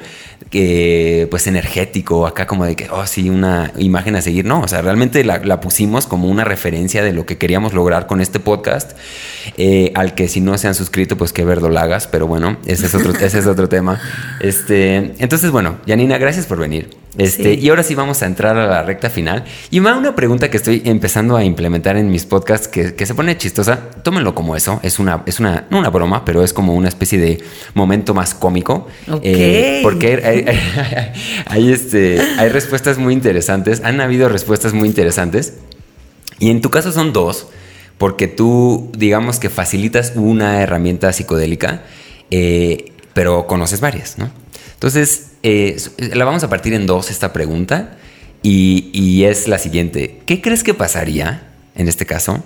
que, pues energético, acá como de que, oh, sí, una imagen a seguir, no, o sea, realmente la, la pusimos como una referencia de lo que queríamos lograr con este podcast, eh, al que si no se han suscrito, pues qué verdolagas, pero bueno, ese es otro, ese es otro tema. Este, entonces, bueno, Yanina, gracias por venir. Este, Sí. Y ahora sí vamos a entrar a la recta final. Y da una pregunta que estoy empezando a implementar en mis podcasts que, que se pone chistosa. Tómenlo como eso. Es una, es una, no una broma, pero es como una especie de momento más cómico. Eh, Ok. porque hay, hay- hay, este, hay respuestas muy interesantes. Han habido respuestas muy interesantes. Y en tu caso son dos, porque tú, digamos que facilitas una herramienta psicodélica, eh, pero conoces varias, ¿no? Entonces, eh, la vamos a partir en dos esta pregunta, y, es la siguiente. ¿Qué crees que pasaría, en este caso,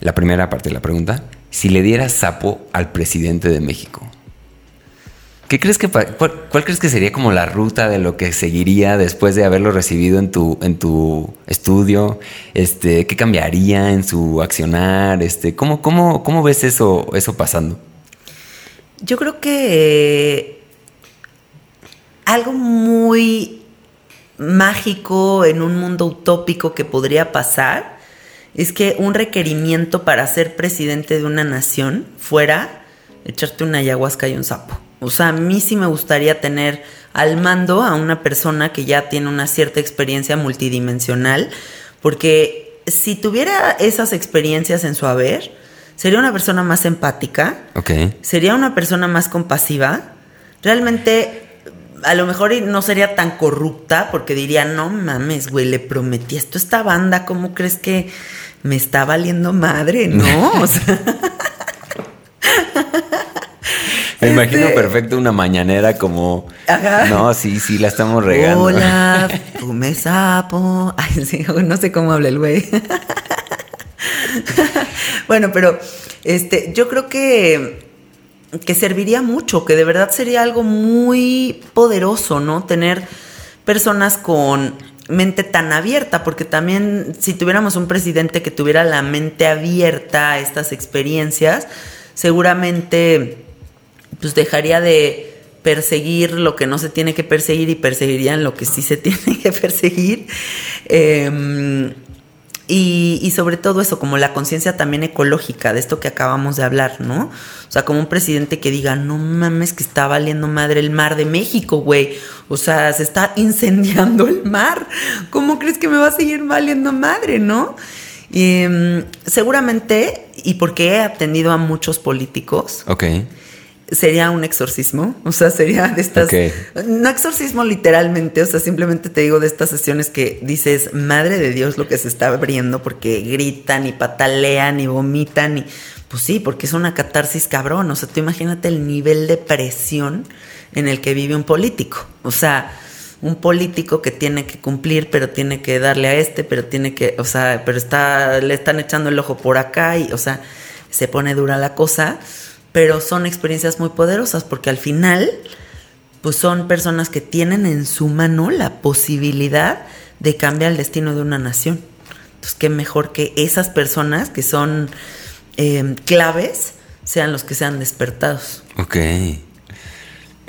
la primera parte de la pregunta, si le dieras sapo al presidente de México? ¿Qué crees que cuál, crees que sería como la ruta de lo que seguiría después de haberlo recibido en tu en tu estudio? Este, ¿qué cambiaría en su accionar? Este, ¿cómo, cómo, cómo ves eso, eso pasando? Yo creo que algo muy mágico en un mundo utópico que podría pasar es que un requerimiento para ser presidente de una nación fuera echarte una ayahuasca y un sapo. O sea, a mí sí me gustaría tener al mando a una persona que ya tiene una cierta experiencia multidimensional, porque si tuviera esas experiencias en su haber, sería una persona más empática, Ok. sería una persona más compasiva. Realmente, a lo mejor no sería tan corrupta porque diría, no mames, güey, le prometí esto a esta banda, ¿cómo crees que me está valiendo madre? No, o sea, Me imagino Este- perfecto una mañanera como. Ajá. No, sí, sí, la estamos regando. hola, fume sapo. Ay, sí, no sé cómo habla el güey. bueno, pero este, yo creo que que serviría mucho, que de verdad sería algo muy poderoso, ¿no? Tener personas con mente tan abierta, porque también si tuviéramos un presidente que tuviera la mente abierta a estas experiencias, seguramente pues dejaría de perseguir lo que no se tiene que perseguir y perseguirían lo que sí se tiene que perseguir. Em, y, sobre todo eso, como la conciencia también ecológica de esto que acabamos de hablar, ¿no? O sea, como un presidente que diga, no mames, que está valiendo madre el mar de México, güey. O sea, se está incendiando el mar. ¿Cómo crees que me va a seguir valiendo madre, no? Y, em, seguramente, y porque he atendido a muchos políticos. Ok sería un exorcismo, o sea, sería de estas, no exorcismo literalmente, o sea, simplemente te digo de estas sesiones que dices, madre de Dios lo que se está abriendo porque gritan y patalean y vomitan y, pues sí, porque es una catarsis cabrón, o sea, tú imagínate el nivel de presión en el que vive un político, o sea, un político que tiene que cumplir, pero tiene que darle a este, pero tiene que, o sea, pero está, le están echando el ojo por acá y, o sea, se pone dura la cosa pero son experiencias muy poderosas porque al final, pues son personas que tienen en su mano la posibilidad de cambiar el destino de una nación. Entonces, qué mejor que esas personas que son eh, claves sean los que sean despertados. Ok.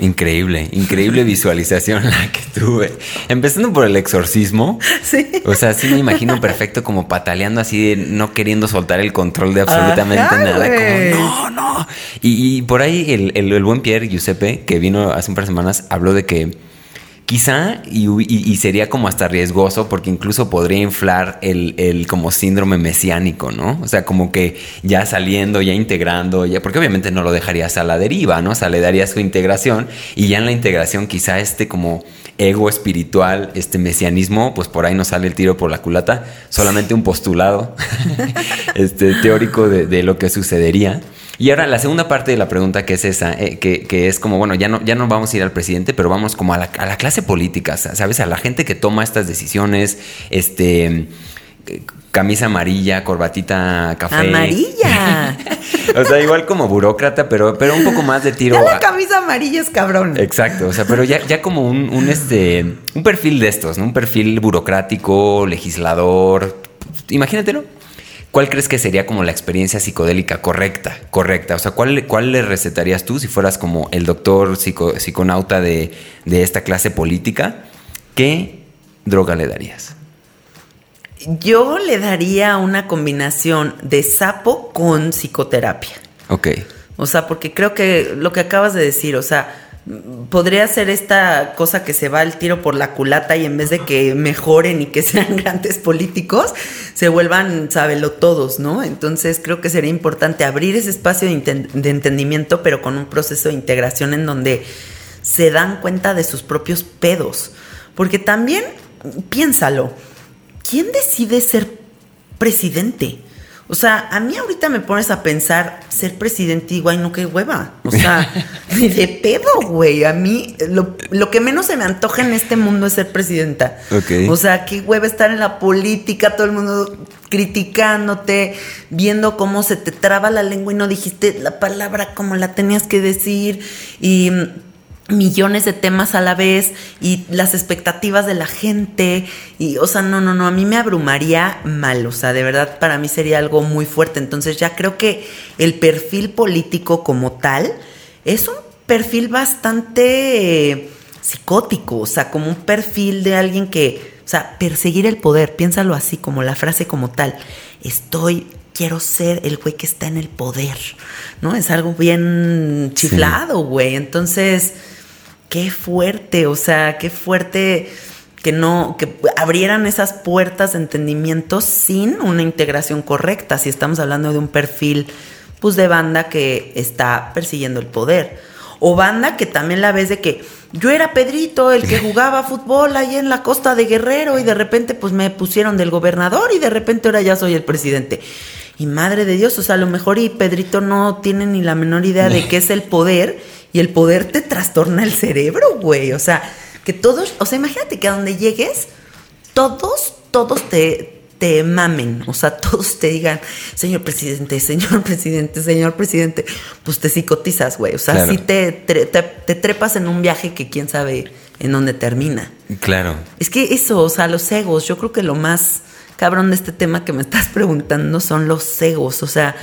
Increíble, increíble visualización la que tuve. Empezando por el exorcismo. Sí. O sea, sí me imagino perfecto como pataleando así, no queriendo soltar el control de absolutamente nada. Como, no, no. Y, por ahí el, el buen Pierre Giuseppe, que vino hace un par de semanas, habló de que Quizá, y, sería como hasta riesgoso, porque incluso podría inflar el, como síndrome mesiánico, ¿no? O sea, como que ya saliendo, ya integrando, ya, porque obviamente no lo dejarías a la deriva, ¿no? O sea, le darías su integración y ya en la integración quizá este como ego espiritual, este mesianismo, pues por ahí no sale el tiro por la culata, solamente un postulado este, teórico de lo que sucedería. Y ahora la segunda parte de la pregunta que es esa, eh, que, es como, bueno, ya no, ya no vamos a ir al presidente, pero vamos como a la, clase política, ¿sabes? A la gente que toma estas decisiones, este camisa amarilla, corbatita café. Amarilla. o sea, igual como burócrata, pero, pero un poco más de tiro. Ya la camisa amarilla es cabrón. Exacto, o sea, pero ya, ya como un, un, este, un perfil de estos, ¿no? Un perfil burocrático, legislador. Imagínatelo. ¿Cuál crees que sería como la experiencia psicodélica correcta? Correcta. O sea, ¿cuál, cuál le recetarías tú si fueras como el doctor psiconauta de, de esta clase política? ¿Qué droga le darías? Yo le daría una combinación de sapo con psicoterapia. Ok. O sea, porque creo que lo que acabas de decir, o sea, podría ser esta cosa que se va el tiro por la culata y en vez de que mejoren y que sean grandes políticos, se vuelvan, sábelo todos, ¿no? Entonces creo que sería importante abrir ese espacio de, de entendimiento, pero con un proceso de integración en donde se dan cuenta de sus propios pedos. Porque también, piénsalo, ¿quién decide ser presidente? O sea, a mí ahorita me pones a pensar ser presidente igual no qué hueva. O sea, ni de pedo, güey. A mí lo, que menos se me antoja en este mundo es ser presidenta. O sea, qué hueva estar en la política, todo el mundo criticándote, viendo cómo se te traba la lengua y no dijiste la palabra como la tenías que decir y millones de temas a la vez y las expectativas de la gente y o sea no no no a mí me abrumaría mal o sea de verdad para mí sería algo muy fuerte entonces ya creo que el perfil político como tal es un perfil bastante eh, psicótico o sea como un perfil de alguien que o sea perseguir el poder piénsalo así como la frase como tal estoy quiero ser el güey que está en el poder, ¿no? Es algo bien chiflado, güey. Entonces, qué fuerte, o sea, qué fuerte que no, que abrieran esas puertas de entendimiento sin una integración correcta, si estamos hablando de un perfil, pues, de banda que está persiguiendo el poder. O banda que también la ves de que yo era Pedrito, el que jugaba fútbol ahí en la costa de Guerrero y de repente pues me pusieron del gobernador y de repente ahora ya soy el presidente. Y madre de Dios, o sea, a lo mejor y Pedrito no tiene ni la menor idea de qué es el poder y el poder te trastorna el cerebro, güey. O sea, que todos, o sea, imagínate que a donde llegues, todos, todos te, te mamen, o sea, todos te digan, señor presidente, señor presidente, señor presidente, pues te psicotizas, güey. O sea, si te, te, te, trepas en un viaje que quién sabe en donde termina. Claro. Es que eso, o sea, los egos, yo creo que lo más cabrón de este tema que me estás preguntando son los egos, o sea,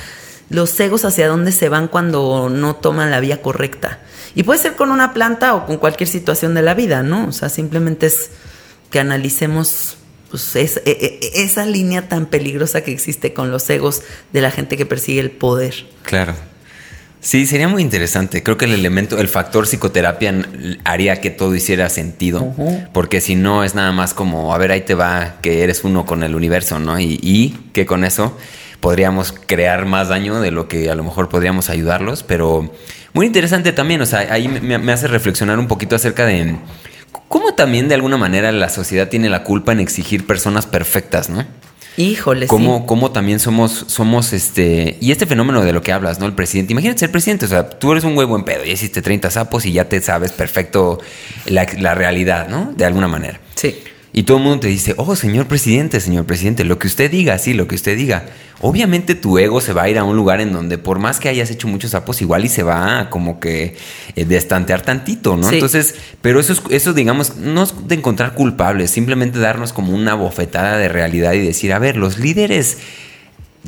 los egos hacia dónde se van cuando no toman la vía correcta. Y puede ser con una planta o con cualquier situación de la vida, ¿no? O sea, simplemente es que analicemos pues, e, e, esa línea tan peligrosa que existe con los egos de la gente que persigue el poder. Claro. Sí, sería muy interesante. Creo que el elemento, el factor psicoterapia haría que todo hiciera sentido. Porque si no es nada más como, a ver, ahí te va, que eres uno con el universo, ¿no? Y, y, que con eso podríamos crear más daño de lo que a lo mejor podríamos ayudarlos. Pero muy interesante también, o sea, ahí me, me hace reflexionar un poquito acerca de cómo también de alguna manera la sociedad tiene la culpa en exigir personas perfectas, ¿no? Híjole, cómo, cómo también somos, somos este. Y este fenómeno de lo que hablas, ¿no? El presidente. Imagínate ser presidente. O sea, tú eres un huevo en pedo. y hiciste 30 sapos y ya te sabes perfecto la, la realidad, ¿no? De alguna manera. Sí. Y todo el mundo te dice, oh, señor presidente, señor presidente, lo que usted diga, sí, lo que usted diga. Obviamente tu ego se va a ir a un lugar en donde por más que hayas hecho muchos sapos, igual y se va a como que eh, destantear tantito, ¿no? Entonces, pero eso, es, eso, digamos, no es de encontrar culpables, simplemente darnos como una bofetada de realidad y decir, a ver, los líderes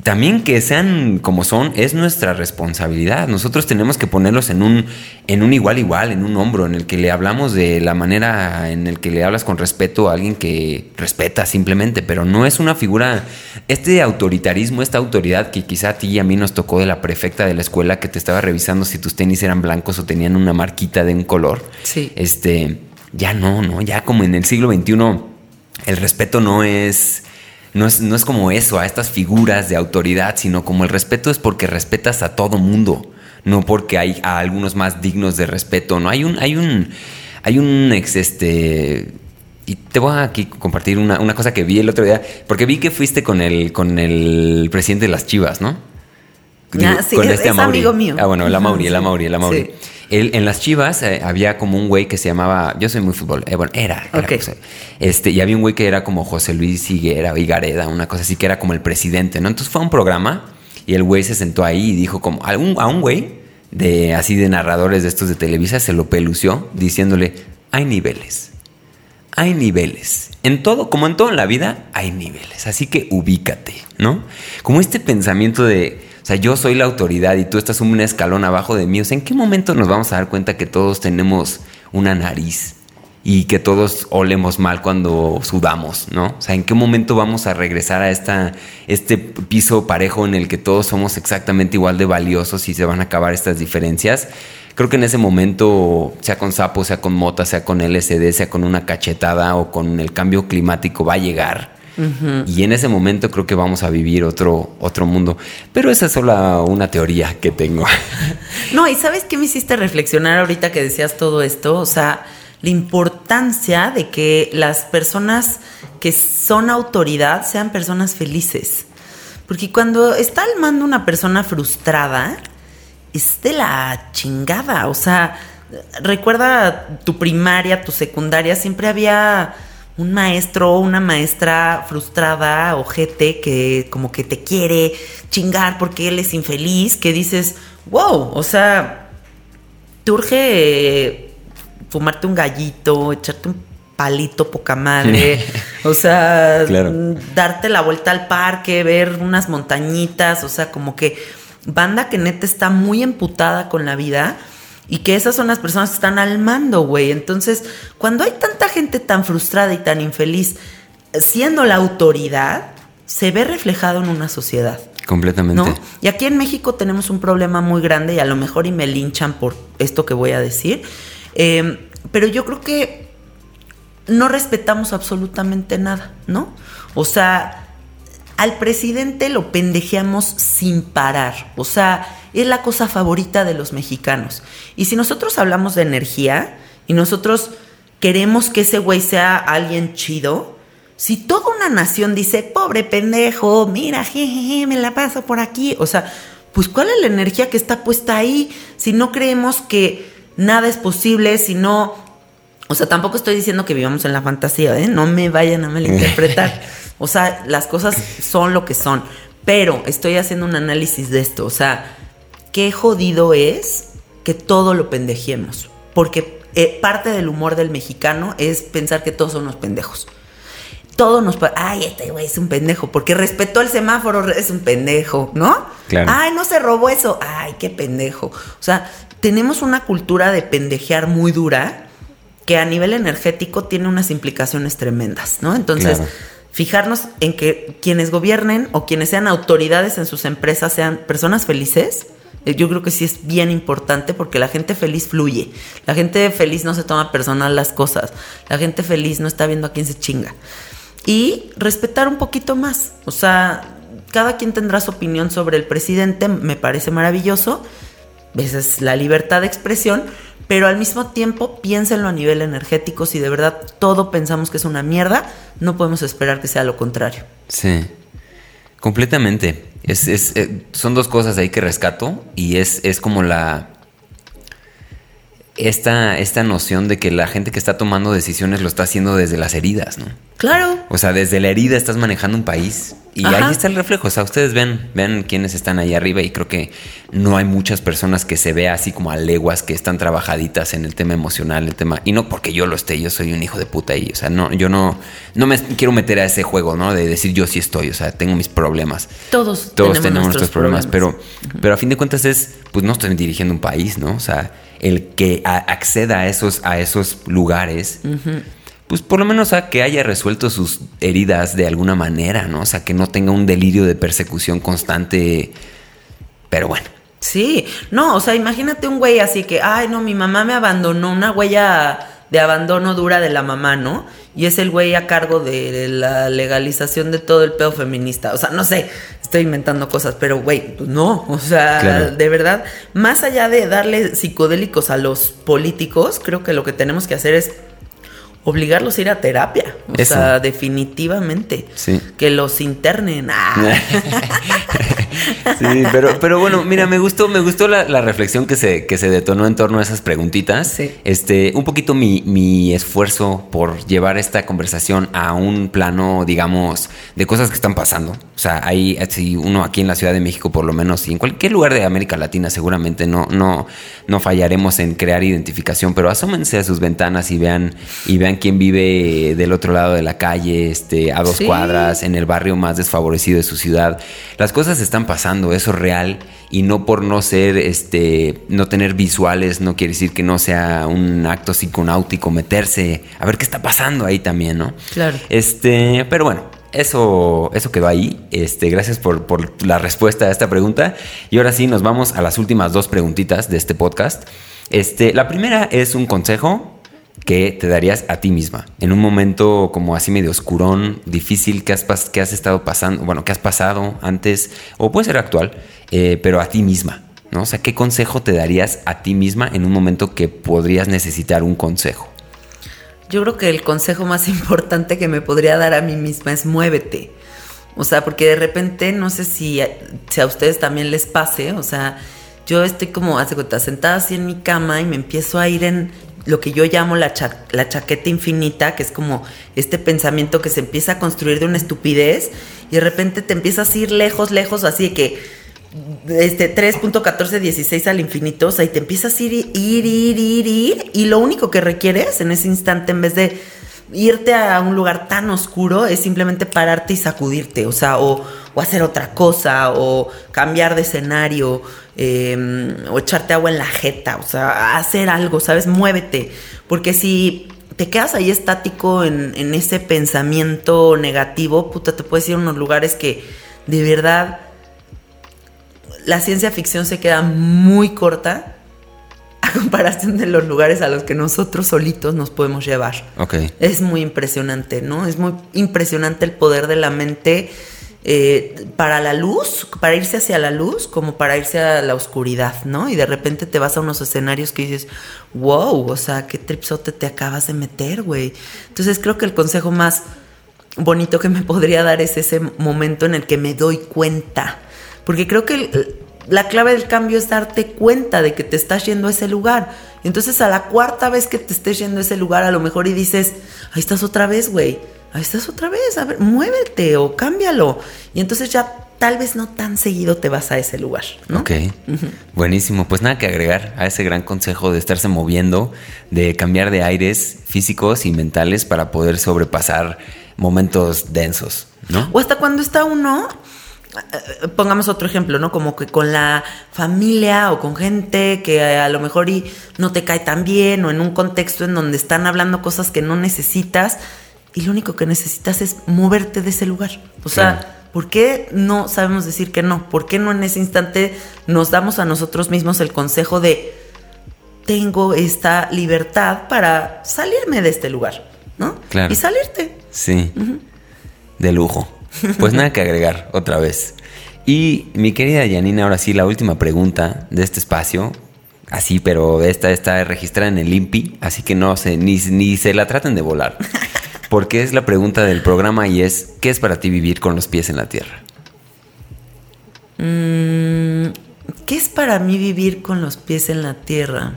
también que sean como son es nuestra responsabilidad. Nosotros tenemos que ponerlos en un, en un igual igual, en un hombro, en el que le hablamos de la manera en el que le hablas con respeto a alguien que respeta simplemente, pero no es una figura, este autoritarismo, esta autoridad que quizá a ti y a mí nos tocó de la prefecta de la escuela que te estaba revisando si tus tenis eran blancos o tenían una marquita de un color. Sí. Este, ya no, no, ya como en el siglo XXI el respeto no es no es, no es como eso, a estas figuras de autoridad, sino como el respeto es porque respetas a todo mundo, no porque hay a algunos más dignos de respeto. No hay un, hay un, hay un ex este. Y te voy a aquí compartir una, cosa que vi el otro día, porque vi que fuiste con el, con el presidente de las Chivas, ¿no? Ah, sí, con es, este amigo mío. Ah, bueno, la Mauri, la Mauri, la Mauri en las Chivas eh, había como un güey que se llamaba, yo soy muy fútbol, eh, bueno, era, este, y había un güey que era como José Luis Higuera, Higareda, una cosa así, que era como el presidente, ¿no? Entonces fue a un programa y el güey se sentó ahí y dijo como, a un, a un güey de así de narradores de estos de Televisa se lo pelució diciéndole, hay niveles, hay niveles. En todo, como en todo en la vida, hay niveles. Así que ubícate, ¿no? Como este pensamiento de o sea, yo soy la autoridad y tú estás un escalón abajo de mí. O sea, ¿en qué momento nos vamos a dar cuenta que todos tenemos una nariz y que todos olemos mal cuando sudamos, ¿no? O sea, ¿en qué momento vamos a regresar a esta, este piso parejo en el que todos somos exactamente igual de valiosos y se van a acabar estas diferencias? Creo que en ese momento, sea con sapo, sea con mota, sea con LSD, sea con una cachetada o con el cambio climático, va a llegar. Y en ese momento creo que vamos a vivir otro, otro mundo. Pero esa es solo una teoría que tengo. No, y ¿sabes qué me hiciste reflexionar ahorita que decías todo esto? O sea, la importancia de que las personas que son autoridad sean personas felices. Porque cuando está al mando una persona frustrada, es de la chingada. O sea, recuerda tu primaria, tu secundaria, siempre había un maestro o una maestra frustrada, ojete, que como que te quiere chingar porque él es infeliz, que dices, wow, o sea, te urge eh, fumarte un gallito, echarte un palito poca madre, o sea, darte la vuelta al parque, ver unas montañitas, o sea, como que banda que neta está muy emputada con la vida y que esas son las personas que están al mando, güey. Entonces, cuando hay tanta gente tan frustrada y tan infeliz siendo la autoridad, se ve reflejado en una sociedad. Completamente. ¿no? Y aquí en México tenemos un problema muy grande y a lo mejor y me linchan por esto que voy a decir. Em, pero yo creo que no respetamos absolutamente nada, ¿no? O sea, al presidente lo pendejeamos sin parar. O sea, es la cosa favorita de los mexicanos. Y si nosotros hablamos de energía y nosotros queremos que ese güey sea alguien chido, si toda una nación dice, pobre pendejo, mira, jejeje, me la paso por aquí, o sea, pues ¿cuál es la energía que está puesta ahí? Si no creemos que nada es posible, si no... O sea, tampoco estoy diciendo que vivamos en la fantasía, ¿eh? No me vayan a malinterpretar. O sea, las cosas son lo que son. Pero estoy haciendo un análisis de esto. O sea, qué jodido es que todo lo pendejemos. Porque eh, parte del humor del mexicano es pensar que todos son unos pendejos. Todo nos... Ay, este güey es un pendejo, porque respetó el semáforo, es un pendejo, ¿no? Claro. Ay, no se robó eso. Ay, qué pendejo. O sea, tenemos una cultura de pendejear muy dura que a nivel energético tiene unas implicaciones tremendas, ¿no? Entonces, Claro. Fijarnos en que quienes gobiernen o quienes sean autoridades en sus empresas sean personas felices, eh, yo creo que sí es bien importante porque la gente feliz fluye. La gente feliz no se toma personal las cosas. La gente feliz no está viendo a quién se chinga. Y respetar un poquito más. O sea, cada quien tendrá su opinión sobre el presidente, me parece maravilloso. Esa es la libertad de expresión, pero al mismo tiempo piénsenlo a nivel energético. Si de verdad todo pensamos que es una mierda, no podemos esperar que sea lo contrario. Sí, completamente. Es, es, eh, son dos cosas ahí que rescato y es, es como la... Esta, esta noción de que la gente que está tomando decisiones lo está haciendo desde las heridas, ¿no? Claro. O sea, desde la herida estás manejando un país y Ajá. ahí está el reflejo. O sea, ustedes ven, ven quiénes están ahí arriba y creo que no hay muchas personas que se vea así como a leguas que están trabajaditas en el tema emocional, el tema. Y no porque yo lo esté, yo soy un hijo de puta y, o sea, no, yo no, no me quiero meter a ese juego, ¿no? De decir yo sí estoy, o sea, tengo mis problemas. Todos, Todos tenemos, nuestros problemas, pero, pero a fin de cuentas es, pues no estoy dirigiendo un país, ¿no? O sea, el que acceda a esos, a esos lugares, pues por lo menos a que haya resuelto sus heridas de alguna manera, ¿no? O sea, que no tenga un delirio de persecución constante. Pero bueno, Sí, no, o sea, imagínate un güey así que, ay, no, mi mamá me abandonó, una huella de abandono dura de la mamá, ¿no? Y es el güey a cargo de la legalización de todo el pedo feminista. O sea, no sé, estoy inventando cosas, pero güey, pues no, o sea, Claro. de verdad, más allá de darle psicodélicos a los políticos, creo que lo que tenemos que hacer es obligarlos a ir a terapia. O Eso. sea, definitivamente. Sí. Que los internen. Ah. Sí, pero, pero bueno, mira, me gustó, me gustó la, la reflexión que se, que se detonó en torno a esas preguntitas. Sí. Este, un poquito mi, mi esfuerzo por llevar esta conversación a un plano, digamos, de cosas que están pasando. O sea, hay si uno aquí en la Ciudad de México, por lo menos, y en cualquier lugar de América Latina, seguramente no, no, no fallaremos en crear identificación, pero asómense a sus ventanas y vean, y vean quién vive del otro lado de la calle, este, a dos Sí. cuadras, en el barrio más desfavorecido de su ciudad. Las cosas están pasando, eso es real y no por no ser, este, no tener visuales, no quiere decir que no sea un acto psiconáutico meterse a ver qué está pasando ahí también, ¿no? Claro. Este, pero bueno. Eso, eso quedó ahí. Este, gracias por, por la respuesta a esta pregunta. Y ahora sí, nos vamos a las últimas dos preguntitas de este podcast. Este, la primera es un consejo que te darías a ti misma en un momento como así medio oscurón, difícil que has, que has estado pasando, bueno, que has pasado antes, o puede ser actual, eh, pero a ti misma, ¿no? O sea, ¿qué consejo te darías a ti misma en un momento que podrías necesitar un consejo? Yo creo que el consejo más importante que me podría dar a mí misma es muévete. O sea, porque de repente no sé si, si a ustedes también les pase, o sea, yo estoy como, hace cuenta, sentada así en mi cama y me empiezo a ir en lo que yo llamo la, cha- la chaqueta infinita, que es como este pensamiento que se empieza a construir de una estupidez y de repente te empiezas a ir lejos, lejos, así de que este 3.1416 al infinito, o sea, y te empiezas a ir, ir, ir, ir, ir, y lo único que requieres en ese instante, en vez de irte a un lugar tan oscuro, es simplemente pararte y sacudirte, o sea, o, hacer otra cosa, o cambiar de escenario, eh, o echarte agua en la jeta, o sea, hacer algo, ¿sabes? Muévete, porque si te quedas ahí estático en, en ese pensamiento negativo, puta, te puedes ir a unos lugares que de verdad la ciencia ficción se queda muy corta a comparación de los lugares a los que nosotros solitos nos podemos llevar. Ok. Es muy impresionante, ¿no? Es muy impresionante el poder de la mente eh, para la luz, para irse hacia la luz, como para irse a la oscuridad, ¿no? Y de repente te vas a unos escenarios que dices, wow, o sea, qué tripsote te acabas de meter, güey. Entonces creo que el consejo más bonito que me podría dar es ese momento en el que me doy cuenta. Porque creo que el- la clave del cambio es darte cuenta de que te estás yendo a ese lugar. Entonces a la cuarta vez que te estés yendo a ese lugar, a lo mejor y dices, ahí estás otra vez, güey. Ahí estás otra vez, a ver, muévete o cámbialo. Y entonces ya tal vez no tan seguido te vas a ese lugar, ¿no? Ok, buenísimo. Pues nada que agregar a ese gran consejo de estarse moviendo, de cambiar de aires físicos y mentales para poder sobrepasar momentos densos, ¿no? O hasta cuando está uno, pongamos otro ejemplo, ¿no? Como que con la familia o con gente que a lo mejor y no te cae tan bien o en un contexto en donde están hablando cosas que no necesitas y lo único que necesitas es moverte de ese lugar. O sea, ¿por qué no sabemos decir que no? ¿Por qué no en ese instante nos damos a nosotros mismos el consejo de tengo esta libertad para salirme de este lugar, ¿no? Claro. Y salirte. Sí. De lujo. Pues nada que agregar otra vez. Y mi querida Janina, ahora sí, la última pregunta de este espacio. Así, pero esta está registrada en el INPI, así que no se, ni, ni se la traten de volar. Porque es la pregunta del programa y es, ¿qué es para ti vivir con los pies en la tierra? Mm, ¿Qué es para mí vivir con los pies en la tierra?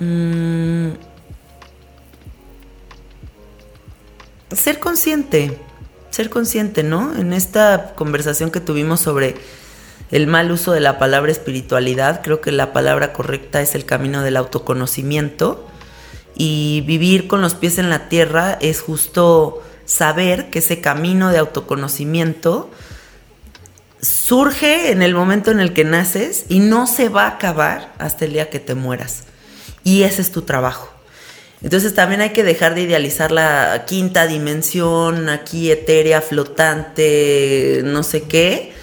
Mm, ser consciente, ser consciente, ¿no? En esta conversación que tuvimos sobre el mal uso de la palabra espiritualidad, creo que la palabra correcta es el camino del autoconocimiento y vivir con los pies en la tierra es justo saber que ese camino de autoconocimiento surge en el momento en el que naces y no se va a acabar hasta el día que te mueras. Y ese es tu trabajo. Entonces también hay que dejar de idealizar la quinta dimensión, aquí etérea, flotante, no sé qué,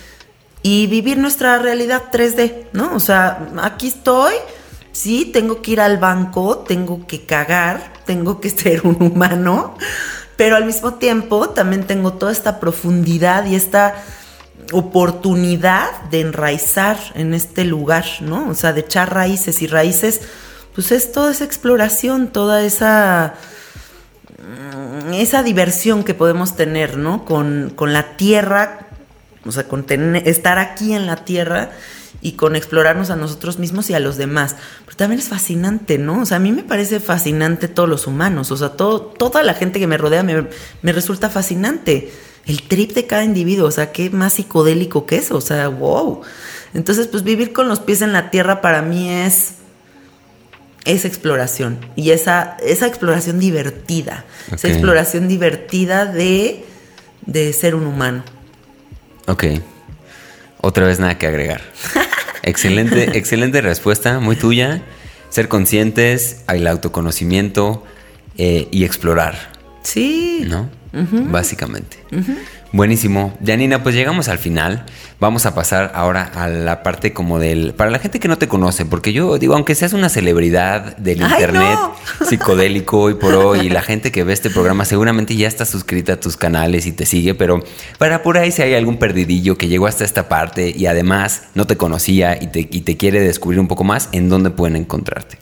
y vivir nuestra realidad 3D, ¿no? O sea, aquí estoy, sí, tengo que ir al banco, tengo que cagar, tengo que ser un humano, pero al mismo tiempo también tengo toda esta profundidad y esta oportunidad de enraizar en este lugar, ¿no? O sea, de echar raíces y raíces, pues es toda esa exploración, toda esa mm, esa diversión que podemos tener, ¿no? Con, con la tierra, o sea, con estar aquí en la tierra y con explorarnos a nosotros mismos y a los demás. Pero también es fascinante, ¿no? O sea, a mí me parece fascinante todos los humanos, o sea, todo, toda la gente que me rodea me, me resulta fascinante. El trip de cada individuo, o sea, qué más psicodélico que eso, o sea, wow. Entonces, pues vivir con los pies en la tierra para mí es esa exploración y esa, esa exploración divertida, esa exploración divertida de, de ser un humano. Ok. Otra vez nada que agregar. excelente, excelente respuesta, muy tuya. Ser conscientes, el autoconocimiento eh, y explorar, Sí. ¿no? Básicamente. Buenísimo. Janina, pues llegamos al final. Vamos a pasar ahora a la parte como del... Para la gente que no te conoce, porque yo digo, aunque seas una celebridad del ¡Ay, internet no! psicodélico hoy por hoy, y la gente que ve este programa seguramente ya está suscrita a tus canales y te sigue, pero para por ahí si hay algún perdidillo que llegó hasta esta parte y además no te conocía y te, y te quiere descubrir un poco más, ¿en dónde pueden encontrarte?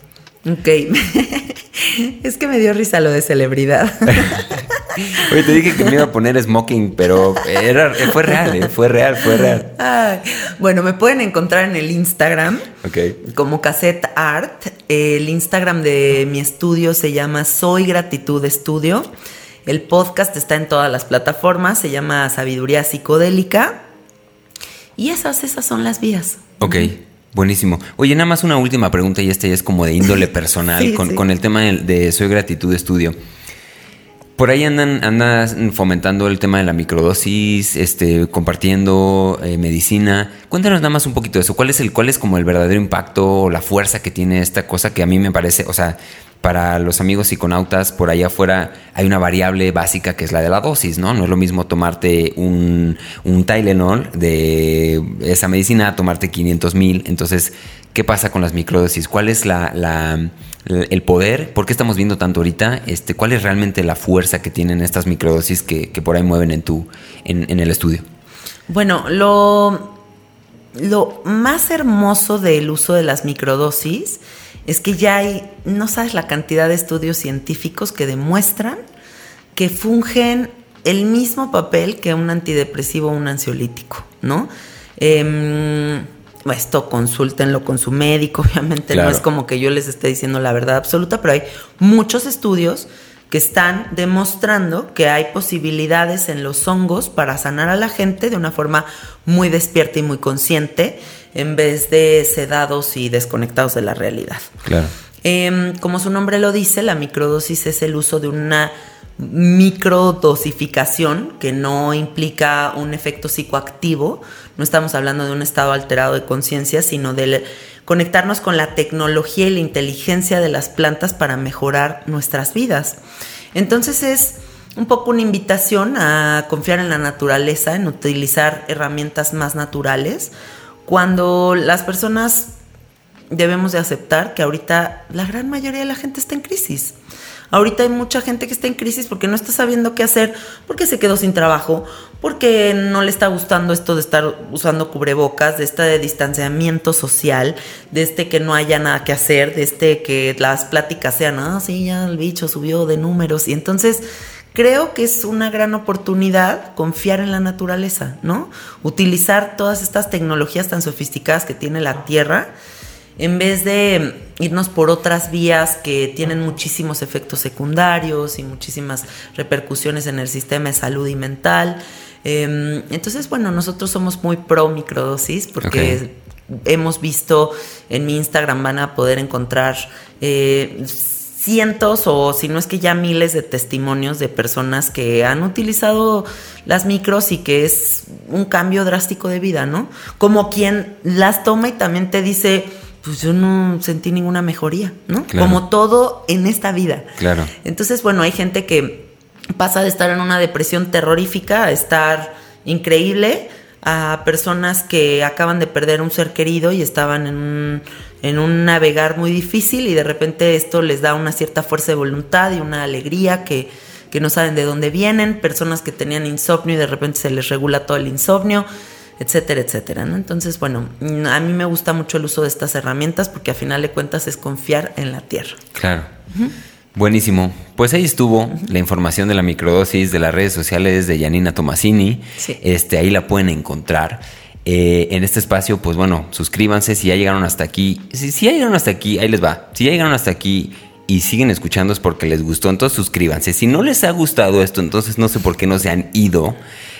Ok. es que me dio risa lo de celebridad. Oye, te dije que me iba a poner smoking, pero era, fue real, ¿eh? fue real, fue real. Ay, bueno, me pueden encontrar en el Instagram Ok. como Cassette Art. El Instagram de mi estudio se llama Soy Gratitud Estudio. El podcast está en todas las plataformas, se llama Sabiduría Psicodélica. Y esas, esas son las vías. Ok, buenísimo. Oye, nada más una última pregunta y esta ya es como de índole personal Sí, con, sí. con el tema de, Soy Gratitud Estudio. Por ahí andan, andas fomentando el tema de la microdosis, este, compartiendo eh, medicina. Cuéntanos nada más un poquito de eso. ¿Cuál es el, cuál es como el verdadero impacto o la fuerza que tiene esta cosa que a mí me parece, o sea, para los amigos psiconautas por allá afuera hay una variable básica que es la de la dosis, ¿no? No es lo mismo tomarte un, un Tylenol de esa medicina a tomarte 500 mil. Entonces, ¿qué pasa con las microdosis? ¿Cuál es la, la- el poder? ¿Por qué estamos viendo tanto ahorita? Este, ¿Cuál es realmente la fuerza que tienen estas microdosis que, que por ahí mueven en, tu, en, en el estudio? Bueno, lo, lo más hermoso del uso de las microdosis es que ya hay, no sabes la cantidad de estudios científicos que demuestran que fungen el mismo papel que un antidepresivo o un ansiolítico, ¿no? Em, esto consúltenlo con su médico, obviamente Claro. no es como que yo les esté diciendo la verdad absoluta, pero hay muchos estudios que están demostrando que hay posibilidades en los hongos para sanar a la gente de una forma muy despierta y muy consciente, en vez de sedados y desconectados de la realidad. Claro. Em, como su nombre lo dice, la microdosis es el uso de una microdosificación que no implica un efecto psicoactivo. No estamos hablando de un estado alterado de conciencia, sino de conectarnos con la tecnología y la inteligencia de las plantas para mejorar nuestras vidas. Entonces es un poco una invitación a confiar en la naturaleza, en utilizar herramientas más naturales, cuando las personas debemos de aceptar que ahorita la gran mayoría de la gente está en crisis. Ahorita hay mucha gente que está en crisis porque no está sabiendo qué hacer, porque se quedó sin trabajo, porque no le está gustando esto de estar usando cubrebocas, de este distanciamiento social, de este que no haya nada que hacer, de este que las pláticas sean, ah, sí, ya el bicho subió de números. Y entonces creo que es una gran oportunidad confiar en la naturaleza, ¿no? Utilizar todas estas tecnologías tan sofisticadas que tiene la Tierra en vez de irnos por otras vías que tienen muchísimos efectos secundarios y muchísimas repercusiones en el sistema de salud y mental. Em, entonces, bueno, nosotros somos muy pro microdosis porque hemos visto en mi Instagram van a poder encontrar eh, cientos o si no es que ya miles de testimonios de personas que han utilizado las micros y que es un cambio drástico de vida, ¿no? Como quien las toma y también te dice, pues yo no sentí ninguna mejoría, ¿no? Como todo en esta vida. Claro. Entonces, bueno, hay gente que pasa de estar en una depresión terrorífica a estar increíble a personas que acaban de perder un ser querido y estaban en un, en un navegar muy difícil y de repente esto les da una cierta fuerza de voluntad y una alegría que, que no saben de dónde vienen, personas que tenían insomnio y de repente se les regula todo el insomnio etcétera, etcétera. ¿no? Entonces, bueno, a mí me gusta mucho el uso de estas herramientas porque a final de cuentas es confiar en la tierra. Claro. Buenísimo. Pues ahí estuvo la información de la microdosis de las redes sociales de Janina Tomasini. Este, ahí la pueden encontrar. Eh, en este espacio, pues bueno, suscríbanse si ya llegaron hasta aquí. Si, si ya llegaron hasta aquí, ahí les va. Si ya llegaron hasta aquí y siguen escuchando es porque les gustó, entonces suscríbanse. Si no les ha gustado esto, entonces no sé por qué no se han ido.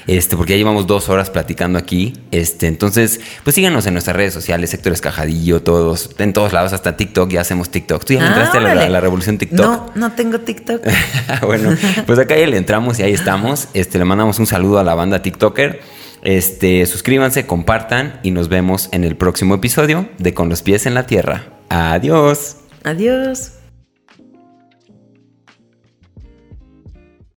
Este, porque ya llevamos dos horas platicando aquí. Este, entonces, pues síganos en nuestras redes sociales, Sector Escajadillo, todos, en todos lados, hasta TikTok, ya hacemos TikTok. ¿Tú ya entraste a la, revolución TikTok? No, no tengo TikTok. bueno, pues acá ya le entramos y ahí estamos. Este, le mandamos un saludo a la banda TikToker. Este, suscríbanse, compartan y nos vemos en el próximo episodio de Con los pies en la tierra. Adiós. Adiós.